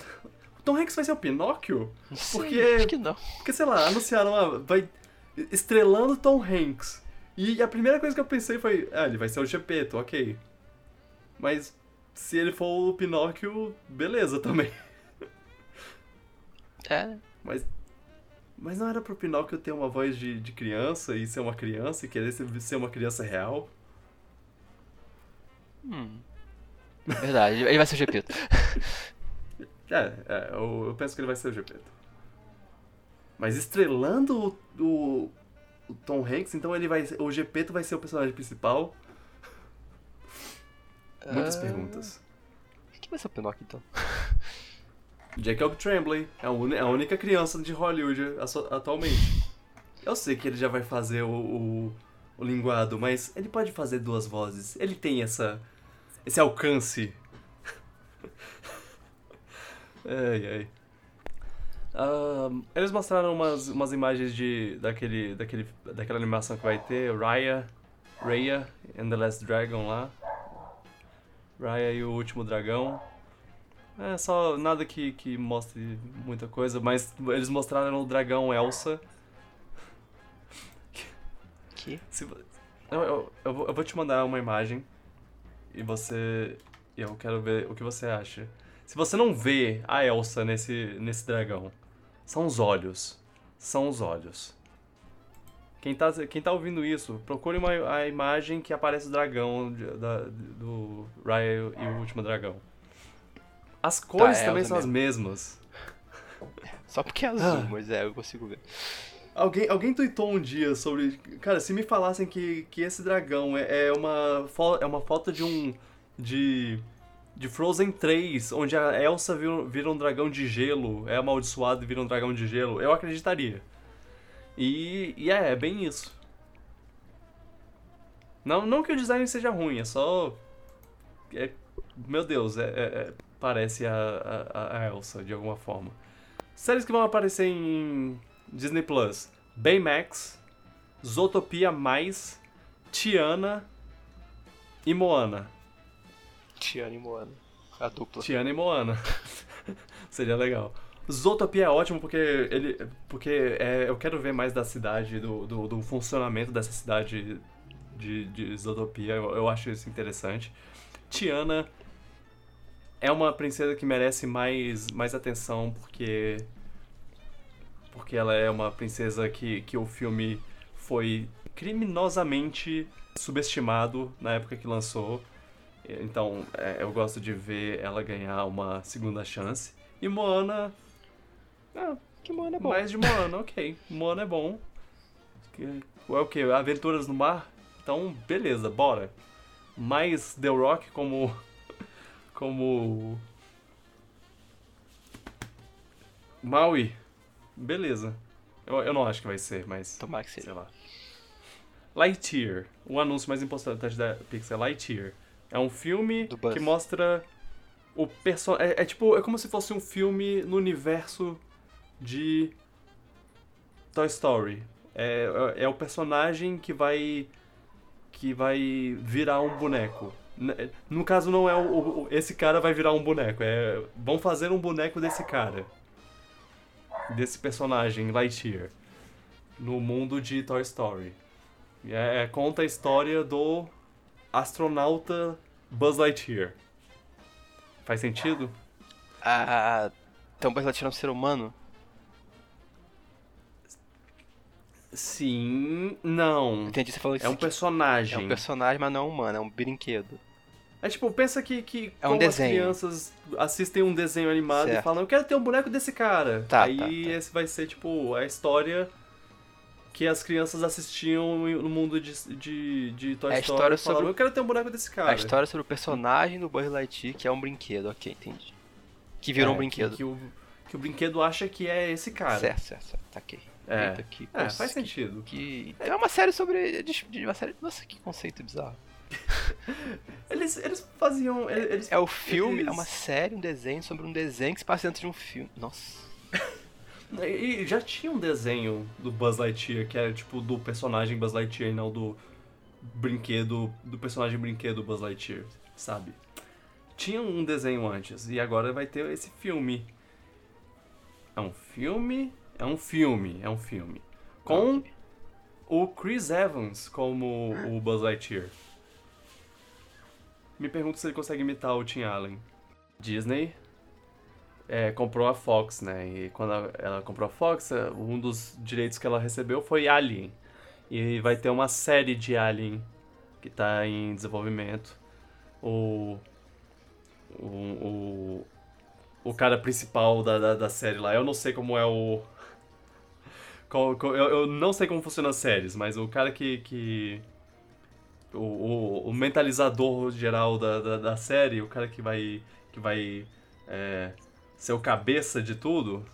Tom Hanks vai ser o Pinóquio? Sei, Porque- acho que não. Porque, sei lá, anunciaram, ah, vai estrelando Tom Hanks. E a primeira coisa que eu pensei foi, ah, ele vai ser o Gepeto, ok. Mas se ele for o Pinóquio, beleza também. É? Mas, mas não era pro Pinóquio ter uma voz de, de criança e ser uma criança e querer ser, ser uma criança real? Hum. Verdade, ele vai ser o Gepeto. É, é eu, eu penso que ele vai ser o Gepeto. Mas estrelando o, o, o Tom Hanks, então ele vai o Gepeto vai ser o personagem principal? Muitas Ah, perguntas. Quem vai ser o Pinóquio, então? Jacob Tremblay é a, uni- a única criança de Hollywood atualmente. Eu sei que ele já vai fazer o, o, o linguado, mas ele pode fazer duas vozes. Ele tem essa esse alcance. ai, ai. Eles mostraram umas, umas imagens de daquele, daquele, daquela animação que vai ter, Raya, Raya and the Last Dragon lá. Raya e o Último Dragão. É só nada que, que mostre muita coisa, mas eles mostraram o dragão Elsa. Que? Se eu, eu, eu vou te mandar uma imagem e você. Eu quero ver o que você acha. Se você não vê a Elsa nesse, nesse dragão, são os olhos. São os olhos. Quem tá, quem tá ouvindo isso, procure uma, a imagem que aparece o dragão da, do Raya e o último dragão. As cores é também são as mesmo. mesmas. Só porque é azul, Ah. mas é, eu consigo ver. Alguém, alguém tweetou um dia sobre. Cara, se me falassem que, que esse dragão é, é uma, é uma foto de um. de. de Frozen 3, onde a Elsa vira, vira um dragão de gelo, é amaldiçoado e vira um dragão de gelo, eu acreditaria. E, e é, é bem isso. Não, não que o design seja ruim, é só. É, meu Deus, é, é, é parece a, a, a, Elsa de alguma forma. Séries que vão aparecer em Disney Plus: Baymax, Zootopia Mais, Tiana e Moana. Tiana e Moana. A dupla. Tiana e Moana. Seria legal. Zootopia é ótimo porque ele. Porque é, eu quero ver mais da cidade, do, do, do funcionamento dessa cidade de, de Zootopia. Eu, eu, acho isso interessante. Tiana é uma princesa que merece mais, mais atenção porque. Porque ela é uma princesa que, que o filme foi criminosamente subestimado na época que lançou. Então, é, eu gosto de ver ela ganhar uma segunda chance. E Moana. Ah, que Moana é bom. Mais de Moana, ok. Moana é bom. É o que? Aventuras no mar? Então, beleza, bora. Mais The Rock como. como. Maui? Beleza. Eu, eu não acho que vai ser, mas. Tomara que seja. Sei lá. Lightyear. O anúncio mais importante da Pixar Lightyear. É um filme que mostra o personagem. É, é, tipo, é como se fosse um filme no universo de Toy Story. É, é, é o personagem que vai que vai virar um boneco. No caso não é o, o, esse cara vai virar um boneco, é vão fazer um boneco desse cara. Desse personagem Lightyear no mundo de Toy Story. É, é, conta a história do astronauta Buzz Lightyear. Faz sentido? Ah, então Buzz Lightyear é um ser humano? Sim, não. Entendi, você falou isso. É um personagem. É um personagem, mas não é humano, é um brinquedo. É tipo, pensa que, que é um como desenho. as crianças assistem um desenho animado certo. e falam, eu quero ter um boneco desse cara. Tá, Aí tá, tá. esse vai ser, tipo, a história que as crianças assistiam no mundo de, de, de Toy é Story e falavam, sobre... eu quero ter um boneco desse cara. A história sobre o personagem do Buzz Lightyear, que é um brinquedo, ok, entendi. Que virou é, um brinquedo. Que, que, o, que o brinquedo acha que é esse cara. Certo, certo, certo, tá ok. É, que, é faz sentido. Que, é uma série sobre. De uma série, nossa, que conceito bizarro. eles, eles faziam. Eles, é o filme, eles... é uma série, um desenho sobre um desenho que se passa dentro de um filme. Nossa. E já tinha um desenho do Buzz Lightyear, que era tipo do personagem Buzz Lightyear e não do brinquedo, do personagem brinquedo Buzz Lightyear, sabe? Tinha um desenho antes, e agora vai ter esse filme. É um filme? É um filme, é um filme. Com okay. o Chris Evans como o Buzz Lightyear. Me pergunto se ele consegue imitar o Tim Allen. Disney é, comprou a Fox, né? E quando ela comprou a Fox, é, um dos direitos que ela recebeu foi Alien. E vai ter uma série de Alien que está em desenvolvimento. O, o, o, o cara principal da, da, da, série lá, eu não sei como é o. eu, eu não sei como funcionam as séries, mas o cara que. que o, o, o mentalizador geral da, da, da, série, o cara que vai. que vai. É, ser o cabeça de tudo,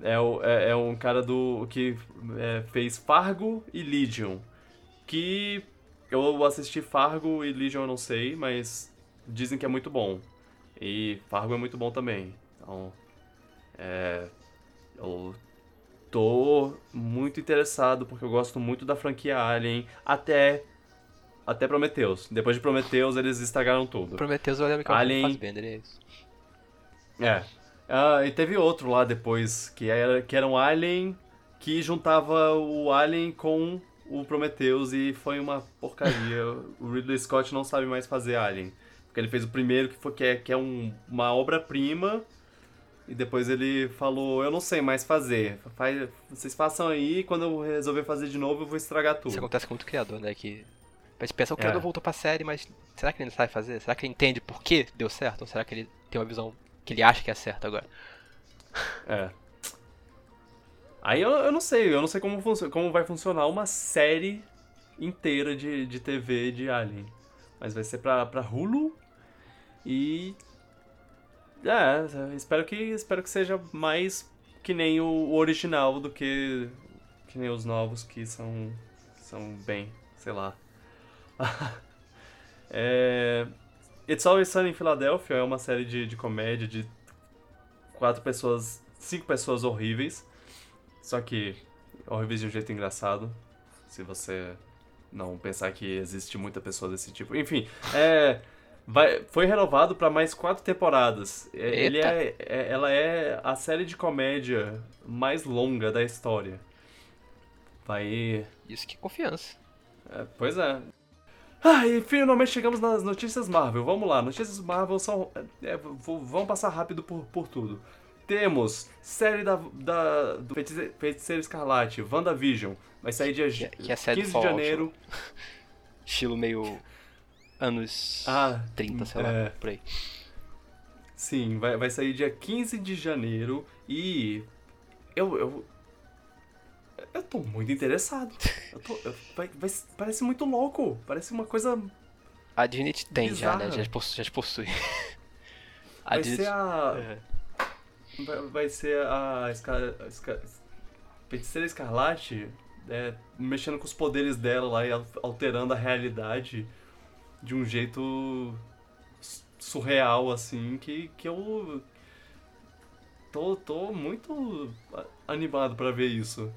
é, o, é, é um cara do que é, fez Fargo e Legion. Que eu assisti Fargo e Legion eu não sei, mas dizem que é muito bom. E Fargo é muito bom também. Então, é, eu tô muito interessado porque eu gosto muito da franquia Alien até até Prometheus. Depois de Prometheus eles estragaram tudo. Prometheus eu lembro que Alien... Fassbender, é isso. É. Uh, e teve outro lá depois, que era, que era um Alien que juntava o Alien com o Prometheus e foi uma porcaria. o Ridley Scott não sabe mais fazer Alien. Porque ele fez o primeiro que, foi, que é, que é um, uma obra-prima e depois ele falou, eu não sei mais fazer. Faz, vocês façam aí quando eu resolver fazer de novo eu vou estragar tudo. Isso acontece com muito criador, né? Que a gente pensa, o criador é. voltou pra série, mas será que ele sabe fazer? Será que ele entende por que deu certo? Ou será que ele tem uma visão que ele acha que é certo agora. É. Aí eu, eu não sei, eu não sei como, como vai funcionar uma série inteira de, de TV de Alien. Mas vai ser pra, pra Hulu. E. É, espero que, espero que seja mais que nem o original do que. que nem os novos que são. são bem, sei lá. é, It's Always Sunny em Philadelphia é uma série de, de comédia de quatro pessoas. cinco pessoas horríveis. Só que horríveis de um jeito engraçado. Se você não pensar que existe muita pessoa desse tipo. Enfim, é. Vai, foi renovado para mais quatro temporadas. É, ele é, é, ela é a série de comédia mais longa da história. Vai. Isso que confiança. É, pois é. Ah, e finalmente chegamos nas notícias Marvel. Vamos lá, notícias Marvel são. É, vamos passar rápido por, por tudo. Temos série da, da, do Feiticeiro, Feiticeiro Escarlate, WandaVision. Vai sair dia que, que é 15 de janeiro. Estilo meio anos ah, 30, sei é... lá, por aí. Sim, vai, vai sair dia 15 de janeiro e eu, eu, eu tô muito interessado. Eu tô, eu, vai, vai, parece muito louco. Parece uma coisa. A Disney tem bizarra. já, né? Já possui. Já possui. Vai ser a. Uhum. Vai, vai, ser a. Esca... Esca... Feiticeira Escarlate é, mexendo com os poderes dela lá e alterando a realidade de um jeito surreal, assim, que, que eu tô, tô muito animado para ver isso.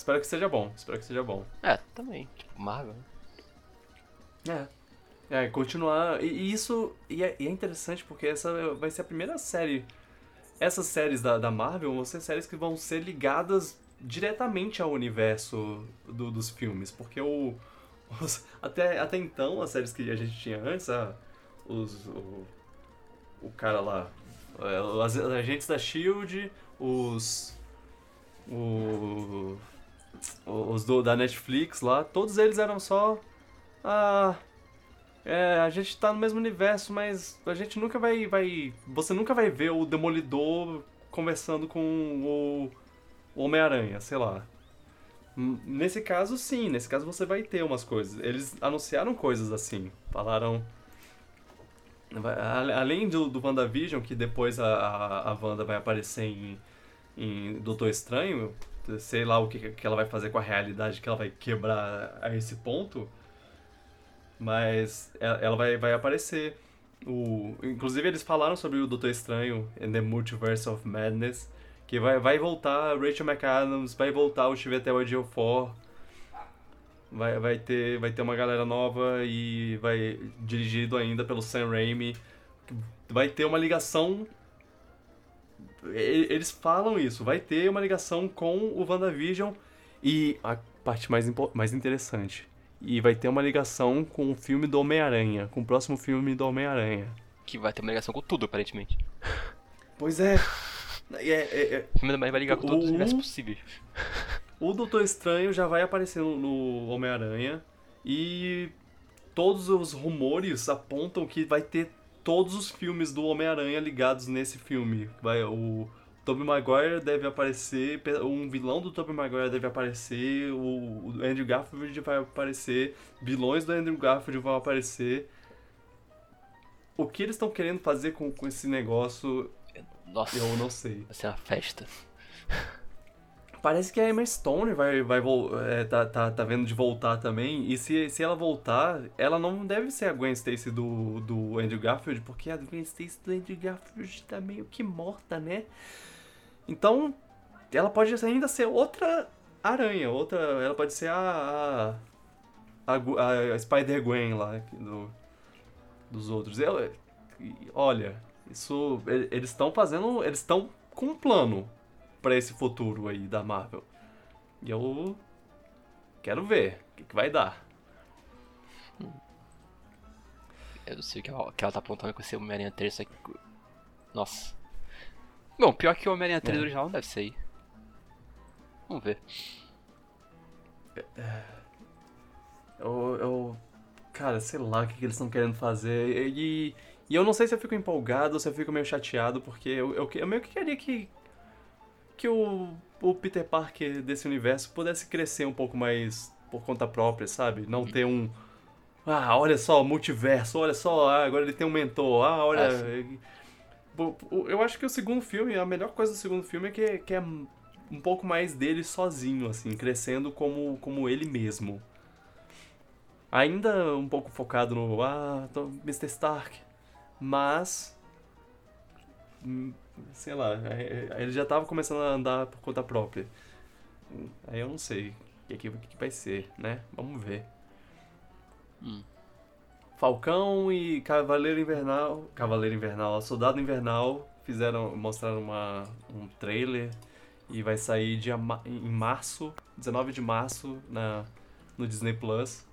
Espero que seja bom, espero que seja bom. É, também. Tipo, Marvel. Né? É. É, continuar. E, e isso. E é, e é, interessante porque essa vai ser a primeira série. Essas séries da, da Marvel vão ser séries que vão ser ligadas diretamente ao universo do, dos filmes. Porque o. Os, até, até então, as séries que a gente tinha antes, a, os, o, o cara lá. É, os agentes da Shield, os. O, os do, da Netflix lá, todos eles eram só. Ah. É, a gente tá no mesmo universo, mas a gente nunca vai. vai você nunca vai ver o Demolidor conversando com o, Homem-Aranha, sei lá. Nesse caso, sim, nesse caso você vai ter umas coisas. Eles anunciaram coisas assim. Falaram. Além do, do WandaVision, que depois a, a, a Wanda vai aparecer em, em Doutor Estranho, sei lá o que, que ela vai fazer com a realidade que ela vai quebrar a esse ponto. Mas ela vai, vai aparecer. O, inclusive eles falaram sobre o Doutor Estranho in the Multiverse of Madness. Que vai, vai voltar Rachel McAdams, vai voltar o Chivetel Ejiofor. Vai, vai, ter, vai ter uma galera nova e vai dirigido ainda pelo Sam Raimi. Vai ter uma ligação eles falam isso, vai ter uma ligação com o WandaVision e a parte mais, mais interessante. E vai ter uma ligação com o filme do Homem-Aranha, com o próximo filme do Homem-Aranha. Que vai ter uma ligação com tudo, aparentemente. Pois é. é, é, é. O filme do vai ligar com todos os universos possíveis. O Doutor Estranho já vai aparecer no, no Homem-Aranha e todos os rumores apontam que vai ter todos os filmes do Homem-Aranha ligados nesse filme. Vai, o Tobey Maguire deve aparecer, um vilão do Tobey Maguire deve aparecer, o, Andrew Garfield vai aparecer, vilões do Andrew Garfield vão aparecer. O que eles estão querendo fazer com, com esse negócio, Nossa, eu não sei. Vai ser uma festa. Parece que a Emma Stone vai, vai é, tá, tá, tá vendo de voltar também. E se, se ela voltar, ela não deve ser a Gwen Stacy do, do Andrew Garfield, porque a Gwen Stacy do Andrew Garfield tá meio que morta, né? Então, ela pode ainda ser outra aranha, outra. Ela pode ser a. a, a, a Spider-Gwen lá do, dos outros. Eu, olha, isso. Eles estão fazendo. Eles estão com um plano para esse futuro aí da Marvel. E eu quero ver o que, que vai dar. Eu não sei o que ela, que ela tá apontando com esse Homem-Aranha 3. Só que... Nossa. Bom, pior que o Homem-Aranha 3 é. original não deve ser aí. Vamos ver. É, eu, eu. Cara, sei lá o que, que eles estão querendo fazer. E, e eu não sei se eu fico empolgado ou se eu fico meio chateado, porque eu, eu, eu meio que queria que que o, o Peter Parker desse universo pudesse crescer um pouco mais por conta própria, sabe? Não ter um, Ah, olha só, multiverso, olha só, ah, agora ele tem um mentor, ah, olha. Ah, eu acho que o segundo filme, a melhor coisa do segundo filme é que, que é um pouco mais dele sozinho, assim, crescendo como, como ele mesmo. Ainda um pouco focado no, ah, tô Mr. Stark, mas. Sei lá, ele já tava começando a andar por conta própria. Aí eu não sei o que, que, vai ser, né? Vamos ver. Hum. Falcão e Cavaleiro Invernal, Cavaleiro Invernal, Soldado Invernal fizeram, mostraram uma, um trailer e vai sair dia, em março, 19 de março na no Disney Plus.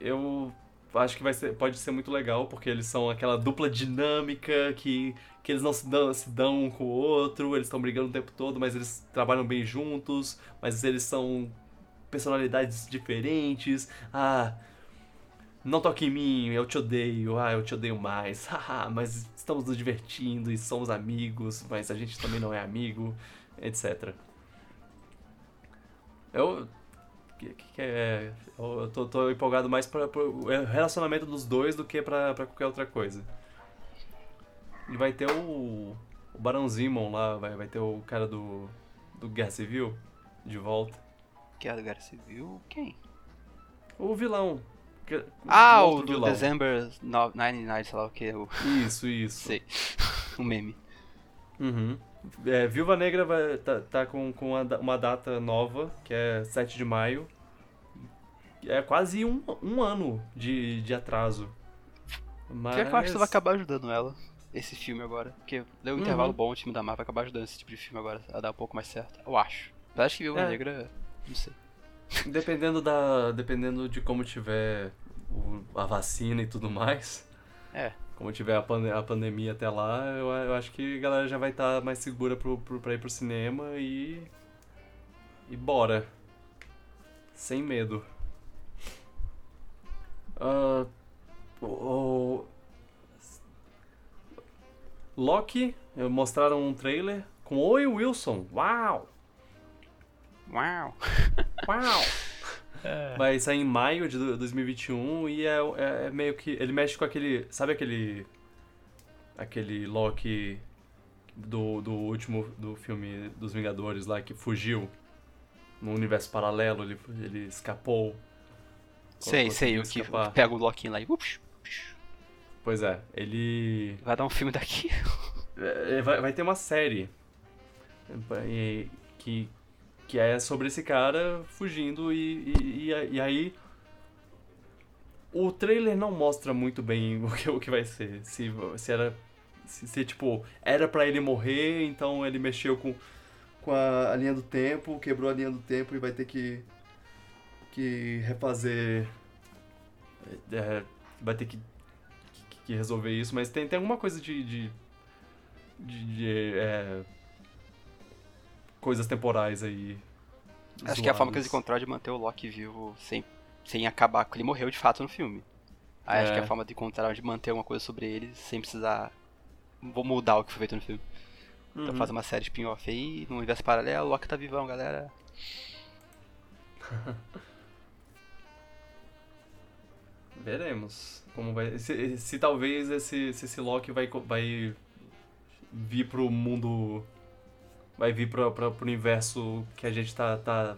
Eu acho que vai ser, pode ser muito legal porque eles são aquela dupla dinâmica que, que eles não se dão, se dão um com o outro, eles estão brigando o tempo todo, mas eles trabalham bem juntos, mas eles são personalidades diferentes. Ah, não toque em mim, eu te odeio, ah, eu te odeio mais, haha, mas estamos nos divertindo e somos amigos, mas a gente também não é amigo, etc. Eu. Que, que é, eu tô, tô empolgado mais para o relacionamento dos dois do que pra, pra qualquer outra coisa. E vai ter o. O Barão Zimon lá, vai, vai ter o cara do. do Guerra Civil de volta. Guerra Guerra Civil? Quem? O vilão. que- Ah, o outro do vilão. December 99, sei lá o que. O... Isso, isso. Sei. o meme. Uhum. É, Viúva Negra vai, tá, tá com, com uma, da- uma data nova, que é 7 de maio. É quase um, um ano de, de atraso. Mas... Que eu acho que você vai acabar ajudando ela, esse filme agora. Porque deu um Uhum. intervalo bom, o time da Marvel vai acabar ajudando esse tipo de filme agora a dar um pouco mais certo. Eu acho. Mas acho que Viúva É. Negra, não sei. Dependendo, da, dependendo de como tiver o- a vacina e tudo mais, É. como tiver a, pande- a pandemia até lá, eu, eu acho que a galera já vai estar mais segura pro, pro, pra ir pro cinema e. E bora. Sem medo. Ah, o- o- Loki, eh, mostraram um trailer com Oi Wilson. Uau! Uau! Uau! Vai sair em maio de do- 2021 e é, é- é meio que. Ele mexe com aquele. Sabe aquele. Aquele Loki do, do último do filme dos Vingadores lá que fugiu no universo paralelo, ele, ele escapou. Sei, sei, o que pega o Loki lá e. Ups, Pois é, ele. vai dar um filme daqui. É, vai, vai ter uma série que, que é sobre esse cara fugindo e, e, e, aí o trailer não mostra muito bem o que, o que vai ser. Se, se era. Se, se, tipo, era pra ele morrer, então ele mexeu com, com a, a linha do tempo, quebrou a linha do tempo e vai ter que. que refazer. é, vai ter que, que, que resolver isso, mas tem, tem alguma coisa de. de, de- de, é, coisas temporais aí. Acho que é a forma que zoadas. eles encontraram de manter o Loki vivo sem, sem acabar, porque ele morreu de fato no filme. Aí acho É. que é a forma de encontrar de manter alguma coisa sobre ele sem precisar vou mudar o que foi feito no filme. Então Uhum. fazer uma série de spin-off aí, no universo paralelo, o Loki tá vivão, galera. Veremos como vai. Se, se talvez esse, se esse Loki vai, vai vir pro mundo. Vai vir pra, pro universo que a gente tá, tá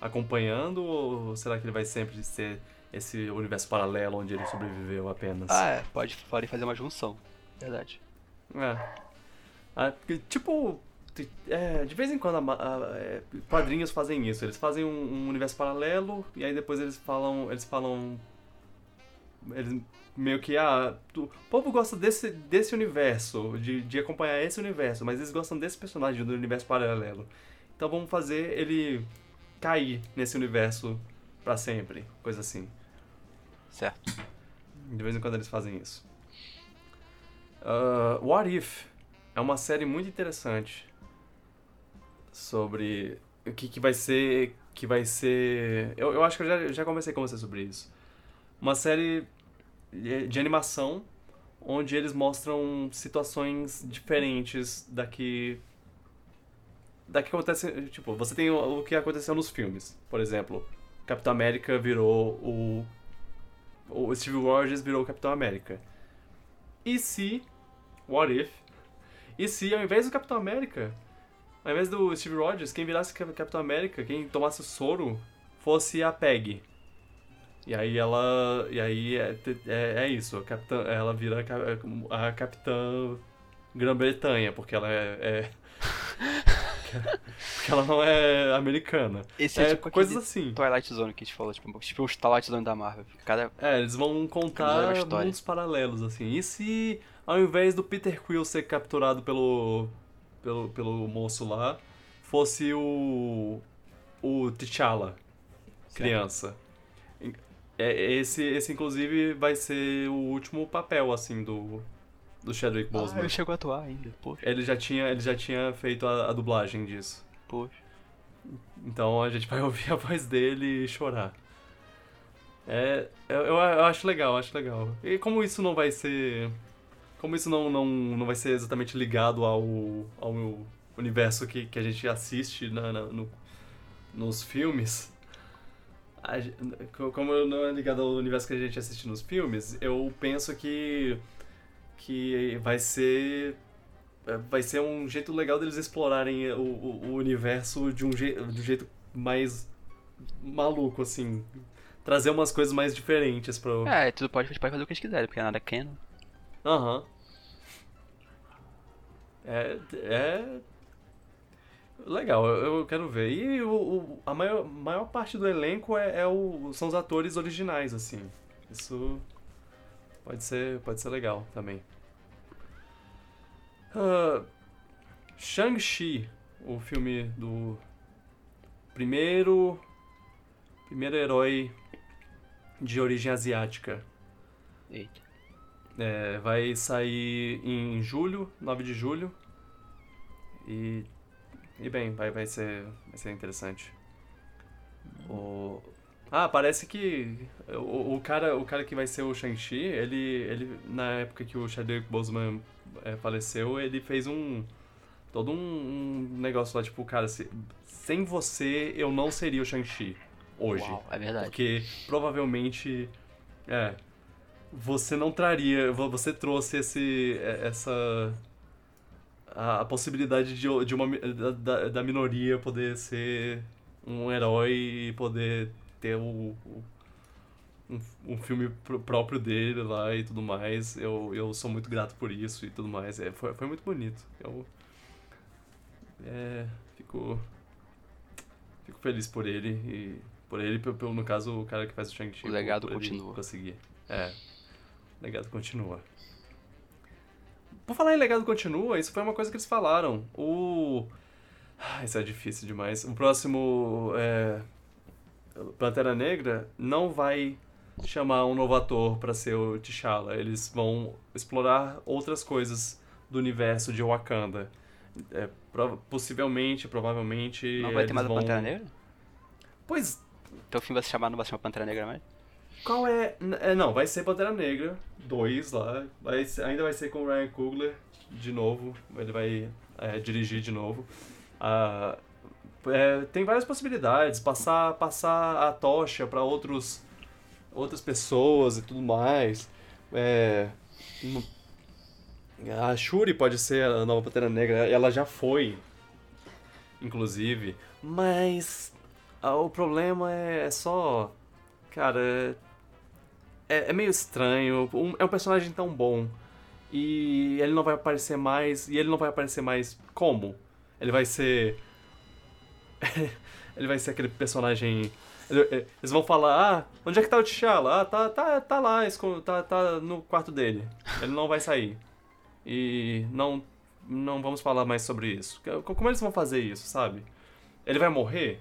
acompanhando, ou será que ele vai sempre ser esse universo paralelo onde ele sobreviveu apenas? Ah, é, pode, pode fazer uma junção. Verdade. É. Ah, tipo, é, de vez em quando a a- é, quadrinhos fazem isso. Eles fazem um, um universo paralelo e aí depois eles falam. Eles falam. Eles meio que, ah, o povo gosta desse, desse universo, de, de acompanhar esse universo, mas eles gostam desse personagem do universo paralelo. Então vamos fazer ele cair nesse universo pra sempre. Coisa assim. Certo. De vez em quando eles fazem isso. Ah, What If é uma série muito interessante sobre o que, que vai ser. Que vai ser. Eu, eu acho que eu já, já conversei com você sobre isso. Uma série de, animação onde eles mostram situações diferentes da que. Da que acontece. Tipo, você tem o, o que aconteceu nos filmes. Por exemplo, Capitão América virou o. O Steve Rogers virou o Capitão América. E se. What if? E se ao invés do Capitão América, ao invés do Steve Rogers, quem virasse Capitão América, quem tomasse o soro, fosse a Peg. E aí ela. E aí é, é, é isso, a capitã, ela vira a, a Capitã Grã-Bretanha, porque ela é. é porque ela não é americana. Esse é, é tipo coisas assim. Twilight Zone que a gente falou, tipo, tipo os Twilight Zone da Marvel. Cada... É, eles vão contar mundos paralelos, assim. E se ao invés do Peter Quill ser capturado pelo, pelo, pelo moço lá, fosse o. o T'Challa, criança? É, esse, esse, inclusive, vai ser o último papel, assim, do, do Chadwick Boseman. Ah, ele chegou a atuar ainda, poxa. Ele já tinha, ele já tinha feito a, a dublagem disso. Poxa. Então a gente vai ouvir a voz dele e chorar. É, eu, eu acho legal, acho legal. E como isso não vai ser. Como isso não, não, não vai ser exatamente ligado ao, ao universo que, que a gente assiste na, na no, nos filmes. A, como não é ligado ao universo que a gente assiste nos filmes, eu penso que que vai ser é, vai ser um jeito legal deles explorarem o, o, o universo de um, je, de um jeito mais maluco, assim. Trazer umas coisas mais diferentes pro. É, tudo pode, pode fazer o que eles quiserem, porque nada é canon. Aham. Uhum. É. É. Legal, eu, quero ver. E o, o, a maior, maior parte do elenco é, é o, são os atores originais, assim. Isso Pode ser, pode ser legal também. Uh, Shang-Chi, o filme do primeiro primeiro herói de origem asiática. Eita. É, vai sair em julho, 9 de julho. E, e bem, vai, vai, ser, vai ser interessante. O, ah, parece que o, o, cara, o cara que vai ser o Shang-Chi, ele, ele, na época que o Chadwick Boseman é, faleceu, ele fez um, todo um, um, negócio lá, tipo, cara, se, sem você eu não seria o Shang-Chi hoje. Uau, é verdade. Porque provavelmente, é, você não traria, você trouxe esse, é, essa, a, a possibilidade de, de uma, da, da minoria poder ser um herói e poder ter o, o um, um, filme próprio dele lá e tudo mais. Eu, eu sou muito grato por isso e tudo mais. É, foi, foi muito bonito. Eu é, fico, fico feliz por ele e por ele, pelo, no caso, o cara que faz o Shang-Chi. O legado continua. Conseguir. É, o legado continua. Por falar em legado continua, isso foi uma coisa que eles falaram. O... Ah, isso é difícil demais. O próximo é, Pantera Negra não vai chamar um novo ator para ser o T'Challa. Eles vão explorar outras coisas do universo de Wakanda. É, possivelmente, provavelmente. Não vai ter mais vão... o Pantera Negra? Pois. Então o filme vai se chamar, não vai se chamar Pantera Negra mais? Qual é. é não, vai ser Pantera Negra 2 lá. Vai ser, ainda vai ser com o Ryan Coogler de novo. Ele vai é, dirigir de novo. Uh, é, tem várias possibilidades, passar, passar a tocha para outros outras pessoas e tudo mais. É, a Shuri pode ser a nova Pantera Negra, ela já foi, inclusive, mas o problema é, é só, cara, é, é meio estranho. Um, é um personagem tão bom e ele não vai aparecer mais. E ele não vai aparecer mais como? Ele vai ser ele vai ser aquele personagem. Eles vão falar, ah, onde é que tá o T'Challa? Ah, tá, tá, tá lá, tá, tá no quarto dele. Ele não vai sair. E não, não vamos falar mais sobre isso. Como eles vão fazer isso, sabe? Ele vai morrer?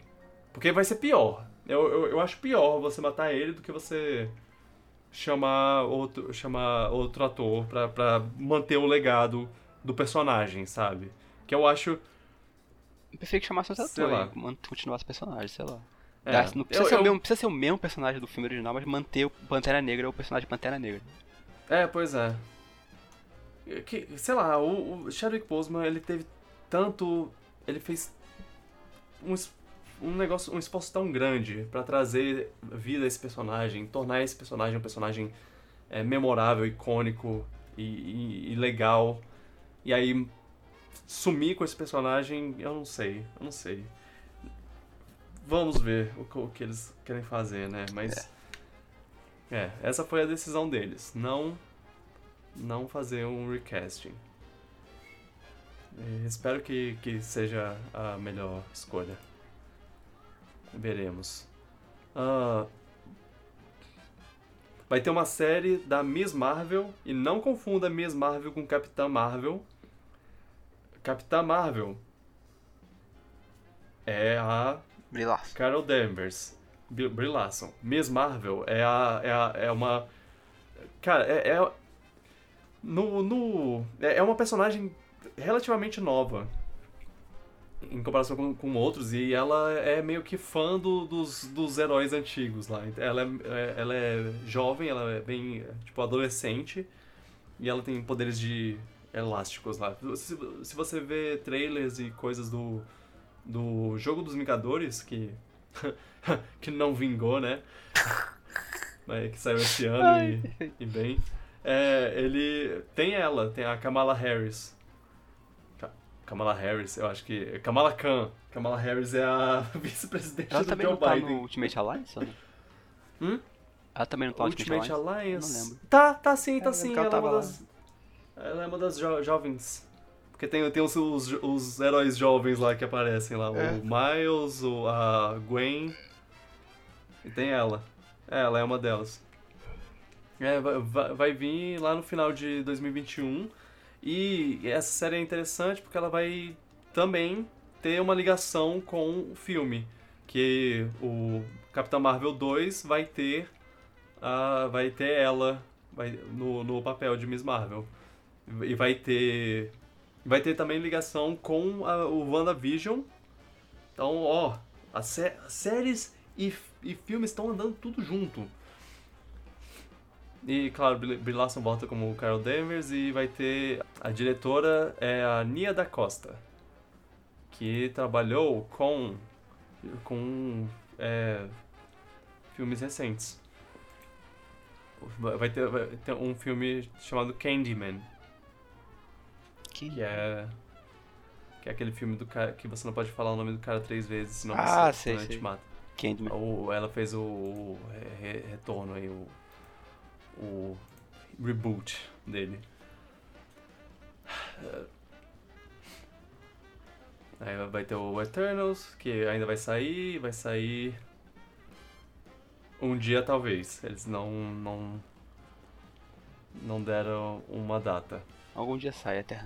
Porque vai ser pior. Eu, eu, eu acho pior você matar ele do que você chamar outro, chamar outro ator pra, pra manter o legado do personagem, sabe? Que eu acho eu prefiro que chamasse outro ator e continuasse o personagem, sei lá. É, não, precisa eu, ser eu... Mesmo, precisa ser o mesmo personagem do filme original, mas manter o Pantera Negra o personagem Pantera Negra. É, pois é. Que, sei lá, o, o Chadwick Boseman, ele teve tanto... Ele fez um um negócio, um esforço tão grande pra trazer vida a esse personagem, tornar esse personagem um personagem é, memorável, icônico e, e, e legal. E aí sumir com esse personagem, eu não sei, eu não sei. Vamos ver o, o que eles querem fazer, né? Mas. É. é, essa foi a decisão deles. Não. Não fazer um recasting. E espero que, que seja a melhor escolha. Veremos. Uh, vai ter uma série da Miss Marvel. E não confunda Miss Marvel com Capitã Marvel. Capitã Marvel é a Brie Larson. Carol Danvers. Brie Larson. Miss Marvel é a, é, a, é uma... Cara, é... é no, no, é, é uma personagem relativamente nova em comparação com, com outros, e ela é meio que fã do, dos, dos heróis antigos lá. Ela é, é, ela é jovem, ela é bem, tipo, adolescente, e ela tem poderes de elásticos lá. Se, se você vê trailers e coisas do, do jogo dos Vingadores, que, que não vingou, né? Mas que saiu esse ano e, e, bem. É, ele tem ela, tem a Kamala Harris. Kamala Harris, eu acho que. Kamala Khan. Kamala Harris é a vice-presidente do Joe também não tá no Ultimate Alliance? Hum? Ela também não tá no Ultimate, Ultimate Alliance? Não lembro. Tá, tá sim, tá sim. Ela, ela é uma das. Ela é uma das jo jovens. Porque tem, tem os, os, os, heróis jovens lá que aparecem lá. É. O Miles, o, a Gwen. E tem ela. É, ela é uma delas. É, vai, vai vir lá no final de 2021. E essa série é interessante porque ela vai também ter uma ligação com o filme. Que o Capitão Marvel 2 vai ter. Uh, vai ter ela vai, no, no papel de Miss Marvel. E vai ter. Vai ter também ligação com a, o WandaVision. Então, ó, as, sé séries e, e filmes estão andando tudo junto. E, claro, Brie Larson volta como Carol Danvers e vai ter... A diretora é a Nia da Costa, que trabalhou com... com é, filmes recentes. Vai ter, vai ter um filme chamado Candyman, que é. Que é aquele filme do cara que você não pode falar o nome do cara três vezes, senão ah, você sei, sei. te mata. Candyman. Ou ela fez o, o re, retorno aí, o, o reboot dele. Aí vai ter o Eternals, que ainda vai sair, vai sair um dia talvez. Eles não não não deram uma data. Algum dia sai até.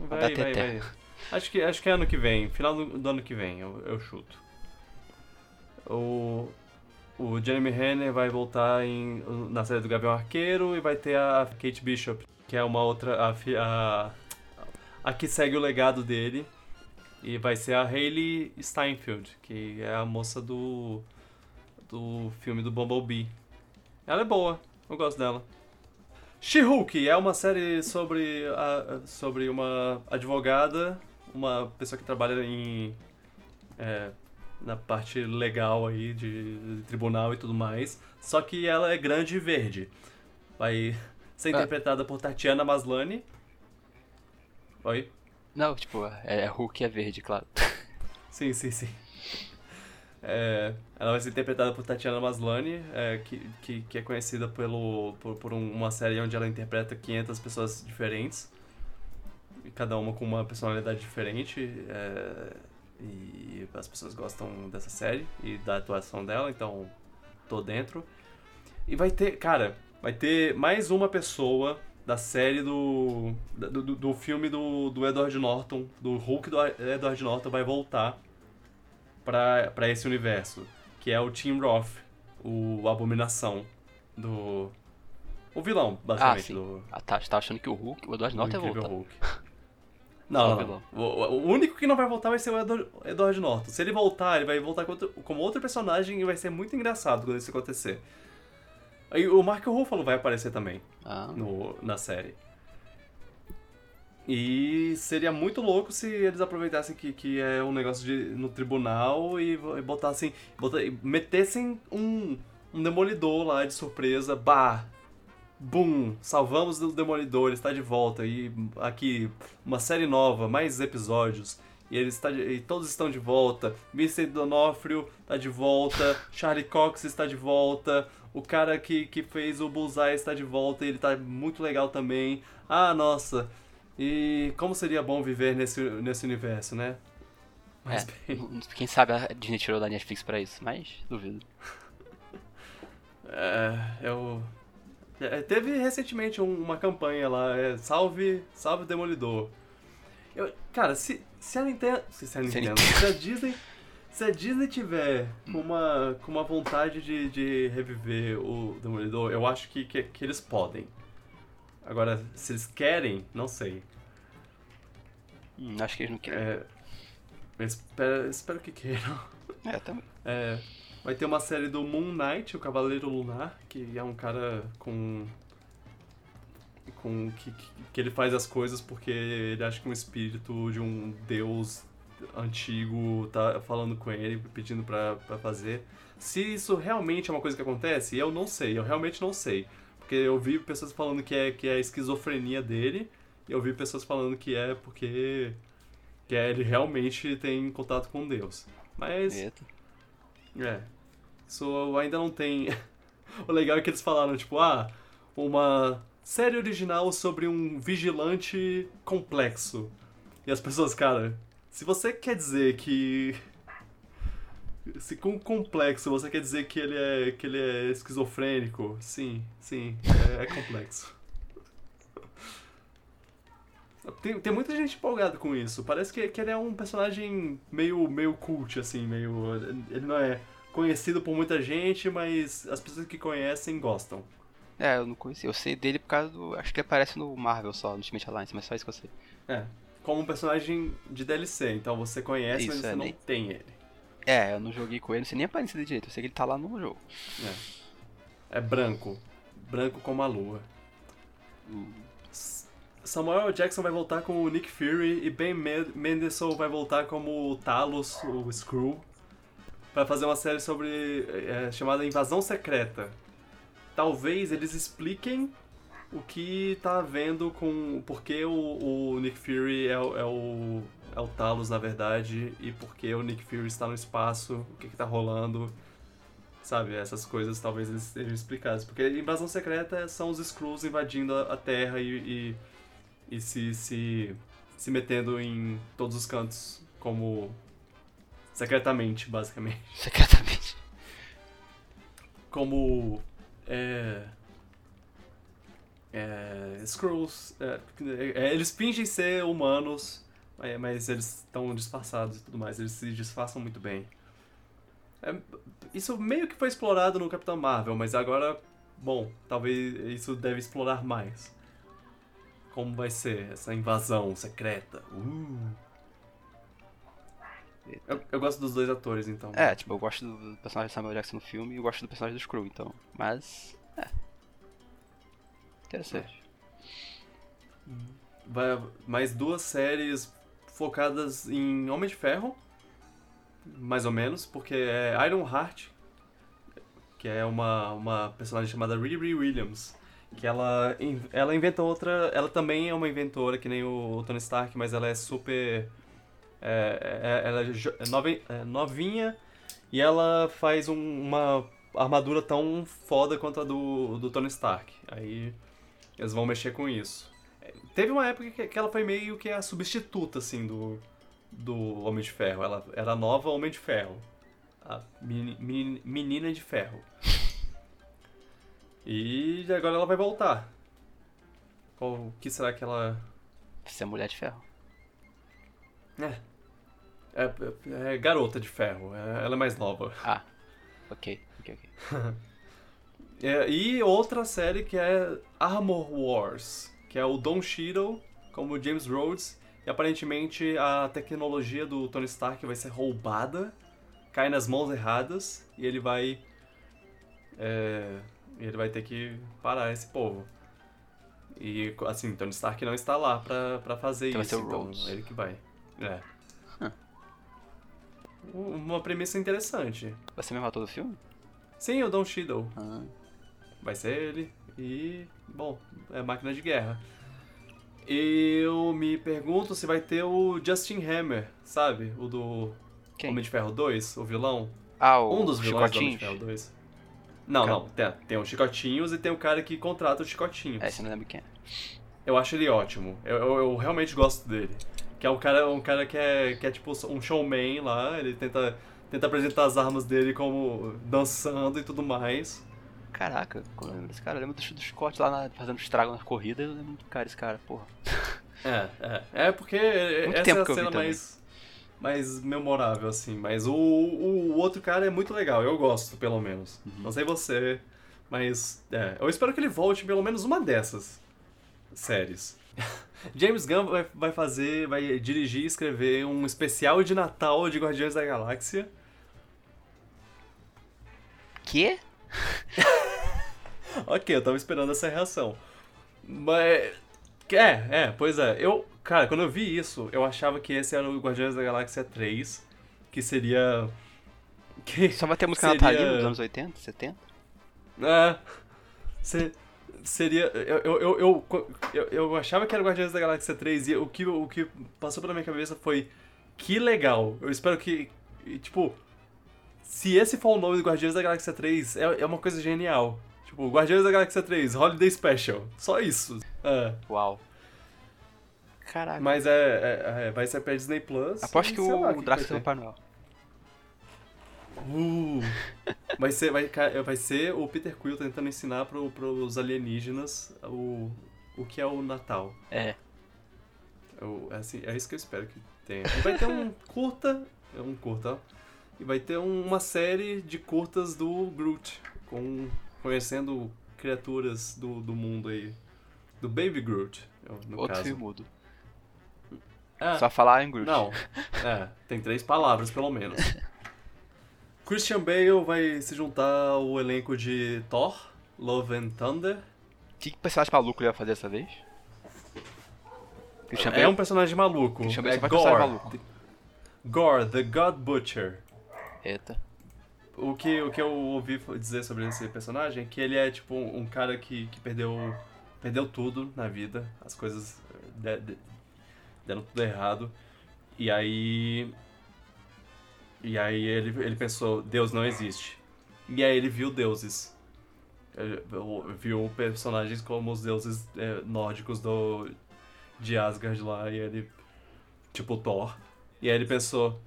Vai, vai, vai. Acho que, acho que é ano que vem, final do, do ano que vem, eu, eu chuto. O, o Jeremy Renner vai voltar em, na série do Gavião Arqueiro e vai ter a Kate Bishop, que é uma outra. A, a, a que segue o legado dele. E vai ser a Hayley Steinfeld, que é a moça do. do filme do Bumblebee. Ela é boa, eu gosto dela. She-Hulk é uma série sobre, a, sobre uma advogada, uma pessoa que trabalha em é, na parte legal aí de, tribunal e tudo mais. Só que ela é grande e verde. Vai ser ah. interpretada por Tatiana Maslany. Oi? Não, tipo, é, é Hulk é verde, claro. Sim, sim, sim. É, ela vai ser interpretada por Tatiana Maslany, é, que, que, que, é conhecida pelo, por, por uma série onde ela interpreta 500 pessoas diferentes, cada uma com uma personalidade diferente. É, e as pessoas gostam dessa série e da atuação dela, então tô dentro. E vai ter, cara, vai ter mais uma pessoa da série do. do, do, filme do, do Edward Norton, do Hulk do Edward Norton vai voltar para esse universo, que é o Tim Roth, o Abominação do o vilão, basicamente. Ah, sim. Do... Ah, tá, você tá achando que o Hulk, o Edward Norton ia voltar. Hulk. Não, não, não. O, o, único que não vai voltar vai ser o Edward, Edward Norton. Se ele voltar, ele vai voltar como outro, como outro personagem e vai ser muito engraçado quando isso acontecer. Aí o Mark Ruffalo vai aparecer também ah. no, na série. E seria muito louco se eles aproveitassem que, que é um negócio de, no tribunal e, e botassem. Botassem, metessem um, um demolidor lá de surpresa, bah! Bum! Salvamos o demolidor, ele está de volta. E aqui, uma série nova, mais episódios. E, ele está de, e todos estão de volta. Mr. Donofrio está de volta. Charlie Cox está de volta. O cara que, que fez o Bullseye está de volta e ele está muito legal também. Ah, nossa! E como seria bom viver nesse, nesse universo, né? Mas é, bem... Quem sabe a Disney tirou da Netflix pra isso, mas duvido. É, eu. É, teve recentemente uma campanha lá, é, salve, salve o Demolidor. Eu, cara, se, se a Nintendo. Se, se a Nintendo. Se a Disney. Se a Disney tiver com uma, com uma vontade de, de reviver o Demolidor, eu acho que, que, que eles podem. Agora, se eles querem, não sei. Hum, acho que eles não querem. É, espero, espero que queiram. É, também. É, vai ter uma série do Moon Knight, o Cavaleiro Lunar, que é um cara com. com que, que ele faz as coisas porque ele acha que um espírito de um deus antigo tá falando com ele, pedindo pra, pra fazer. Se isso realmente é uma coisa que acontece, eu não sei, eu realmente não sei. Porque eu vi pessoas falando que é, que é a esquizofrenia dele, eu vi pessoas falando que é porque que é, ele realmente tem contato com Deus. Mas. Eita. É. Isso ainda não tem. o legal é que eles falaram, tipo, ah, uma série original sobre um vigilante complexo. E as pessoas, cara, se você quer dizer que se com complexo você quer dizer que ele é, que ele é esquizofrênico, sim, sim, é, é complexo. Tem, tem muita gente empolgada com isso. Parece que, que ele é um personagem meio, meio cult, assim, meio. Ele não é conhecido por muita gente, mas as pessoas que conhecem gostam. É, eu não conheci. Eu sei dele por causa do. Acho que ele aparece no Marvel só, no Ultimate Alliance, mas só isso que eu sei. É. Como um personagem de DLC, então você conhece, isso, mas você é, não nem... tem ele. É, eu não joguei com ele, não sei nem aparecer de direito, eu sei que ele tá lá no jogo. É. É branco. Branco como a lua. Hum. Samuel Jackson vai voltar como o Nick Fury e Ben Mendelsohn vai voltar como o Talos, o Screw, para fazer uma série sobre é, chamada Invasão Secreta. Talvez eles expliquem o que tá havendo com porque o, o Nick Fury é, é, o é o Talos na verdade e porque o Nick Fury está no espaço, o que que tá rolando, sabe? Essas coisas talvez eles sejam explicadas, porque invasão secreta são os Skrulls invadindo a, a Terra e, e, e se, se se metendo em todos os cantos como secretamente, basicamente. Secretamente. Como é é, Skrulls, é, é, eles fingem ser humanos, mas eles estão disfarçados e tudo mais, eles se disfarçam muito bem. É, isso meio que foi explorado no Capitão Marvel, mas agora, bom, talvez isso deve explorar mais. Como vai ser essa invasão secreta? Uh. Eu, eu, gosto dos dois atores, então. É, tipo, eu gosto do personagem de Samuel Jackson no filme e eu gosto do personagem do Screw, então. Mas. É. Interessante. Vai, mais duas séries focadas em Homem de Ferro, mais ou menos, porque é Iron Heart, que é uma, uma personagem chamada Riri Williams, que ela, ela inventa outra. Ela também é uma inventora, que nem o Tony Stark, mas ela é super. É, é, ela é, é novinha e ela faz um, uma armadura tão foda quanto a do, do Tony Stark. Aí eles vão mexer com isso. Teve uma época que ela foi meio que a substituta, assim, do, do Homem de Ferro. Ela era a nova Homem de Ferro. A meni, menina de ferro. E agora ela vai voltar. O que será que ela. Ser mulher de ferro. É. É, é, é garota de ferro. É, ela é mais nova. Ah, ok, ok, ok. É, e outra série que é Armor Wars, que é o Don Cheadle como James Rhodes. E aparentemente a tecnologia do Tony Stark vai ser roubada, cai nas mãos erradas e ele vai. É, ele vai ter que parar esse povo. E, assim, Tony Stark não está lá pra, pra fazer Então vai isso, ser o então Rhodes. ele que vai. É. Hum. Uma premissa interessante. Vai ser mesmo ator do filme? Sim, o Don Cheadle. Ah. Vai ser ele. E, bom, é máquina de guerra. Eu me pergunto se vai ter o Justin Hammer, sabe? O do Quem? Homem de Ferro 2, o vilão. Ah, o um dos vilões do Homem de? Ferro 2. Não, Cara. não. Tem, tem o Chicotinhos e tem o cara que contrata o Chicotinhos. É, você não lembra quem é. Eu acho ele ótimo. Eu, eu, eu realmente gosto dele. Que é um cara, um cara que, é, que é tipo um showman lá. Ele tenta, tenta apresentar as armas dele como dançando e tudo mais. Caraca, eu lembro desse cara? Eu lembro do, do Scott lá na- fazendo estrago na corrida. Eu lembro do cara, esse cara, porra. É, é. É porque Muito essa tempo é a cena mais, mais memorável, assim. Mas o, o outro cara é muito legal, eu gosto, pelo menos. Uhum. Não sei você, mas é, eu espero que ele volte em pelo menos uma dessas séries. James Gunn vai, vai fazer, vai dirigir e escrever um especial de Natal de Guardiões da Galáxia. Quê? Ok, eu tava esperando essa reação. Mas. É, é, pois é. Eu, cara, quando eu vi isso, eu achava que esse era o Guardiões da Galáxia 3, que seria. Que, Só vai ter música Seria- natalina dos anos 80, 70? é, se- seria. Eu, eu, eu, eu, eu, achava que era o Guardiões da Galáxia 3 e o que, o que passou pela minha cabeça foi. Que legal. Eu espero que. Tipo. Se esse for o nome do Guardiões da Galáxia 3, é, é uma coisa genial. Tipo, Guardiões da Galáxia 3, Holiday Special. Só isso. É. Uau. Caraca. Mas é, é- é, vai ser pra Disney Plus. Aposto que sei lá o Drax é vai o Papai Noel. Uh, vai, ser, vai, vai ser o Peter Quill tentando ensinar pro, pros alienígenas o, o que é o Natal. É. Eu, é assim, é isso que eu espero que tenha. E vai ter um curta. É um curta, ó. E vai ter um- uma série de curtas do Groot. Com, conhecendo criaturas do, do mundo aí. Do Baby Groot, no Outro caso. filme Ah, Só falar em Groot. Não. É, tem três palavras, pelo menos. Christian Bale vai se juntar ao elenco de Thor, Love and Thunder. Que personagem maluco ele vai fazer dessa vez? Christian É Bale? um personagem maluco. Christian Bale é Gore. maluco. Gore, the God Butcher. Eita. O que, o que eu ouvi dizer sobre esse personagem é que ele é tipo um, um cara que, que perdeu, perdeu tudo na vida. As coisas eh, de- de- deram tudo errado. E aí. E aí ele, ele pensou, Deus não existe. E aí ele viu deuses. Ele viu personagens como os deuses eh, nórdicos do, de Asgard lá. E ele. Tipo Thor. E aí ele pensou.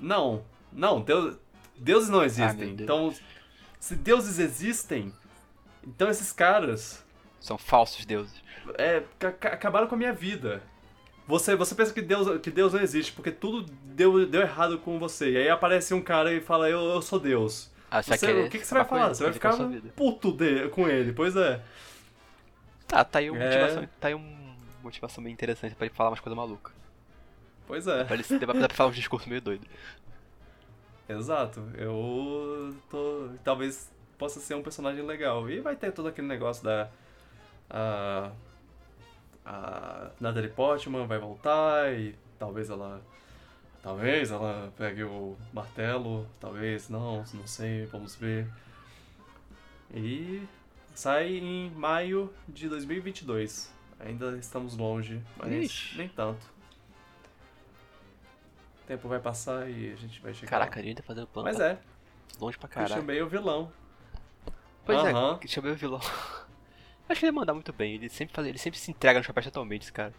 Não, não, Deus, deuses não existem. meu Deus. então, se deuses existem, então esses caras São falsos deuses. é, ca- ca- acabaram com a minha vida. Você, você pensa que Deus, que Deus não existe, porque tudo deu, deu errado com você. E aí aparece um cara e fala, eu, eu sou Deus. Ah, Você- o que, que você vai falar? Você vai ficar puto de- com ele, pois é. Tá, tá aí uma É. motivação, tá aí uma motivação bem interessante pra ele falar umas coisas malucas. Pois é. Pra ele dá pra dá falar uns discursos meio doido. Exato. Eu tô. Talvez possa ser um personagem legal. E vai ter todo aquele negócio da. A. A Natalie Portman vai voltar e talvez ela. Talvez ela pegue o martelo, talvez não, não sei, vamos ver. E sai em maio de 2022. Ainda estamos longe, mas Ixi. nem tanto. O tempo vai passar e a gente vai chegar. Caraca, a gente tá fazendo plano. Mas é, Longe pra Christian caralho. Bale é o vilão. Pois Aham. é, Christian Bale o vilão. Acho que ele ia mandar muito bem. Ele sempre, faz, ele sempre se entrega nos papéis totalmente, esse cara.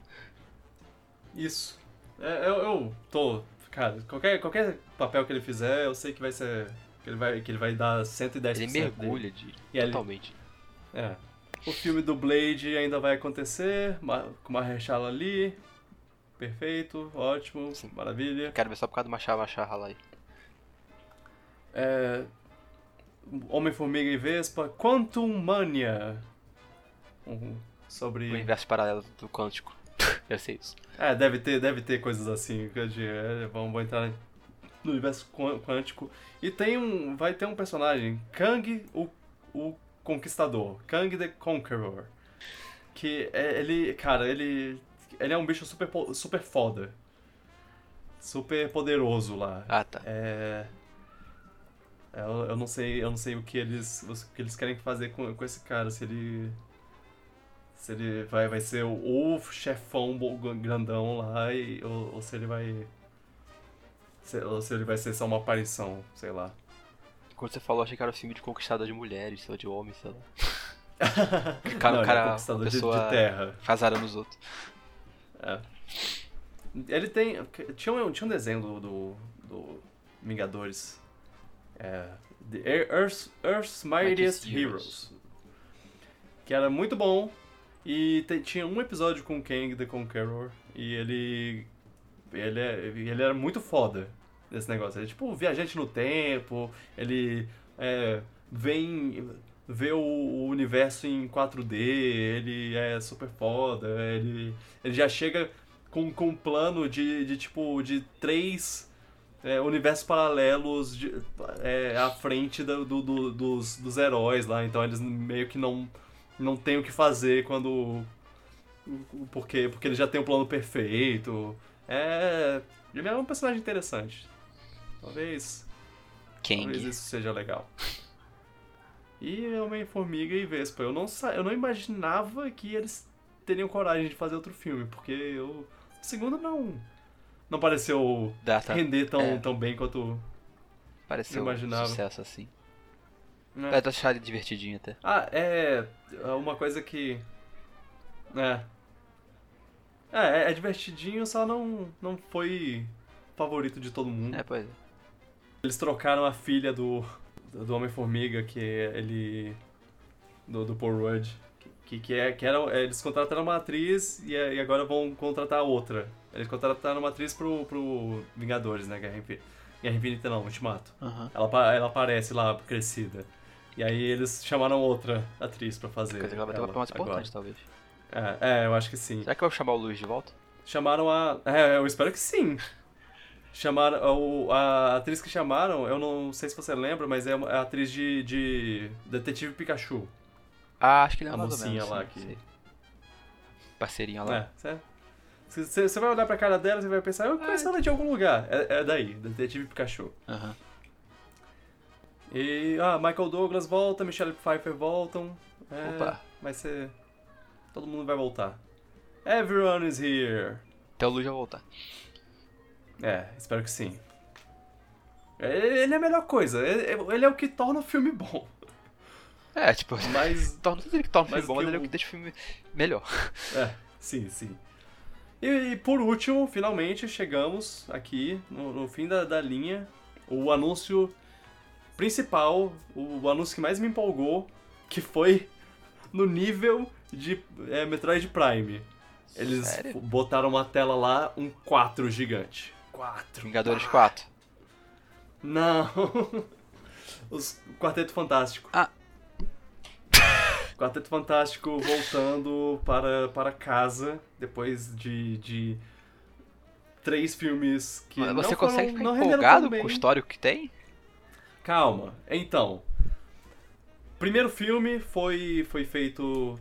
Isso. É, eu, eu tô. Cara, qualquer, qualquer papel que ele fizer, eu sei que vai ser. Que ele vai, que ele vai dar 110% Ele dele. mergulha de, E ele- totalmente. É. O filme do Blade ainda vai acontecer, com uma rechala ali. Perfeito, ótimo, Sim. maravilha. Quero ver só por causa do Machar Machar lá aí. É, Homem-Formiga e Vespa, Quantum Mania. Um, sobre. O universo paralelo do quântico. Deve ser isso. É, deve ter, deve ter coisas assim. que de- é, vamos, vamos entrar no universo quântico. E tem um. Vai ter um personagem, Kang o, o Conquistador. Kang the Conqueror. que é, ele, cara, ele ele é um bicho super super foda. Super poderoso lá. Ah, tá. É eu, eu não sei, eu não sei o que eles o que eles querem fazer com, com esse cara, se ele se ele vai, vai ser o, o chefão grandão lá e, ou, ou se ele vai se, ou se ele vai ser só uma aparição, sei lá. Quando você falou, achei que era um filme de conquistador de mulheres, ou de homens, sei lá. cara, Não, um cara, ele é uma de- pessoa de terra. casada nos outros. É. Ele tem. Tinha um, tinha um desenho do, do, do Vingadores. É, The Earth's, Earth's Mightiest Mightiest Heroes. Que era muito bom. E tinha um episódio com o Kang the Conqueror. E ele. Ele, é, ele era muito foda nesse negócio. Ele é tipo um viajante no tempo. Ele é, vem. Vê o, o universo em 4D. Ele é super foda. Ele, ele já chega com, com um plano de, de tipo. de três é, universos paralelos de- é, à frente do, do- do- dos, dos heróis lá. Então eles meio que não, não tem o que fazer quando. Porque, porque ele já tem um plano perfeito. É. Ele é um personagem interessante. Talvez. Talvez Kang. isso seja legal. E Homem-Formiga e Vespa. Eu não, sa... eu não imaginava que eles teriam coragem de fazer outro filme, porque eu... o segundo não. Não pareceu Data. render tão, é. tão bem quanto. Pareceu eu imaginava. um sucesso assim. Né? É, tô achando ele divertidinho até. Ah, é. é Uma coisa que. É. É, é, é divertidinho, só não, não foi favorito de todo mundo. É, pois é. Eles trocaram a filha do, do Homem-Formiga, que ele. do, do Paul Rudd. Que, que, é, que era, eles contrataram uma atriz e, e agora vão contratar outra. Eles contrataram uma atriz pro, pro Vingadores, né? Guerra Infinita. Guerra Infinita não, Ultimato. Aham. Ela, ela aparece lá, crescida. E aí eles chamaram outra atriz pra fazer. Quer dizer ela vai ter um papel mais agora. importante, talvez. É, é, eu acho que sim. Será que vai chamar o Luiz de volta? Chamaram a. É, eu espero que sim. Chamaram. O, a atriz que chamaram, eu não sei se você lembra, mas é é a atriz de, de Detetive Pikachu. Ah, acho que ele é A mocinha lá sim, que- sei. Parceirinha lá. É? Você vai olhar pra cara dela e vai pensar, eu conheço ela de algum lugar. É, é daí, Detetive Pikachu. Aham. E. Ah, Michael Douglas volta, Michelle Pfeiffer voltam. É, Opa. Vai ser. Todo mundo vai voltar. Everyone is here. Até o Luiz já voltar. É, espero que sim. Ele é a melhor coisa. Ele é o que torna o filme bom. É, tipo, Mas. torna tudo ele que torna o filme bom, mas ele é o o- que deixa o filme melhor. É, sim, sim. E, e por último, finalmente chegamos aqui no, no fim da, da linha. O anúncio principal, o, o anúncio que mais me empolgou, que foi no nível de é, Metroid Prime. Eles Sério? botaram uma tela lá, um 4 gigante. 4. Vingadores 4. Não. Os Quarteto Fantástico. Ah. Quarteto Fantástico voltando para, para casa depois de, de três filmes que Mas não você foram, consegue ficar não empolgado com o histórico que tem? Calma. Então, primeiro filme foi foi feito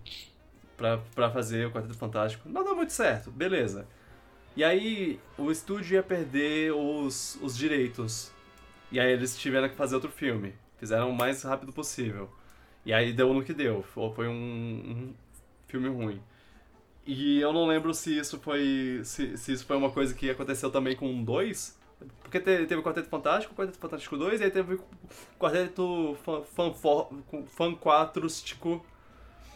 pra, pra fazer o Quarteto Fantástico. Não deu muito certo, beleza. E aí o estúdio ia perder os, os direitos. E aí eles tiveram que fazer outro filme. Fizeram o mais rápido possível. E aí deu no que deu. Foi um, um filme ruim. E eu não lembro se isso foi. Se, se isso foi uma coisa que aconteceu também com o 2. Porque te- teve o Quarteto Fantástico, o Quarteto Fantástico 2, e aí teve o Quarteto Fan, fan, fan 4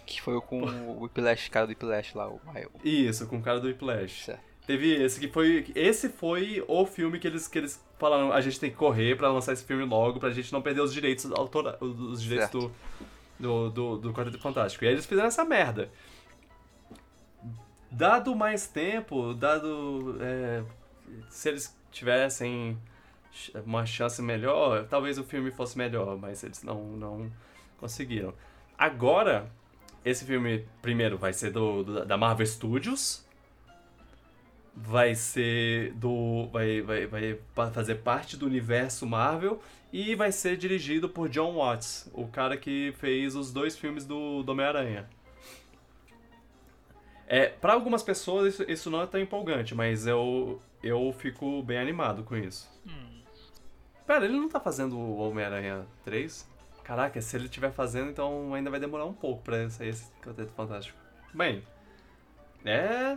Que foi o com o Whiplash, cara do Whiplash lá, o Maio. Isso, com o cara do Whiplash. Certo. Teve esse que foi. Esse foi o filme que eles, que eles falaram, a gente tem que correr pra lançar esse filme logo, pra gente não perder os direitos autora, os direitos Certo. do, do, do, do Quarteto Fantástico. E aí eles fizeram essa merda. Dado mais tempo, dado. é, se eles tivessem uma chance melhor, talvez o filme fosse melhor, mas eles não, não conseguiram. Agora, esse filme, primeiro, vai ser do, do- da Marvel Studios. Vai ser do. Vai, vai, vai fazer parte do universo Marvel. E vai ser dirigido por John Watts, o cara que fez os dois filmes do, do Homem-Aranha. É, para algumas pessoas isso, isso, não é tão empolgante, mas eu, eu fico bem animado com isso. Hum. Pera, ele não tá fazendo o Homem-Aranha 3? Caraca, se ele estiver fazendo, então ainda vai demorar um pouco pra sair esse Quarteto Fantástico. Bem, é.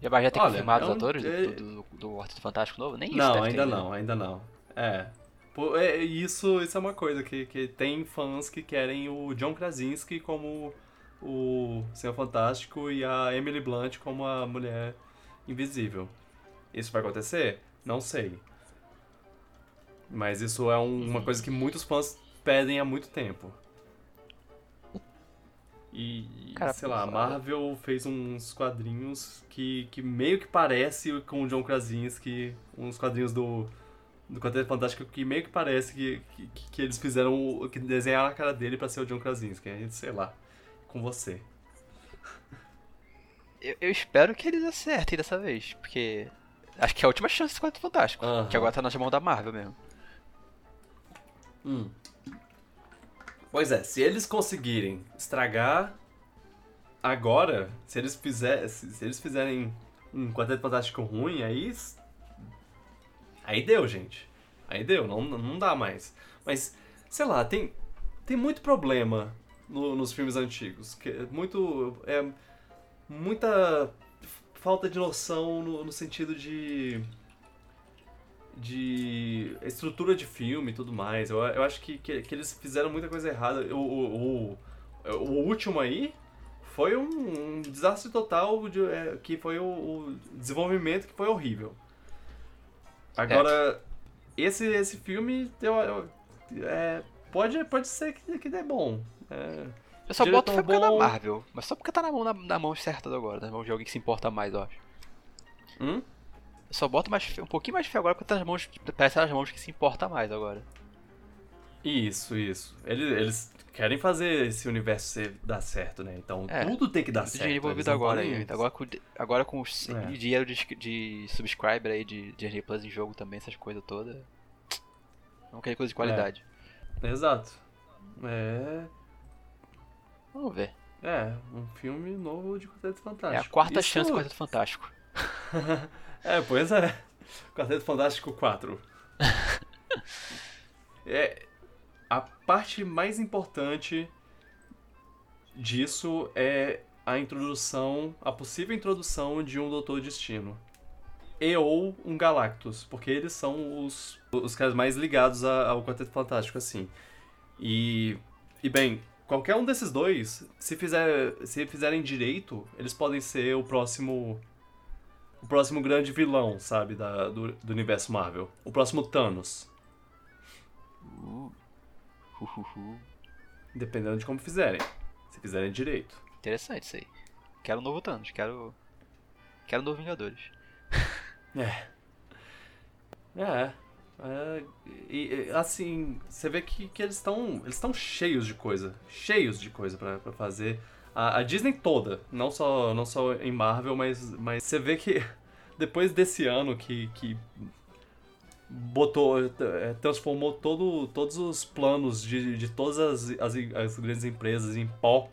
Já, já tem Olha, confirmado é os atores é... do, do, do Quarteto Fantástico novo? Nem isso Não, ainda ter, não, né? ainda não. É. É. Isso, isso é uma coisa que, que tem fãs que querem o John Krasinski como o Senhor Fantástico e a Emily Blunt como a Mulher Invisível. Isso vai acontecer? Não sei. Mas isso é um, uma coisa que muitos fãs pedem há muito tempo. E, Cara, sei lá, a Marvel fez uns quadrinhos que, que meio que parece com o John Krasinski, uns quadrinhos do, do Quarteto Fantástico que meio que parece que, que, que eles fizeram, que desenharam a cara dele para ser o John Krasinski, sei lá, com você. Eu, eu, espero que eles acertem dessa vez, porque acho que é a última chance do Quarteto Fantástico, uh -huh. que agora tá na mão da Marvel mesmo. Hum. Pois é, se eles conseguirem estragar agora, se eles, fizer, se eles fizerem um Quarteto Fantástico ruim, aí. Aí deu, gente. Aí deu, não, não dá mais. Mas, sei lá, tem, tem muito problema no, nos filmes antigos. Que é muito. É, muita falta de noção no, no sentido de de estrutura de filme e tudo mais. Eu, eu acho que, que, que eles fizeram muita coisa errada. O, o, o, o último aí foi um, um desastre total, de, é, que foi o, o, desenvolvimento que foi horrível. Agora, é. esse, esse filme eu, eu, é, pode, pode ser que, que dê bom. É, eu só boto fé bom... da Marvel, mas só porque tá na mão, na, na mão certa agora, na mão de alguém que se importa mais, eu acho. Hum? Eu só boto mais, um pouquinho mais de fé agora porque tá nas mãos, parece nas mãos que se importa mais agora. Isso, isso. Eles, eles querem fazer esse universo dar certo, né? Então é, tudo tem que dar certo. Dinheiro envolvido agora aí. Agora com, agora com é. dinheiro de, de subscriber aí, de Disney Plus em jogo também, essas coisas todas. Não quer coisa de qualidade. É. Exato. É. Vamos ver. É, um filme novo de Quarteto Fantástico. É a quarta Isso... chance do Quarteto Fantástico. É, pois é. Quarteto Fantástico 4. é, a parte mais importante disso é a introdução, a possível introdução de um Doutor Destino. E ou um Galactus, porque eles são os, os caras mais ligados ao Quarteto Fantástico, assim. E, e bem, qualquer um desses dois, se, fizer, se fizerem direito, eles podem ser o próximo o próximo grande vilão, sabe, da, do, do universo Marvel. O próximo Thanos. Uh. Uh, uh, Dependendo de como fizerem. Se fizerem direito. Interessante isso aí. Quero um novo Thanos, quero. Quero um novo Vingadores. é. É. É, e, assim, você vê que, que eles estão eles estão cheios de coisa, cheios de coisa para fazer. A, a, Disney toda, não só, não só em Marvel, mas, mas você vê que depois desse ano que, que botou, é, transformou todo, todos os planos de, de todas as, as, as grandes empresas em pó,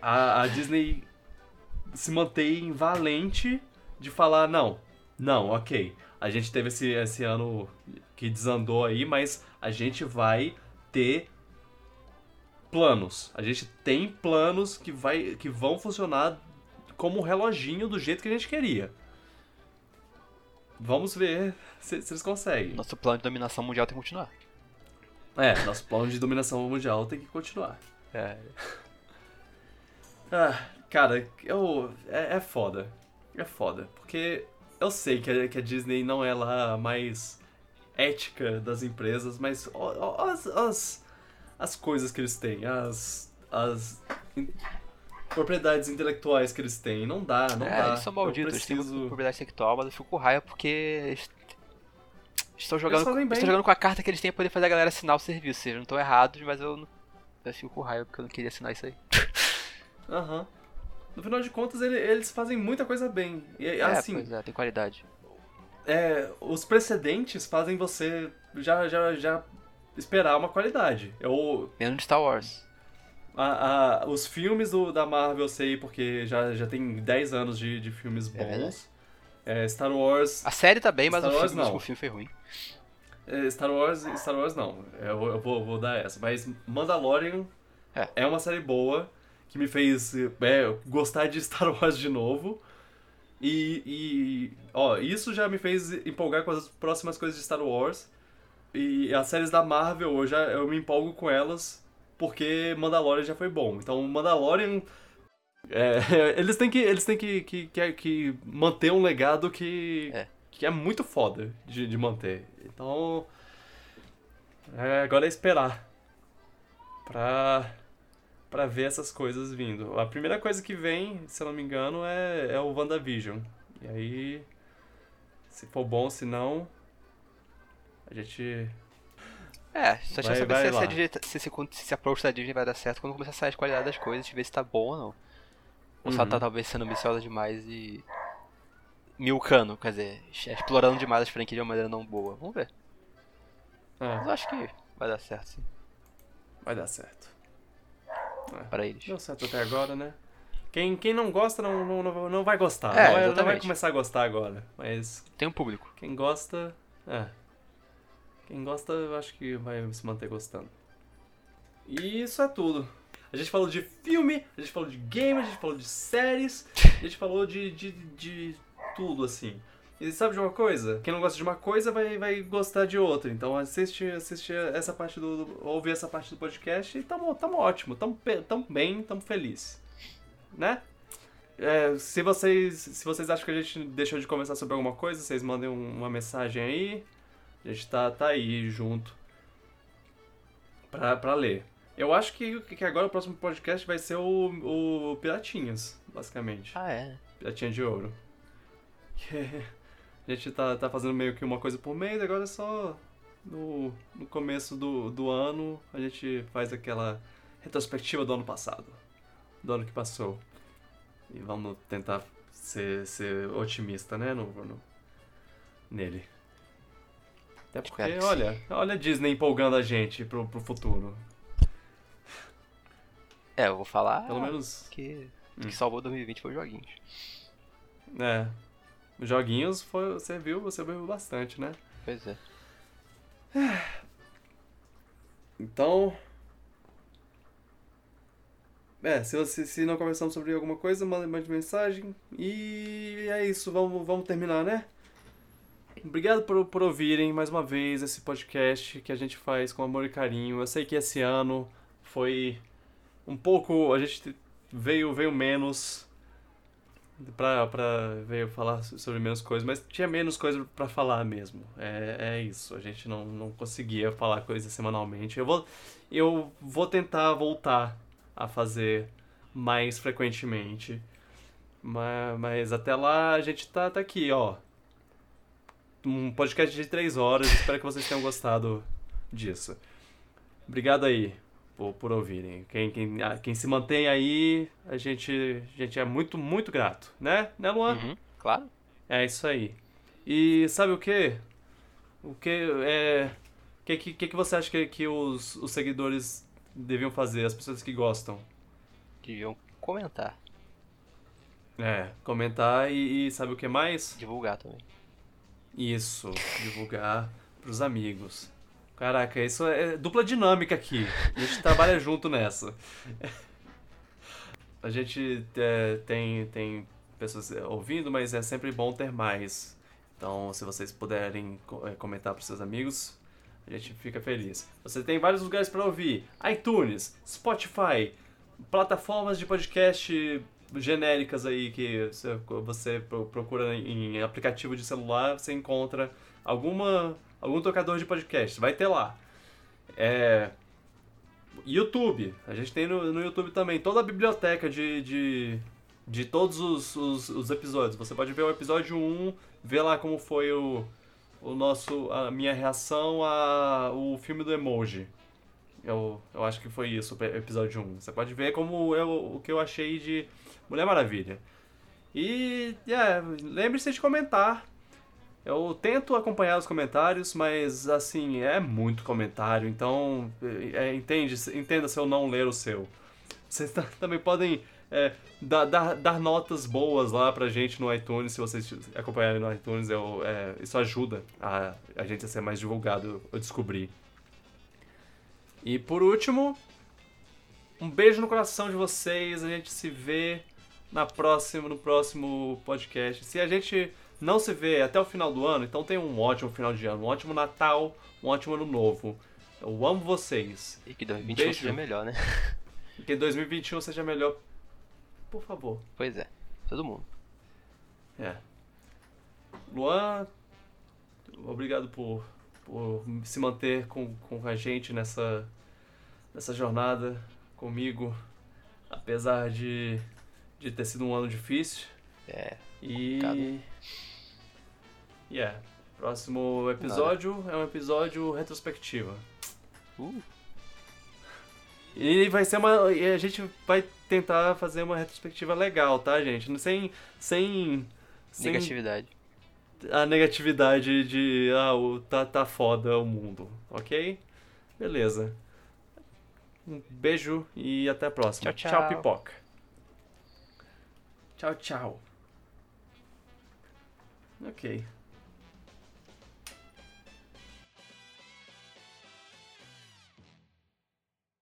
a, a Disney se mantém valente de falar, não, não, ok, a gente teve esse, esse ano que desandou aí, mas a gente vai ter planos. A gente tem planos que, vai, que vão funcionar como um reloginho do jeito que a gente queria. Vamos ver se, se eles conseguem. Nosso plano de dominação mundial tem que continuar. É, nosso plano de dominação mundial tem que continuar. É. Ah, cara, eu, é, é foda. É foda. Porque eu sei que a, que a Disney não é lá a mais ética das empresas, mas as, as, as coisas que eles têm, as, as propriedades intelectuais que eles têm. Não dá, não é, dá. Eles são malditos, preciso... eles têm propriedade intelectual, mas eu fico com raiva porque estão jogando, estão jogando com a carta que eles têm pra poder fazer a galera assinar o serviço. Eles não estão errados, mas eu, eu fico com porque eu não queria assinar isso aí. Aham. Uhum. No final de contas, eles fazem muita coisa bem. E, é, assim, pois é, tem qualidade. É, os precedentes fazem você já, já, já esperar uma qualidade. Eu... Menos de Star Wars. A, a, os filmes do, da Marvel eu sei porque já, já tem 10 anos de, de filmes É bons. É, Star Wars. A série tá bem, mas Star o Wars filme, não. o filme foi ruim. é, Star Wars. Star Wars não. Eu, eu vou, vou dar essa. Mas Mandalorian É. é uma série boa que me fez é, gostar de Star Wars de novo. E, e, ó, isso já me fez empolgar com as próximas coisas de Star Wars. E as séries da Marvel, eu, já, eu me empolgo com elas porque Mandalorian já foi bom. Então, Mandalorian. é, eles têm que, eles têm que, que, que, que manter um legado que É. que é muito foda de, de manter. Então. é, agora é esperar. Pra. Pra ver essas coisas vindo. A primeira coisa que vem, se eu não me engano, é, é o WandaVision. E aí. Se for bom, se não. A gente. É, só Vai- saber vai se, se, lá. a Disney- se, esse, se esse approach da Disney vai dar certo quando começar a sair as qualidades das coisas, ver se tá bom ou não. Ou se ela tá Uhum. talvez sendo ambiciosa demais e. milcando, quer dizer, explorando demais as franquias de uma maneira não boa. Vamos ver. Mas É, eu acho que vai dar certo sim, vai dar certo. Para eles. Deu certo até agora, né? Quem, quem não gosta não, não, não, vai gostar. É, não, vai, não vai começar a gostar agora. Mas Tem um público. Quem gosta, é. Quem gosta, eu acho que vai se manter gostando. E isso é tudo. A gente falou de filme, a gente falou de game, a gente falou de séries, a gente falou de, de, de tudo, assim. E sabe de uma coisa? Quem não gosta de uma coisa vai, vai gostar de outra. Então assiste, assiste essa parte do. do- ouvir essa parte do podcast e tamo, tamo ótimo, tamo, tamo bem, tamo feliz. Né? É, se vocês se vocês acham que a gente deixou de conversar sobre alguma coisa, vocês mandem um- uma mensagem aí. A gente tá, tá aí junto pra, pra ler. Eu acho que, que agora o próximo podcast vai ser o, o Piratinhas, basicamente. Ah, é. Piratinha de ouro. a gente tá, tá fazendo meio que uma coisa por mês, agora é só no, no começo do, do ano a gente faz aquela retrospectiva do ano passado. Do ano que passou. E vamos tentar ser, ser otimista, né, no, no- nele. Até porque, olha, olha a Disney empolgando a gente pro, pro futuro. É, eu vou falar Pelo menos, que o Hum. que salvou 2020 foi os joguinhos. é. Os joguinhos foi, você viu, você viu bastante, né? Pois é. Então. É, se, você, se não conversamos sobre alguma coisa, mande, mande mensagem. E é isso, vamos, vamos terminar, né? Obrigado por, por ouvirem mais uma vez esse podcast que a gente faz com amor e carinho. Eu sei que esse ano foi um pouco. A gente veio, veio menos pra, pra veio falar sobre menos coisas, mas tinha menos coisa pra falar mesmo. É, é isso, a gente não, não conseguia falar coisas semanalmente. Eu vou, eu vou tentar voltar a fazer mais frequentemente. Mas, mas até lá a gente tá, tá aqui, ó. Um podcast de três horas. Espero que vocês tenham gostado disso. Obrigado aí por, por ouvirem. Quem, quem, ah, quem se mantém aí, a gente, a gente é muito, muito grato, né? Né, Luan? Uhum, claro. É isso aí. E sabe o que? O que é. O que, que, que você acha que, que os, os seguidores deviam fazer, as pessoas que gostam? Deviam comentar, É, comentar e, e sabe o que mais? divulgar também. Isso, divulgar pros amigos. Caraca, isso é dupla dinâmica aqui. A gente trabalha junto nessa. A gente é, tem, tem pessoas ouvindo, mas é sempre bom ter mais. Então, se vocês puderem é, comentar pros seus amigos, a gente fica feliz. Você tem vários lugares para ouvir: iTunes, Spotify, plataformas de podcast genéricas aí que você- você pro- procura em aplicativo de celular, você encontra alguma algum tocador de podcast, vai ter lá. É, YouTube, a gente tem no, no YouTube também toda a biblioteca de, de, de todos os, os, os episódios. Você pode ver o episódio 1, ver lá como foi o, o nosso, a minha reação ao filme do emoji. Eu, eu acho que foi isso, o episódio 1. Você pode ver como eu, o que eu achei de Mulher Maravilha. E, é, lembre-se de comentar. Eu tento acompanhar os comentários, mas, assim, é muito comentário. Então, é, entende, entenda se eu não ler o seu. vocês também podem é, dar, dar, dar, notas boas lá pra gente no iTunes, se vocês acompanharem no iTunes, eu, é, isso ajuda a, a gente a ser mais divulgado, eu descobri. E por último, um beijo no coração de vocês, a gente se vê na próxima, no próximo podcast. Se a gente não se vê até o final do ano, então tem um ótimo final de ano, um ótimo Natal, um ótimo ano novo. Eu amo vocês. E que 2021 Beijo. seja melhor, né? Que 2021 seja melhor. Por favor. Pois é. Todo mundo. É. Luan, obrigado por, por se manter com, com a gente nessa, nessa jornada comigo. Apesar de, de ter sido um ano difícil. É. E. Complicado. Yeah. Próximo episódio Nada. é um episódio retrospectiva. Uh. E vai ser uma. E a gente vai tentar fazer uma retrospectiva legal, tá, gente? Sem. Sem. sem negatividade. A negatividade de. Ah, o, tá, tá foda o mundo, ok? Beleza. Um beijo e até a próxima. Tchau, tchau. Tchau, pipoca. Tchau, tchau. Ok.